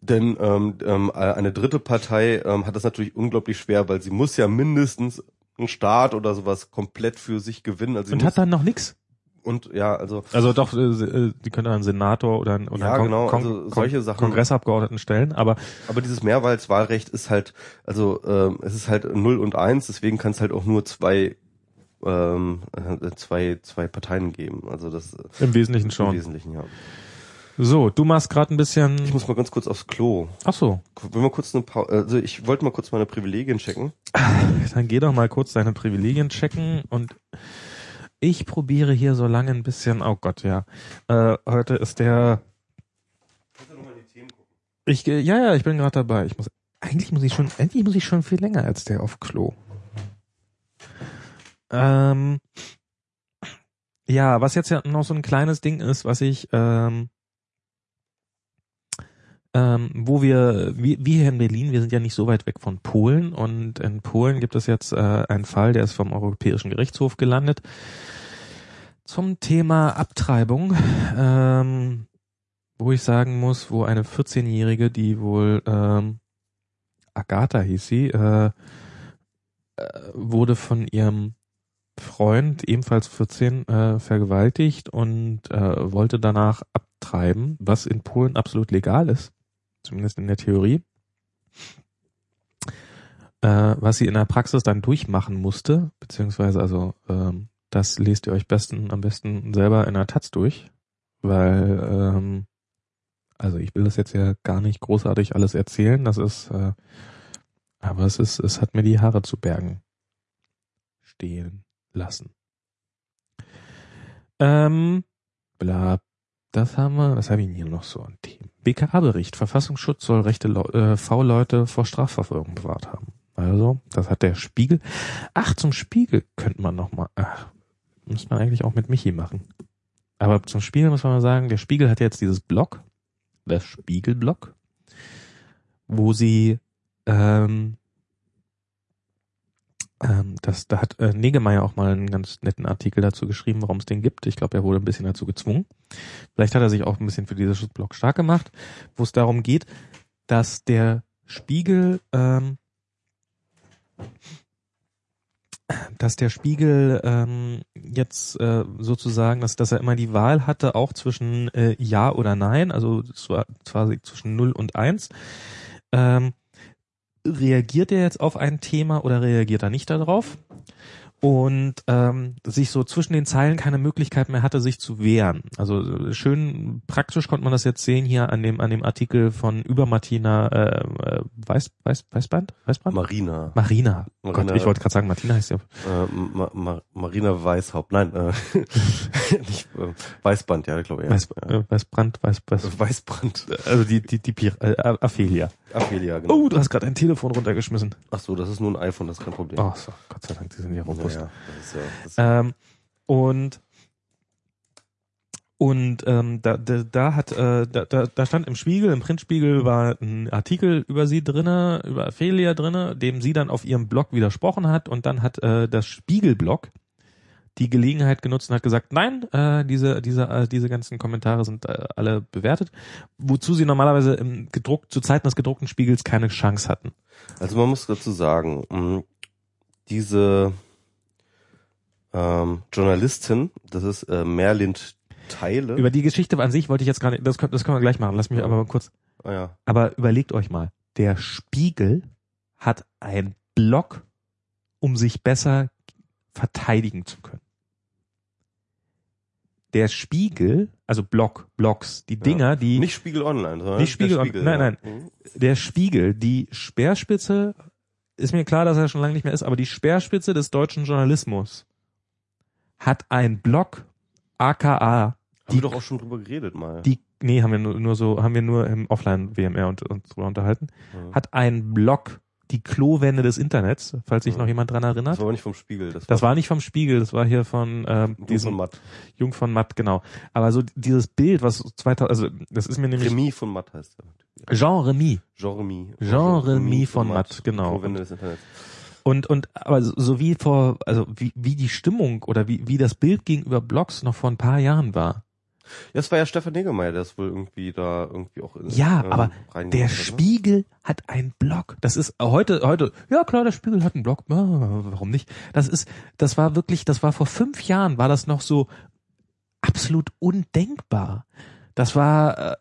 Denn ähm, ähm, eine dritte Partei ähm, hat das natürlich unglaublich schwer, weil sie muss ja mindestens einen Staat oder sowas komplett für sich gewinnen. Also und hat dann noch nix. Und ja, also also doch, äh, äh die können einen Senator oder einen, oder ja, einen genau, Kon also solche Sachen, Kongressabgeordneten stellen, aber aber dieses Mehrwahlswahlrecht ist halt, also ähm, es ist halt null und eins, deswegen kann es halt auch nur zwei ähm, äh, zwei zwei Parteien geben. Also das im Wesentlichen schon. Im Wesentlichen ja. So, du machst gerade ein bisschen. Ich muss mal ganz kurz aufs Klo. Ach so. Wollen wir kurz eine Pause. Also ich wollte mal kurz meine Privilegien checken. Dann geh doch mal kurz deine Privilegien checken und ich probiere hier so lange ein bisschen. Oh Gott, ja. Äh, heute ist der. Ich ja ja, ich bin gerade dabei. Ich muss eigentlich muss ich schon endlich muss ich schon viel länger als der auf Klo. Ähm, ja, was jetzt ja noch so ein kleines Ding ist, was ich ähm, ähm, wo wir, wie, wie hier in Berlin, wir sind ja nicht so weit weg von Polen und in Polen gibt es jetzt äh, einen Fall, der ist vom Europäischen Gerichtshof gelandet. Zum Thema Abtreibung, ähm, wo ich sagen muss, wo eine 14-Jährige, die wohl ähm, Agatha hieß sie, äh, äh, wurde von ihrem Freund, ebenfalls 14, äh, vergewaltigt und äh, wollte danach abtreiben, was in Polen absolut legal ist zumindest in der Theorie, äh, was sie in der Praxis dann durchmachen musste, beziehungsweise also ähm, das lest ihr euch besten am besten selber in der Taz durch, weil ähm, also ich will das jetzt ja gar nicht großartig alles erzählen, das ist äh, aber es ist es hat mir die Haare zu Bergen stehen lassen. Ähm, bla das haben wir. Was habe ich denn hier noch so an Themen? BKA-Bericht. Verfassungsschutz soll rechte äh, V-Leute vor Strafverfolgung bewahrt haben. Also, das hat der Spiegel. Ach, zum Spiegel könnte man noch mal. Ach, muss man eigentlich auch mit Michi machen. Aber zum Spiegel muss man mal sagen, der Spiegel hat jetzt dieses Blog, das Spiegelblog, wo sie ähm, Ähm, das, da hat äh, Negemeyer auch mal einen ganz netten Artikel dazu geschrieben, warum es den gibt. Ich glaube, er wurde ein bisschen dazu gezwungen. Vielleicht hat er sich auch ein bisschen für dieses Schutzblock stark gemacht, wo es darum geht, dass der Spiegel, ähm, dass der Spiegel ähm, jetzt äh, sozusagen, dass, dass er immer die Wahl hatte, auch zwischen äh, Ja oder Nein, also zwar quasi zwischen 0 und 1. Ähm, reagiert er jetzt auf ein Thema oder reagiert er nicht darauf? Und ähm, sich so zwischen den Zeilen keine Möglichkeit mehr hatte, sich zu wehren. Also schön praktisch konnte man das jetzt sehen hier an dem an dem Artikel von über Martina äh, äh Weiß, Weiß, Weißband? Weißband? Marina. Marina. Marina. Gott, ich wollte gerade sagen, Martina heißt ja. Äh, Ma Ma Marina Weißhaupt. Nein, äh, nicht äh, Weißband, ja, glaube ich. Weiß, ja. äh, Weißbrand, Weiß, Weiß, Weißbrand. also die die die Pir äh, Aphelia. Aphelia, genau. Oh, du hast gerade ein Telefon runtergeschmissen. Ach so, das ist nur ein iPhone, das ist kein Problem. Oh, so, Gott sei Dank, die sind ja robust. Ja, ist Ähm, und und ähm, da, da, da hat äh, da, da, da stand im Spiegel, im Printspiegel war ein Artikel über sie drinne, über Ophelia drinne, dem sie dann auf ihrem Blog widersprochen hat und dann hat äh, das Spiegelblog die Gelegenheit genutzt und hat gesagt, nein, äh, diese diese äh, diese ganzen Kommentare sind äh, alle bewertet, wozu sie normalerweise im gedruckt zu Zeiten des gedruckten Spiegels keine Chance hatten. Also man muss dazu sagen, diese ähm, Journalistin, das ist äh, Merlind Teile. Über die Geschichte an sich wollte ich jetzt gar nicht, das können, das können wir gleich machen. Lass mich aber mal kurz ah, ja. Aber überlegt euch mal, der Spiegel hat ein Blog, um sich besser verteidigen zu können. Der Spiegel, also Blog, Blogs, die Dinger, die Nicht Spiegel Online, sondern Nicht Spiegel der On- nein, nein. Mhm. der Spiegel, die Speerspitze, ist mir klar, dass er schon lange nicht mehr ist, aber die Speerspitze des deutschen Journalismus hat ein Blog, aka Haben die wir doch auch schon drüber geredet mal. die nee haben wir nur, nur so haben wir nur im Offline WMR und uns drüber unterhalten Ja. hat ein Blog die Klowände des Internets falls sich Ja. noch jemand dran das erinnert war aber nicht vom Spiegel. Das, das war nicht vom Spiegel das war hier von ähm, Jung diesem von Matt. Jung von Matt genau aber so dieses Bild was 2000 also das ist mir nämlich Remy von Matt heißt er. Jean Remy Jean Remy. Jean Remy von Matt, genau. Vorwände des Internets. Und und aber so, wie vor also wie wie die Stimmung oder wie wie das Bild gegenüber Blogs noch vor ein paar Jahren war Ja, es war ja Stefan Negemeyer, der ist wohl irgendwie da irgendwie auch in, Ja, ähm, aber Der hat, ne? Spiegel hat einen Blog. Das ist heute, heute, ja klar, der Spiegel hat einen Blog. Warum nicht? Das ist, das war wirklich, das war vor fünf Jahren, war das noch so absolut undenkbar. Das war, äh,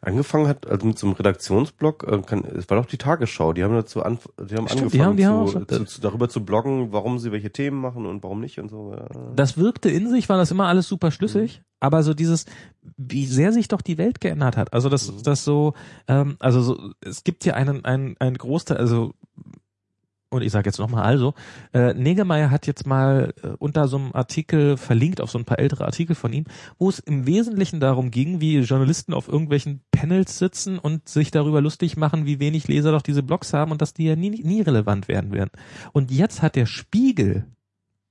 Angefangen hat, also mit so einem Redaktionsblog, äh, kann, es war doch die Tagesschau, die haben dazu an, die haben Stimmt, die angefangen haben- die haben zu, auch- zu, zu, darüber zu bloggen, warum sie welche Themen machen und warum nicht und so. Ja. das wirkte in sich, war das immer alles super schlüssig. Aber so dieses, wie sehr sich doch die Welt geändert hat. Also das, Mhm. das so, ähm, also so, es gibt hier einen, einen, einen Großteil, also und ich sage jetzt nochmal also, äh, Negemeyer hat jetzt mal äh, unter so einem Artikel verlinkt auf so ein paar ältere Artikel von ihm, wo es im Wesentlichen darum ging, wie Journalisten auf irgendwelchen Panels sitzen und sich darüber lustig machen, wie wenig Leser doch diese Blogs haben und dass die ja nie, nie relevant werden werden. Und jetzt hat der Spiegel,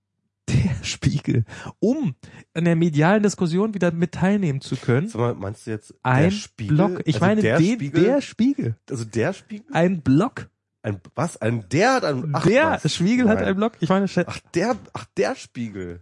der Spiegel, um an der medialen Diskussion wieder mit teilnehmen zu können, Sag mal, meinst du jetzt ein Spiegel? Blog, ich also meine der den, Spiegel, der Spiegel, also der Spiegel? ein Blog, Ein, was? Ein, der hat ein, ach, der was? Spiegel hat Nein. einen Blog, ich meine, Ach, der, ach, der Spiegel.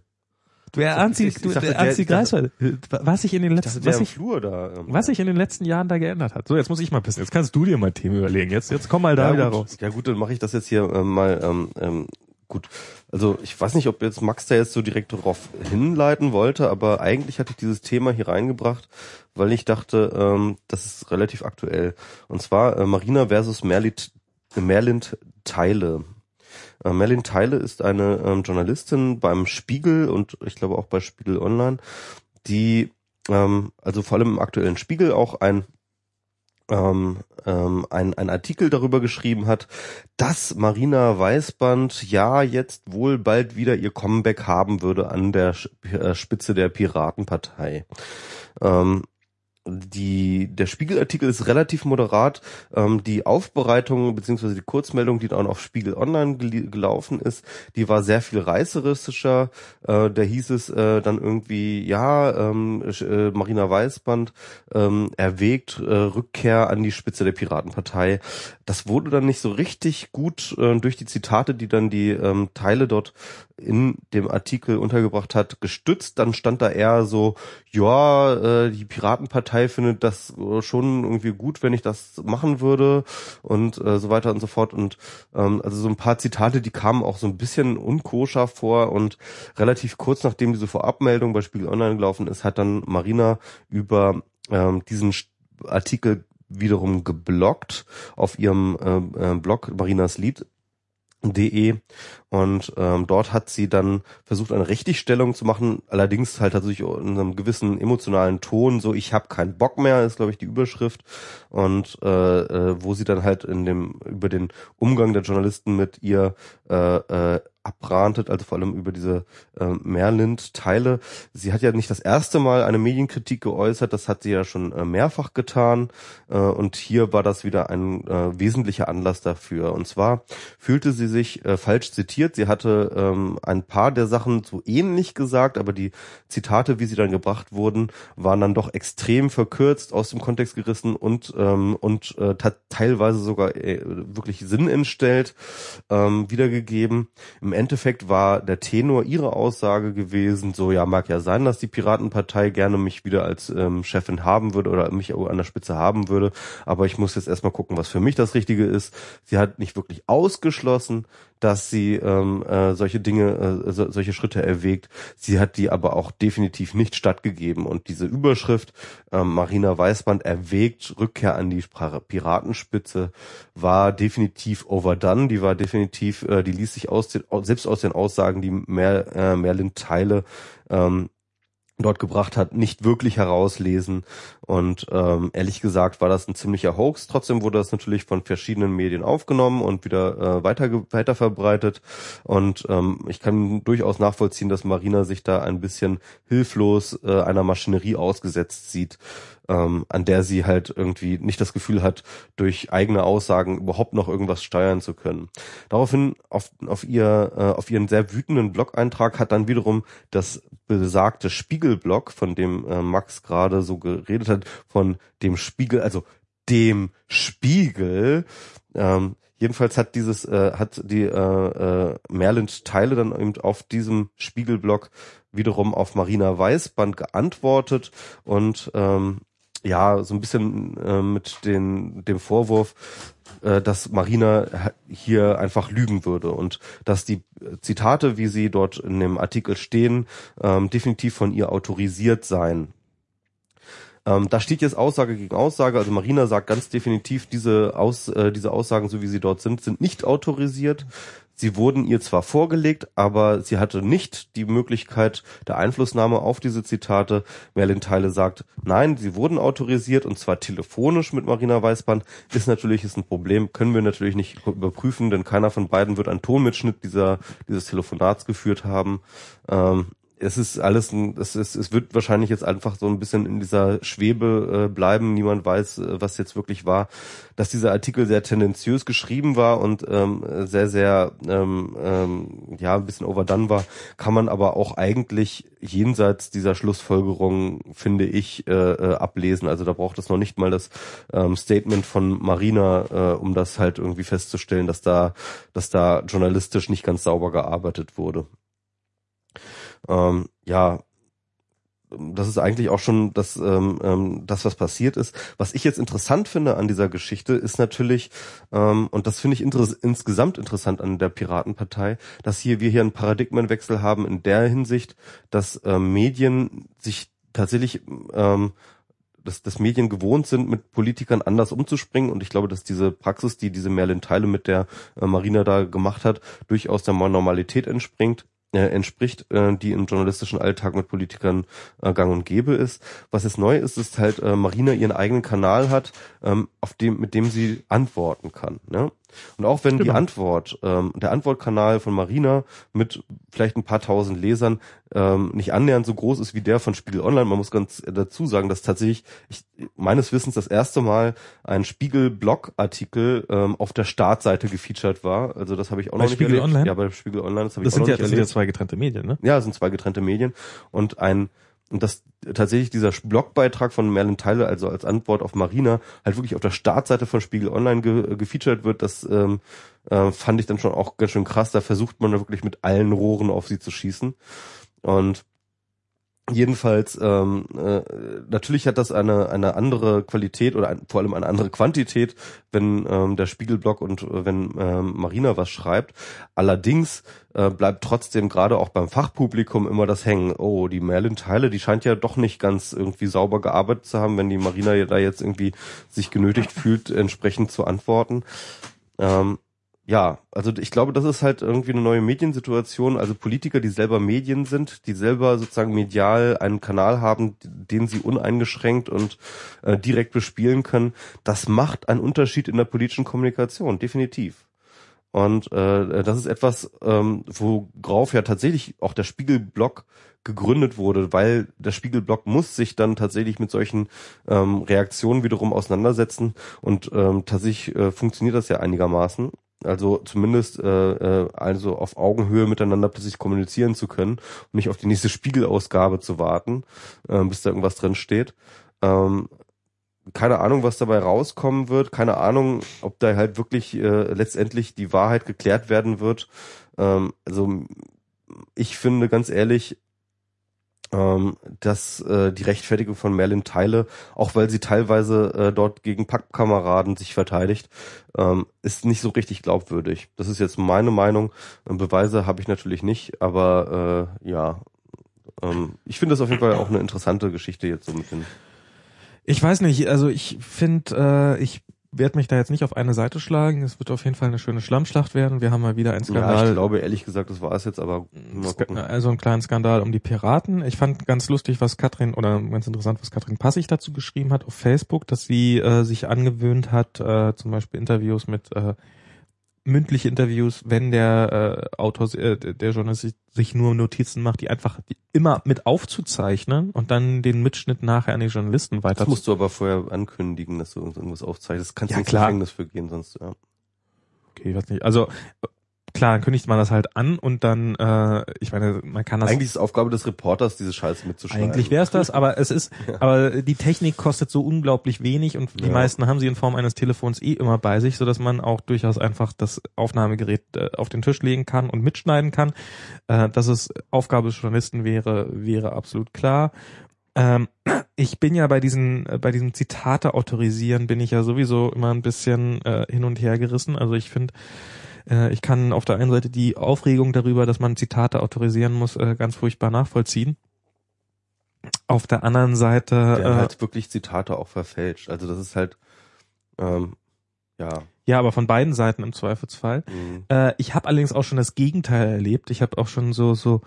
Du er Ich Anzi, du, ich dachte, der der- Anzi ich Greifswald, was sich in den Ich letzten, der was Flur da. ähm, was sich in den letzten Jahren da geändert hat. So, jetzt muss ich mal pissen. Jetzt kannst du dir mal Themen überlegen. Jetzt, jetzt komm mal da ja, wieder gut. raus. Ja gut, dann mache ich das jetzt hier ähm, mal ähm, ähm, gut. Also ich weiß nicht, ob jetzt Max da jetzt so direkt darauf hinleiten wollte, aber eigentlich hatte ich dieses Thema hier reingebracht, weil ich dachte, ähm, das ist relativ aktuell. Und zwar äh, Marina versus Merlind, Merlind Teile. Äh, Merlin Teile ist eine ähm, Journalistin beim Spiegel und ich glaube auch bei Spiegel Online, die ähm, also vor allem im aktuellen Spiegel auch ein ähm, ähm, ein, ein Artikel darüber geschrieben hat, dass Marina Weißband ja jetzt wohl bald wieder ihr Comeback haben würde an der äh, Spitze der Piratenpartei. Ähm, die, der Spiegelartikel ist relativ moderat. Ähm, die Aufbereitung beziehungsweise die Kurzmeldung, die dann auf Spiegel Online gel gelaufen ist, die war sehr viel reißeristischer. Äh, da hieß es äh, dann irgendwie, ja, ähm, äh, Marina Weißband ähm, erwägt äh, Rückkehr an die Spitze der Piratenpartei. Das wurde dann nicht so richtig gut äh, durch die Zitate, die dann die ähm, Teile dort in dem Artikel untergebracht hat, gestützt. Dann stand da eher so, ja, äh, die Piratenpartei findet das äh, schon irgendwie gut, wenn ich das machen würde und äh, so weiter und so fort. Und ähm, also so ein paar Zitate, die kamen auch so ein bisschen unkoscher vor und relativ kurz nachdem diese Vorabmeldung bei Spiegel Online gelaufen ist, hat dann Marina über ähm, diesen Artikel wiederum geblockt auf ihrem äh, äh Blog Marinas Lied de und ähm, dort hat sie dann versucht eine Richtigstellung zu machen, allerdings halt tatsächlich in einem gewissen emotionalen Ton, so ich habe keinen Bock mehr, ist glaube ich die Überschrift und äh, äh, wo sie dann halt in dem über den Umgang der Journalisten mit ihr äh, äh, abrantet, also vor allem über diese äh, Merlind-Teile. Sie hat ja nicht das erste Mal eine Medienkritik geäußert, das hat sie ja schon äh, mehrfach getan äh, und hier war das wieder ein äh, wesentlicher Anlass dafür. Und zwar fühlte sie sich äh, falsch zitiert. Sie hatte ähm, ein paar der Sachen so ähnlich gesagt, aber die Zitate, wie sie dann gebracht wurden, waren dann doch extrem verkürzt, aus dem Kontext gerissen und ähm, und äh, teilweise sogar äh, wirklich Sinn entstellt ähm, wiedergegeben. Im Endeffekt war der Tenor ihrer Aussage gewesen, so ja, mag ja sein, dass die Piratenpartei gerne mich wieder als ähm, Chefin haben würde oder mich an der Spitze haben würde, aber ich muss jetzt erstmal gucken, was für mich das Richtige ist. Sie hat nicht wirklich ausgeschlossen, dass sie ähm, äh, solche Dinge, äh, so, solche Schritte erwägt. Sie hat die aber auch definitiv nicht stattgegeben. Und diese Überschrift, ähm, Marina Weißband erwägt Rückkehr an die Piratenspitze, war definitiv overdone. Die war definitiv, äh, die ließ sich aus den, selbst aus den Aussagen, die Mer, äh, Merlin Teile ähm, dort gebracht hat, nicht wirklich herauslesen. Und ähm, ehrlich gesagt war das ein ziemlicher Hoax. Trotzdem wurde das natürlich von verschiedenen Medien aufgenommen und wieder äh, weiter, weiter verbreitet. Und ähm, ich kann durchaus nachvollziehen, dass Marina sich da ein bisschen hilflos äh, einer Maschinerie ausgesetzt sieht ähm, an der sie halt irgendwie nicht das Gefühl hat, durch eigene Aussagen überhaupt noch irgendwas steuern zu können. Daraufhin auf, auf, ihr, äh, auf ihren sehr wütenden Blog-Eintrag hat dann wiederum das besagte Spiegelblog, von dem äh, Max gerade so geredet hat, von dem Spiegel, also dem Spiegel, ähm, Jedenfalls hat dieses, äh, hat die äh, äh, Merlind Teile dann eben auf diesem Spiegelblog wiederum auf Marina Weißband geantwortet und ähm, ja, so ein bisschen äh, mit den, dem Vorwurf, äh, dass Marina hier einfach lügen würde und dass die Zitate, wie sie dort in dem Artikel stehen, ähm, definitiv von ihr autorisiert seien. Ähm, da steht jetzt Aussage gegen Aussage. Also Marina sagt ganz definitiv, diese, Aus, äh, diese Aussagen, so wie sie dort sind, sind nicht autorisiert. Sie wurden ihr zwar vorgelegt, aber sie hatte nicht die Möglichkeit der Einflussnahme auf diese Zitate. Merlin Teile sagt, nein, sie wurden autorisiert und zwar telefonisch mit Marina Weißband. Ist natürlich ist ein Problem, können wir natürlich nicht überprüfen, denn keiner von beiden wird einen Tonmitschnitt dieser, dieses Telefonats geführt haben. Ähm, es ist alles ein, es ist, es wird wahrscheinlich jetzt einfach so ein bisschen in dieser Schwebe äh, bleiben. Niemand weiß, äh, was jetzt wirklich war. Dass dieser Artikel sehr tendenziös geschrieben war und ähm, sehr, sehr, ähm, ähm, ja, ein bisschen overdone war, kann man aber auch eigentlich jenseits dieser Schlussfolgerung, finde ich, äh, äh, ablesen. Also da braucht es noch nicht mal das ähm, Statement von Marina, äh, um das halt irgendwie festzustellen, dass da, dass da journalistisch nicht ganz sauber gearbeitet wurde. Ähm, ja, das ist eigentlich auch schon das, ähm, ähm, das, was passiert ist. Was ich jetzt interessant finde an dieser Geschichte, ist natürlich, ähm, und das finde ich inter insgesamt interessant an der Piratenpartei, dass hier wir hier einen Paradigmenwechsel haben in der Hinsicht, dass ähm, Medien sich tatsächlich ähm, dass, dass Medien gewohnt sind, mit Politikern anders umzuspringen. Und ich glaube, dass diese Praxis, die diese Merlin Teile mit der äh, Marina da gemacht hat, durchaus der Normalität entspringt äh, entspricht, äh, die im journalistischen Alltag mit Politikern äh, gang und gäbe ist. Was jetzt neu ist, ist halt, äh, Marina ihren eigenen Kanal hat, ähm, auf dem, mit dem sie antworten kann. Ne? Und auch wenn die Genau. Antwort, ähm, der Antwortkanal von Marina mit vielleicht ein paar tausend Lesern ähm, nicht annähernd so groß ist wie der von Spiegel Online, man muss ganz dazu sagen, dass tatsächlich ich, meines Wissens das erste Mal ein Spiegel-Blog-Artikel ähm, auf der Startseite gefeatured war. Also das habe ich auch Bei noch nicht Spiegel erlebt. Online? Ja, bei Spiegel Online, das Das auch sind noch ja, nicht das sind ja erlebt. zwei getrennte Medien, ne? Ja, es sind zwei getrennte Medien und ein und dass tatsächlich dieser Blogbeitrag von Merlin Tyler, also als Antwort auf Marina, halt wirklich auf der Startseite von Spiegel Online ge gefeatured wird, das ähm, äh, fand ich dann schon auch ganz schön krass. Da versucht man wirklich mit allen Rohren auf sie zu schießen. Und jedenfalls, ähm, äh, natürlich hat das eine, eine andere Qualität oder ein, vor allem eine andere Quantität, wenn ähm, der Spiegelblog und äh, wenn ähm, Marina was schreibt. Allerdings äh, bleibt trotzdem gerade auch beim Fachpublikum immer das hängen. Oh, die Merlin Teile, die scheint ja doch nicht ganz irgendwie sauber gearbeitet zu haben, wenn die Marina ja da jetzt irgendwie sich genötigt fühlt, entsprechend zu antworten. Ähm, ja, also ich glaube, das ist halt irgendwie eine neue Mediensituation. Also Politiker, die selber Medien sind, die selber sozusagen medial einen Kanal haben, den sie uneingeschränkt und äh, direkt bespielen können, das macht einen Unterschied in der politischen Kommunikation, definitiv. Und äh, das ist etwas, ähm, worauf ja tatsächlich auch der Spiegelblock gegründet wurde, weil der Spiegelblock muss sich dann tatsächlich mit solchen ähm, Reaktionen wiederum auseinandersetzen und ähm, tatsächlich äh, funktioniert das ja einigermaßen. Also zumindest äh, äh, also auf Augenhöhe miteinander plötzlich kommunizieren zu können und nicht auf die nächste Spiegelausgabe zu warten, äh, bis da irgendwas drin steht. Ähm, keine Ahnung, was dabei rauskommen wird. Keine Ahnung, ob da halt wirklich äh, letztendlich die Wahrheit geklärt werden wird. Ähm, also ich finde ganz ehrlich, ähm, dass äh, die Rechtfertigung von Merlin Teile, auch weil sie teilweise äh, dort gegen Packkameraden sich verteidigt, ähm, ist nicht so richtig glaubwürdig. Das ist jetzt meine Meinung. Äh, Beweise habe ich natürlich nicht, aber äh, ja, ähm, ich finde das auf jeden Fall auch eine interessante Geschichte jetzt so mit den. Ich weiß nicht, also ich finde, äh, ich werde mich da jetzt nicht auf eine Seite schlagen. Es wird auf jeden Fall eine schöne Schlammschlacht werden. Wir haben mal wieder einen Ja, Skandal. ich glaube ehrlich gesagt, das war es jetzt, aber also einen kleinen Skandal um die Piraten. Ich fand ganz lustig, was Katrin oder ganz interessant, was Katrin Passig dazu geschrieben hat auf Facebook, dass sie äh, sich angewöhnt hat, äh, zum Beispiel Interviews mit äh, mündliche Interviews, wenn der äh, Autor, äh, der Journalist sich- nur Notizen macht, die einfach die immer mit aufzuzeichnen und dann den Mitschnitt nachher an die Journalisten weiter Das musst du aber vorher ankündigen, dass du irgendwas aufzeichnest. Kannst Ja, du ins. Gefängnis für gehen, sonst, ja. Okay, ich weiß nicht. Also klar, dann kündigt man das halt an und dann, äh, ich meine, man kann das Eigentlich ist es Aufgabe des Reporters, diese Scheiße mitzuschreiben. Eigentlich wäre es das, aber es ist, Ja. aber die Technik kostet so unglaublich wenig und die Ja. meisten haben sie in Form eines Telefons eh immer bei sich, so dass man auch durchaus einfach das Aufnahmegerät äh, auf den Tisch legen kann und mitschneiden kann. Äh, dass es Aufgabe des Journalisten wäre, wäre absolut klar. Ähm, ich bin ja bei diesen, äh, bei diesem Zitate autorisieren, bin ich ja sowieso immer ein bisschen äh, hin und her gerissen. Also ich finde, äh, ich kann auf der einen Seite die Aufregung darüber, dass man Zitate autorisieren muss, äh, ganz furchtbar nachvollziehen. Auf der anderen Seite, Der äh, halt wirklich Zitate auch verfälscht. Also das ist halt, ähm, ja. ja, aber von beiden Seiten im Zweifelsfall. mh. Äh, ich habe allerdings auch schon das Gegenteil erlebt. Ich habe auch schon so, so,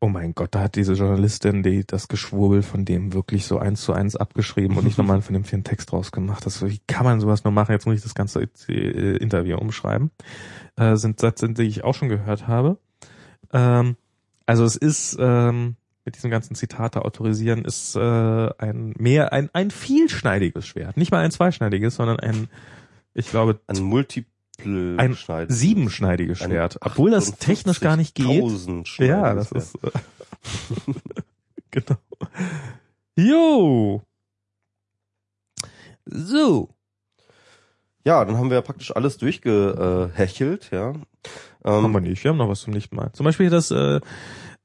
oh mein Gott, da hat diese Journalistin die das Geschwurbel von dem wirklich so eins zu eins abgeschrieben und nicht nochmal einen vernünftigen Text rausgemacht. Das, wie kann man sowas nur machen? Jetzt muss ich das ganze äh, Interview umschreiben. Äh, sind Sätze, die ich auch schon gehört habe. Ähm, also es ist ähm, mit diesem ganzen Zitate autorisieren ist äh, ein mehr ein ein vielschneidiges Schwert, nicht mal ein zweischneidiges, sondern ein ich glaube Ein Multiple Ein siebenschneidiges Schwert, obwohl das technisch gar nicht geht. 58.000 Ja, das ist äh, genau. Jo. So. Ja, dann haben wir ja praktisch alles durchgehechelt, ja. Haben Ähm, wir nicht. Wir haben noch was zum Nichtmal. Zum Beispiel das äh,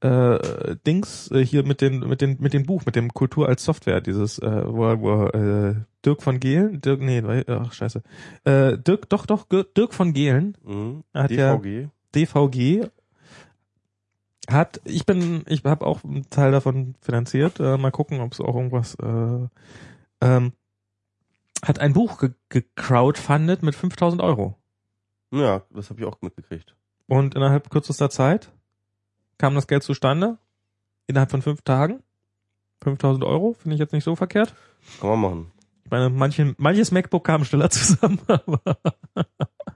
äh, Dings äh, hier mit den mit den mit dem Buch mit dem Kultur als Software dieses äh, wo, wo äh, Dirk von Gehlen? Dirk nee ach scheiße. Äh, Dirk doch doch Ge- Dirk von Gehlen mh, Hat ja- DVG. DVG hat ich bin ich habe auch einen Teil davon finanziert äh, mal gucken ob es auch irgendwas äh, ähm, hat ein Buch ge gecrowdfundet mit 5000 Euro. Ja, das habe ich auch mitgekriegt. und innerhalb kürzester Zeit kam das Geld zustande innerhalb von fünf Tagen 5000 Euro finde ich jetzt nicht so verkehrt Kann man machen. ich meine manche, manches MacBook kam schneller zusammen aber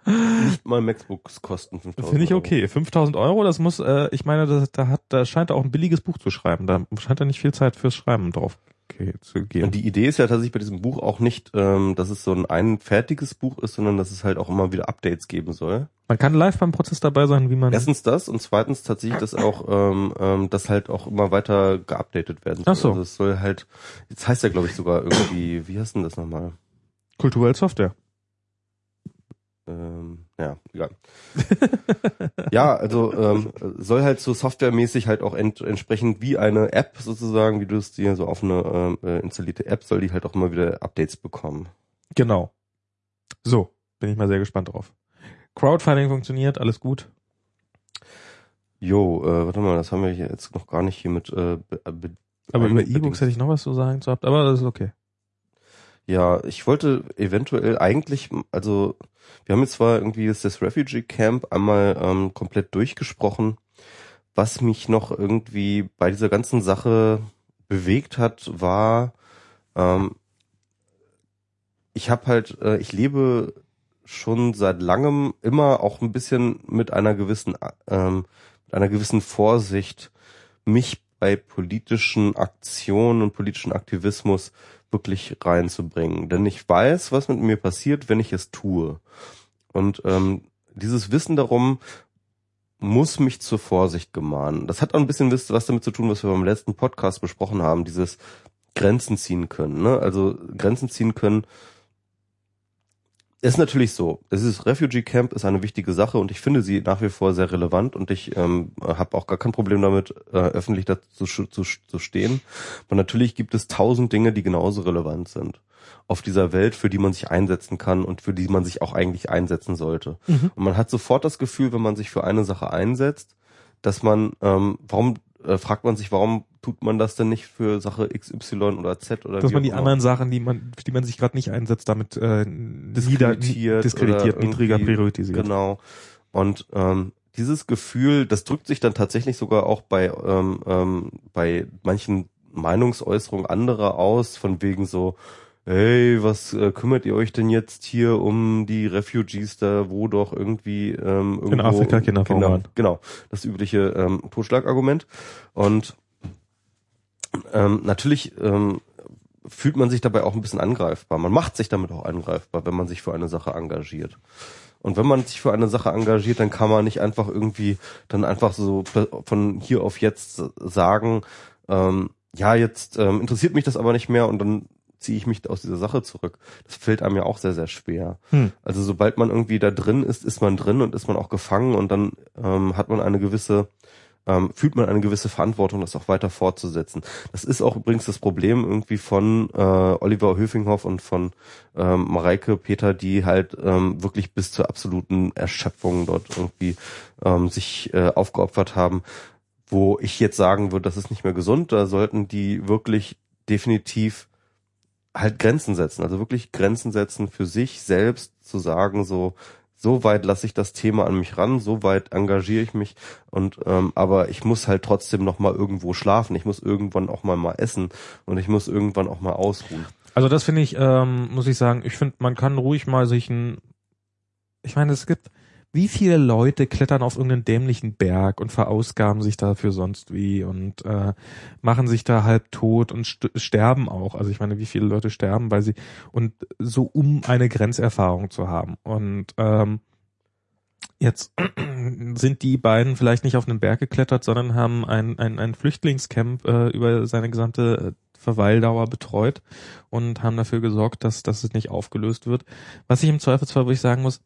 Nicht mal MacBooks kosten 5000 Finde ich okay. 5000 Euro, das muss, äh, ich meine, das, da hat, da scheint er auch ein billiges Buch zu schreiben. Da scheint er nicht viel Zeit fürs Schreiben drauf okay, zu gehen. Und die Idee ist ja tatsächlich bei diesem Buch auch nicht, ähm, dass es so ein, ein fertiges Buch ist, sondern dass es halt auch immer wieder Updates geben soll. Man kann live beim Prozess dabei sein, wie man. Erstens das und zweitens tatsächlich, dass auch, ähm, ähm, das halt auch immer weiter geupdatet werden soll. Ach so. Also es soll halt, jetzt heißt ja glaube ich sogar irgendwie, wie heißt denn das nochmal? Kulturell Software. Ähm, ja, egal. ja, also ähm, soll halt so softwaremäßig halt auch ent entsprechend wie eine App sozusagen, wie du es dir so auf eine ähm, äh, installierte App, soll die halt auch immer wieder Updates bekommen. Genau. So, bin ich mal sehr gespannt drauf. Crowdfunding funktioniert, alles gut. Jo, äh, warte mal, das haben wir jetzt noch gar nicht hier mit äh, be, be, Aber über. E-Books hätte ich noch was zu sagen zu habt, aber das ist okay. Ja, ich wollte eventuell eigentlich, also wir haben jetzt zwar irgendwie das, Refugee Camp einmal ähm, komplett durchgesprochen, was mich noch irgendwie bei dieser ganzen Sache bewegt hat, war, ähm, ich habe halt, äh, ich lebe schon seit langem immer auch ein bisschen mit einer gewissen, ähm, mit einer gewissen Vorsicht, mich bei politischen Aktionen und politischen Aktivismus wirklich reinzubringen. Denn ich weiß, was mit mir passiert, wenn ich es tue. Und ähm, dieses Wissen darum muss mich zur Vorsicht gemahnen. Das hat auch ein bisschen was damit zu tun, was wir beim letzten Podcast besprochen haben, dieses Grenzen ziehen können. Ne? Also Grenzen ziehen können ist natürlich so. Dieses Refugee Camp ist eine wichtige Sache und ich finde sie nach wie vor sehr relevant und ich ähm, habe auch gar kein Problem damit, äh, öffentlich dazu zu, zu, zu stehen. Aber natürlich gibt es tausend Dinge, die genauso relevant sind auf dieser Welt, für die man sich einsetzen kann und für die man sich auch eigentlich einsetzen sollte. Mhm. Und man hat sofort das Gefühl, wenn man sich für eine Sache einsetzt, dass man, ähm, warum äh, fragt man sich, warum tut man das denn nicht für Sache XY oder Z oder Dass man die anderen Sachen, die man, für die man sich gerade nicht einsetzt, damit äh, diskreditiert, diskreditiert niedriger priorisiert. Genau. Und ähm, dieses Gefühl, das drückt sich dann tatsächlich sogar auch bei ähm, ähm, bei manchen Meinungsäußerungen anderer aus, von wegen so, hey, was äh, kümmert ihr euch denn jetzt hier um die Refugees da, wo doch irgendwie ähm, irgendwo, Afrika Kinder genau, genau, das übliche ähm, Totschlagargument. Und ähm, natürlich ähm, fühlt man sich dabei auch ein bisschen angreifbar. Man macht sich damit auch angreifbar, wenn man sich für eine Sache engagiert. Und wenn man sich für eine Sache engagiert, dann kann man nicht einfach irgendwie dann einfach so von hier auf jetzt sagen, ähm, ja, jetzt ähm, interessiert mich das aber nicht mehr und dann ziehe ich mich aus dieser Sache zurück. Das fällt einem ja auch sehr, sehr schwer. Hm. Also sobald man irgendwie da drin ist, ist man drin und ist man auch gefangen und dann ähm, hat man eine gewisse ähm, fühlt man eine gewisse Verantwortung, das auch weiter fortzusetzen. Das ist auch übrigens das Problem irgendwie von äh, Oliver Höfinghoff und von ähm, Mareike Peter, die halt ähm, wirklich bis zur absoluten Erschöpfung dort irgendwie ähm, sich äh, aufgeopfert haben, wo ich jetzt sagen würde, das ist nicht mehr gesund. Da sollten die wirklich definitiv halt Grenzen setzen, also wirklich Grenzen setzen für sich selbst zu sagen, so so weit lasse ich das Thema an mich ran, so weit engagiere ich mich und ähm, aber ich muss halt trotzdem noch mal irgendwo schlafen, ich muss irgendwann auch mal mal essen und ich muss irgendwann auch mal ausruhen. Also das finde ich, ähm, muss ich sagen, ich finde, man kann ruhig mal sich ein, ich meine, es gibt, wie viele Leute klettern auf irgendeinen dämlichen Berg und verausgaben sich dafür sonst wie und äh, machen sich da halb tot und st sterben auch. Also ich meine, wie viele Leute sterben, weil sie und so um eine Grenzerfahrung zu haben. Und ähm, jetzt sind die beiden vielleicht nicht auf einen Berg geklettert, sondern haben ein, ein, ein Flüchtlingscamp äh, über seine gesamte äh, Verweildauer betreut und haben dafür gesorgt, dass, dass es nicht aufgelöst wird. Was ich im Zweifelsfall, wo ich sagen muss,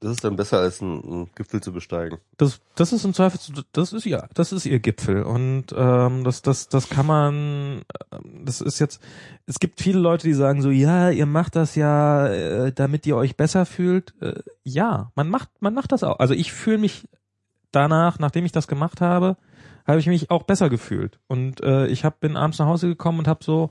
Das ist dann besser als ein, ein Gipfel zu besteigen. das, das ist im Zweifel, das ist ja, das ist ihr Gipfel und ähm, das, das, das kann man, ähm, das ist jetzt, es gibt viele Leute, die sagen so, ja, ihr macht das ja, äh, damit ihr euch besser fühlt. Äh, ja, man macht, man macht das auch. Also ich fühle mich danach, nachdem ich das gemacht habe, habe ich mich auch besser gefühlt und äh, ich hab, bin abends nach Hause gekommen und habe so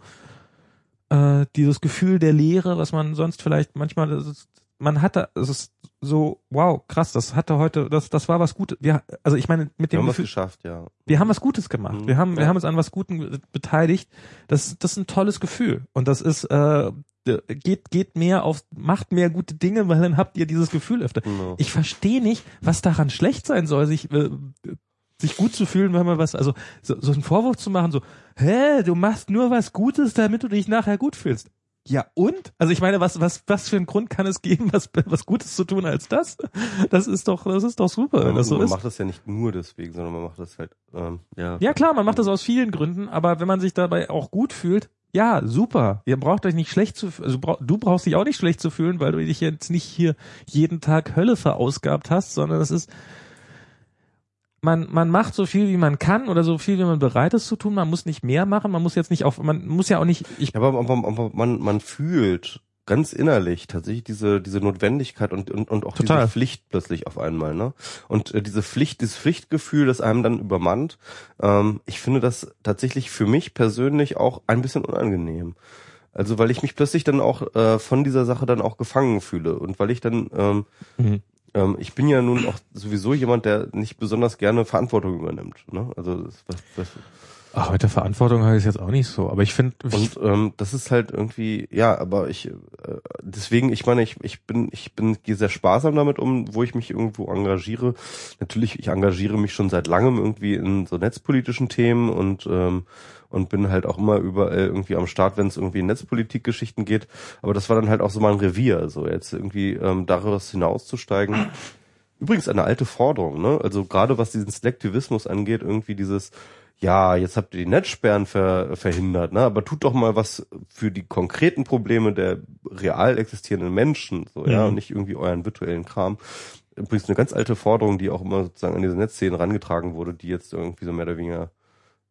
äh, dieses Gefühl der Leere, was man sonst vielleicht manchmal, ist, man hatte, es ist so, wow, krass, das hatte heute, das, das war was Gutes. Wir, also ich meine, mit Wir dem haben was Gefühl, geschafft, ja. wir haben was Gutes gemacht. Mhm, Wir haben, wir ja. haben uns an was Gutem beteiligt. Das, das ist ein tolles Gefühl. Und das ist, äh, geht, geht mehr auf, macht mehr gute Dinge, weil dann habt ihr dieses Gefühl öfter. Genau. Ich verstehe nicht, was daran schlecht sein soll, sich, äh, sich gut zu fühlen, wenn man was, also so, so einen Vorwurf zu machen, so, hä, du machst nur was Gutes, damit du dich nachher gut fühlst. Ja und? Also ich meine, was was was für einen Grund kann es geben, was was Gutes zu tun als das? Das ist doch das ist doch super, wenn das so man ist. macht das ja nicht nur deswegen, sondern man macht das halt, ähm, ja. Ja klar, man macht das aus vielen Gründen, aber wenn man sich dabei auch gut fühlt, ja super. Ihr braucht euch nicht schlecht zu, also du brauchst dich auch nicht schlecht zu fühlen, weil du dich jetzt nicht hier jeden Tag Hölle verausgabt hast, sondern es ist man, man macht so viel, wie man kann oder so viel, wie man bereit ist zu tun. Man muss nicht mehr machen. Man muss jetzt nicht auf, man muss ja auch nicht, ich, Ja, aber, aber, aber man, man fühlt ganz innerlich tatsächlich diese, diese Notwendigkeit und, und, und auch Total. diese Pflicht plötzlich auf einmal, ne? Und äh, diese Pflicht, dieses Pflichtgefühl, das einem dann übermannt, ähm, ich finde das tatsächlich für mich persönlich auch ein bisschen unangenehm. Also weil ich mich plötzlich dann auch äh, von dieser Sache dann auch gefangen fühle und weil ich dann ähm, Mhm. Ähm, ich bin ja nun auch sowieso jemand, der nicht besonders gerne Verantwortung übernimmt. Ne? Also das, was, was, ach, mit der Verantwortung habe ich es jetzt auch nicht so, aber ich finde, und ähm, das ist halt irgendwie, ja, aber ich äh, deswegen, ich meine, ich, ich bin, ich bin gehe sehr sparsam damit um, wo ich mich irgendwo engagiere. Natürlich, ich engagiere mich schon seit langem irgendwie in so netzpolitischen Themen und ähm, und bin halt auch immer überall irgendwie am Start, wenn es irgendwie in Netzpolitikgeschichten geht. Aber das war dann halt auch so mein Revier, so jetzt irgendwie ähm, daraus hinauszusteigen. Übrigens eine alte Forderung, ne? Also gerade was diesen Selektivismus angeht, irgendwie dieses, ja, jetzt habt ihr die Netzsperren ver, verhindert, ne? Aber tut doch mal was für die konkreten Probleme der real existierenden Menschen, so, ja, Mhm. und nicht irgendwie euren virtuellen Kram. Übrigens eine ganz alte Forderung, die auch immer sozusagen an diese Netzszenen rangetragen wurde, die jetzt irgendwie so mehr oder weniger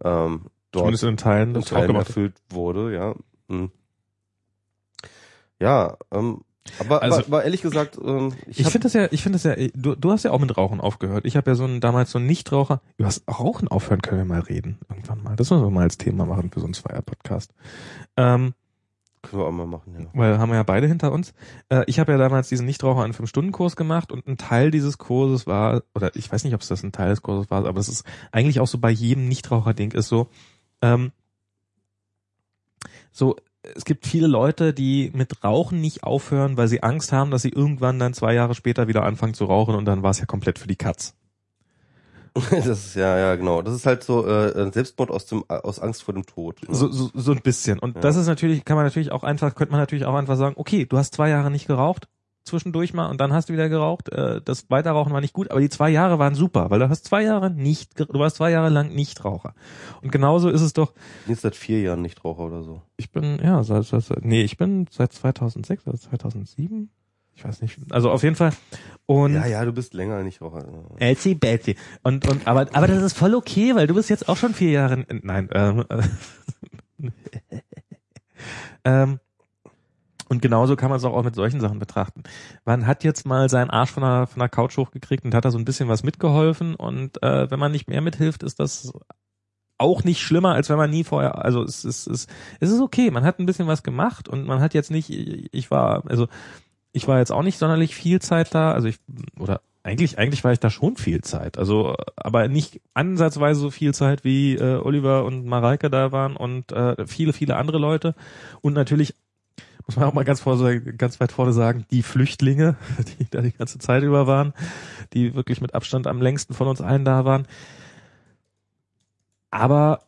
ähm, dort zumindest in Teilen in Teilen erfüllt wurde, ja. Hm. Ja, ähm, aber, Also- aber, aber ehrlich gesagt, ähm, ich, Ich finde das ja, ich finde das ja, du, du hast ja auch mit Rauchen aufgehört. Ich habe ja so einen, damals so einen Nichtraucher. Über das Rauchen aufhören können wir mal reden. Irgendwann mal. Das müssen wir mal als Thema machen für so einen Zweier-Podcast. Ähm, können wir auch mal machen, ja. weil haben wir ja beide hinter uns. Äh, ich habe ja damals diesen Nichtraucher einen Fünf-Stunden-Kurs gemacht und ein Teil dieses Kurses war, oder ich weiß nicht, ob es das ein Teil des Kurses war, aber es ist eigentlich auch so bei jedem Nichtraucher-Ding ist so, ähm, so, es gibt viele Leute, die mit Rauchen nicht aufhören, weil sie Angst haben, dass sie irgendwann dann zwei Jahre später wieder anfangen zu rauchen und dann war es ja komplett für die Katz. Das ist ja, ja, genau. Das ist halt so äh, ein Selbstmord aus dem aus Angst vor dem Tod. ne? So, so, so ein bisschen. Und Ja. das ist natürlich, kann man natürlich auch einfach, könnte man natürlich auch einfach sagen, okay, du hast zwei Jahre nicht geraucht, zwischendurch mal und dann hast du wieder geraucht. Äh, das Weiterrauchen war nicht gut, aber die zwei Jahre waren super, weil du hast zwei Jahre nicht, du warst zwei Jahre lang Nichtraucher. Und genauso ist es doch, Jetzt seit vier Jahren nicht Raucher oder so. ich bin, ja, seit, seit, nee, ich bin seit 2006 oder 2007, ich weiß nicht, also auf jeden Fall. Und Ja, ja, du bist länger nicht Raucher. Elsie Betsy. Und, und, aber, aber das ist voll okay, weil du bist jetzt auch schon vier Jahre, nein, ähm, äh, ähm, und genauso kann man es auch, mit solchen Sachen betrachten. Man hat jetzt mal seinen Arsch von der, von der Couch hochgekriegt und hat da so ein bisschen was mitgeholfen. Und äh, wenn man nicht mehr mithilft, ist das auch nicht schlimmer, als wenn man nie vorher, also es ist, es, es ist okay, man hat ein bisschen was gemacht und man hat jetzt nicht, ich war, also ich war jetzt auch nicht sonderlich viel Zeit da, also ich, oder eigentlich, eigentlich war ich da schon viel Zeit, also aber nicht ansatzweise so viel Zeit wie äh, Oliver und Mareike da waren und äh, viele, viele andere Leute. Und natürlich muss man auch mal ganz, vor, ganz weit vorne sagen, die Flüchtlinge, die da die ganze Zeit über waren, die wirklich mit Abstand am längsten von uns allen da waren. Aber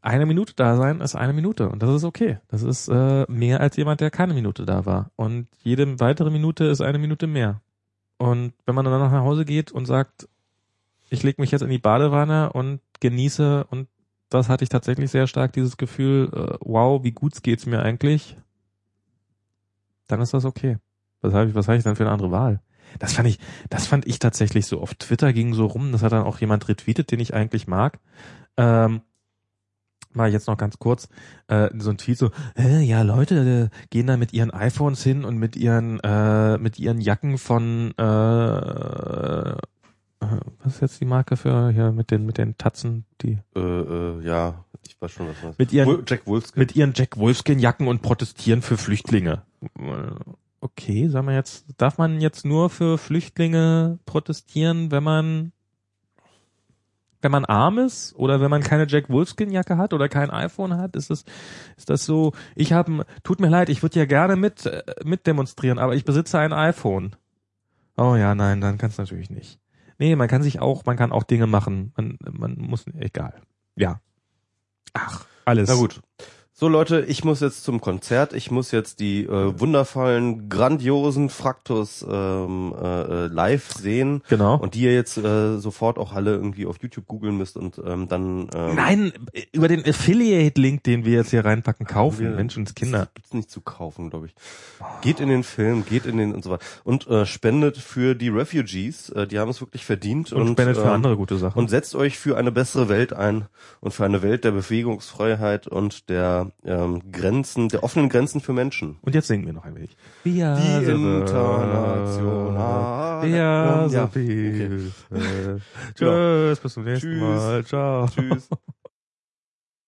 eine Minute da sein ist eine Minute und das ist okay. Das ist äh, mehr als jemand, der keine Minute da war. Und jede weitere Minute ist eine Minute mehr. Und wenn man dann nach Hause geht und sagt, ich lege mich jetzt in die Badewanne und genieße und das hatte ich tatsächlich sehr stark, dieses Gefühl, äh, wow, wie gut geht's mir eigentlich, dann ist das okay. Was habe ich, was habe ich dann für eine andere Wahl? Das fand ich, das fand ich tatsächlich so. Auf Twitter ging so rum, das hat dann auch jemand retweetet, den ich eigentlich mag. Ähm, mal jetzt noch ganz kurz, äh, so ein Tweet so, äh, ja, Leute äh, gehen da mit ihren iPhones hin und mit ihren, äh, mit ihren Jacken von, äh, was ist jetzt die Marke für, hier, mit den, mit den Tatzen, die, Äh, äh, ja, ich weiß schon, was das Mit ihren- Jack Wolfskin. mit ihren Jack Wolfskin Jacken und protestieren für Flüchtlinge. Okay, sagen wir jetzt, darf man jetzt nur für Flüchtlinge protestieren, wenn man wenn man arm ist oder wenn man keine Jack Wolfskin Jacke hat oder kein iPhone hat, ist das ist das so, ich habe tut mir leid, ich würde ja gerne mit äh, mit demonstrieren, aber ich besitze ein iPhone. Oh ja, nein, dann kannst natürlich nicht. Nee, man kann sich auch, man kann auch Dinge machen. Man man muss egal. Ja. Ach, alles. Na gut. So Leute, ich muss jetzt zum Konzert. Ich muss jetzt die äh, wundervollen, grandiosen Fraktus ähm, äh, live sehen. Genau. Und die ihr jetzt äh, sofort auch alle irgendwie auf YouTube googeln müsst und ähm, dann. Ähm, Nein, über den Affiliate-Link, den wir jetzt hier reinpacken, kaufen. wir- Menschenskinder. Das gibt's nicht zu kaufen, glaube ich. Geht in den Film, geht in den und so weiter. Und äh, spendet für die Refugees. Äh, die haben es wirklich verdient. Und, spendet für ähm, andere gute Sachen. und setzt euch für eine bessere Welt ein und für eine Welt der Bewegungsfreiheit und der ähm, Grenzen, der offenen Grenzen für Menschen. Und jetzt singen wir noch ein wenig. Wir Die internationale- Wir Ja, so okay. viel. Ja. Tschüss, bis zum nächsten Tschüss. Mal. Ciao. Tschüss.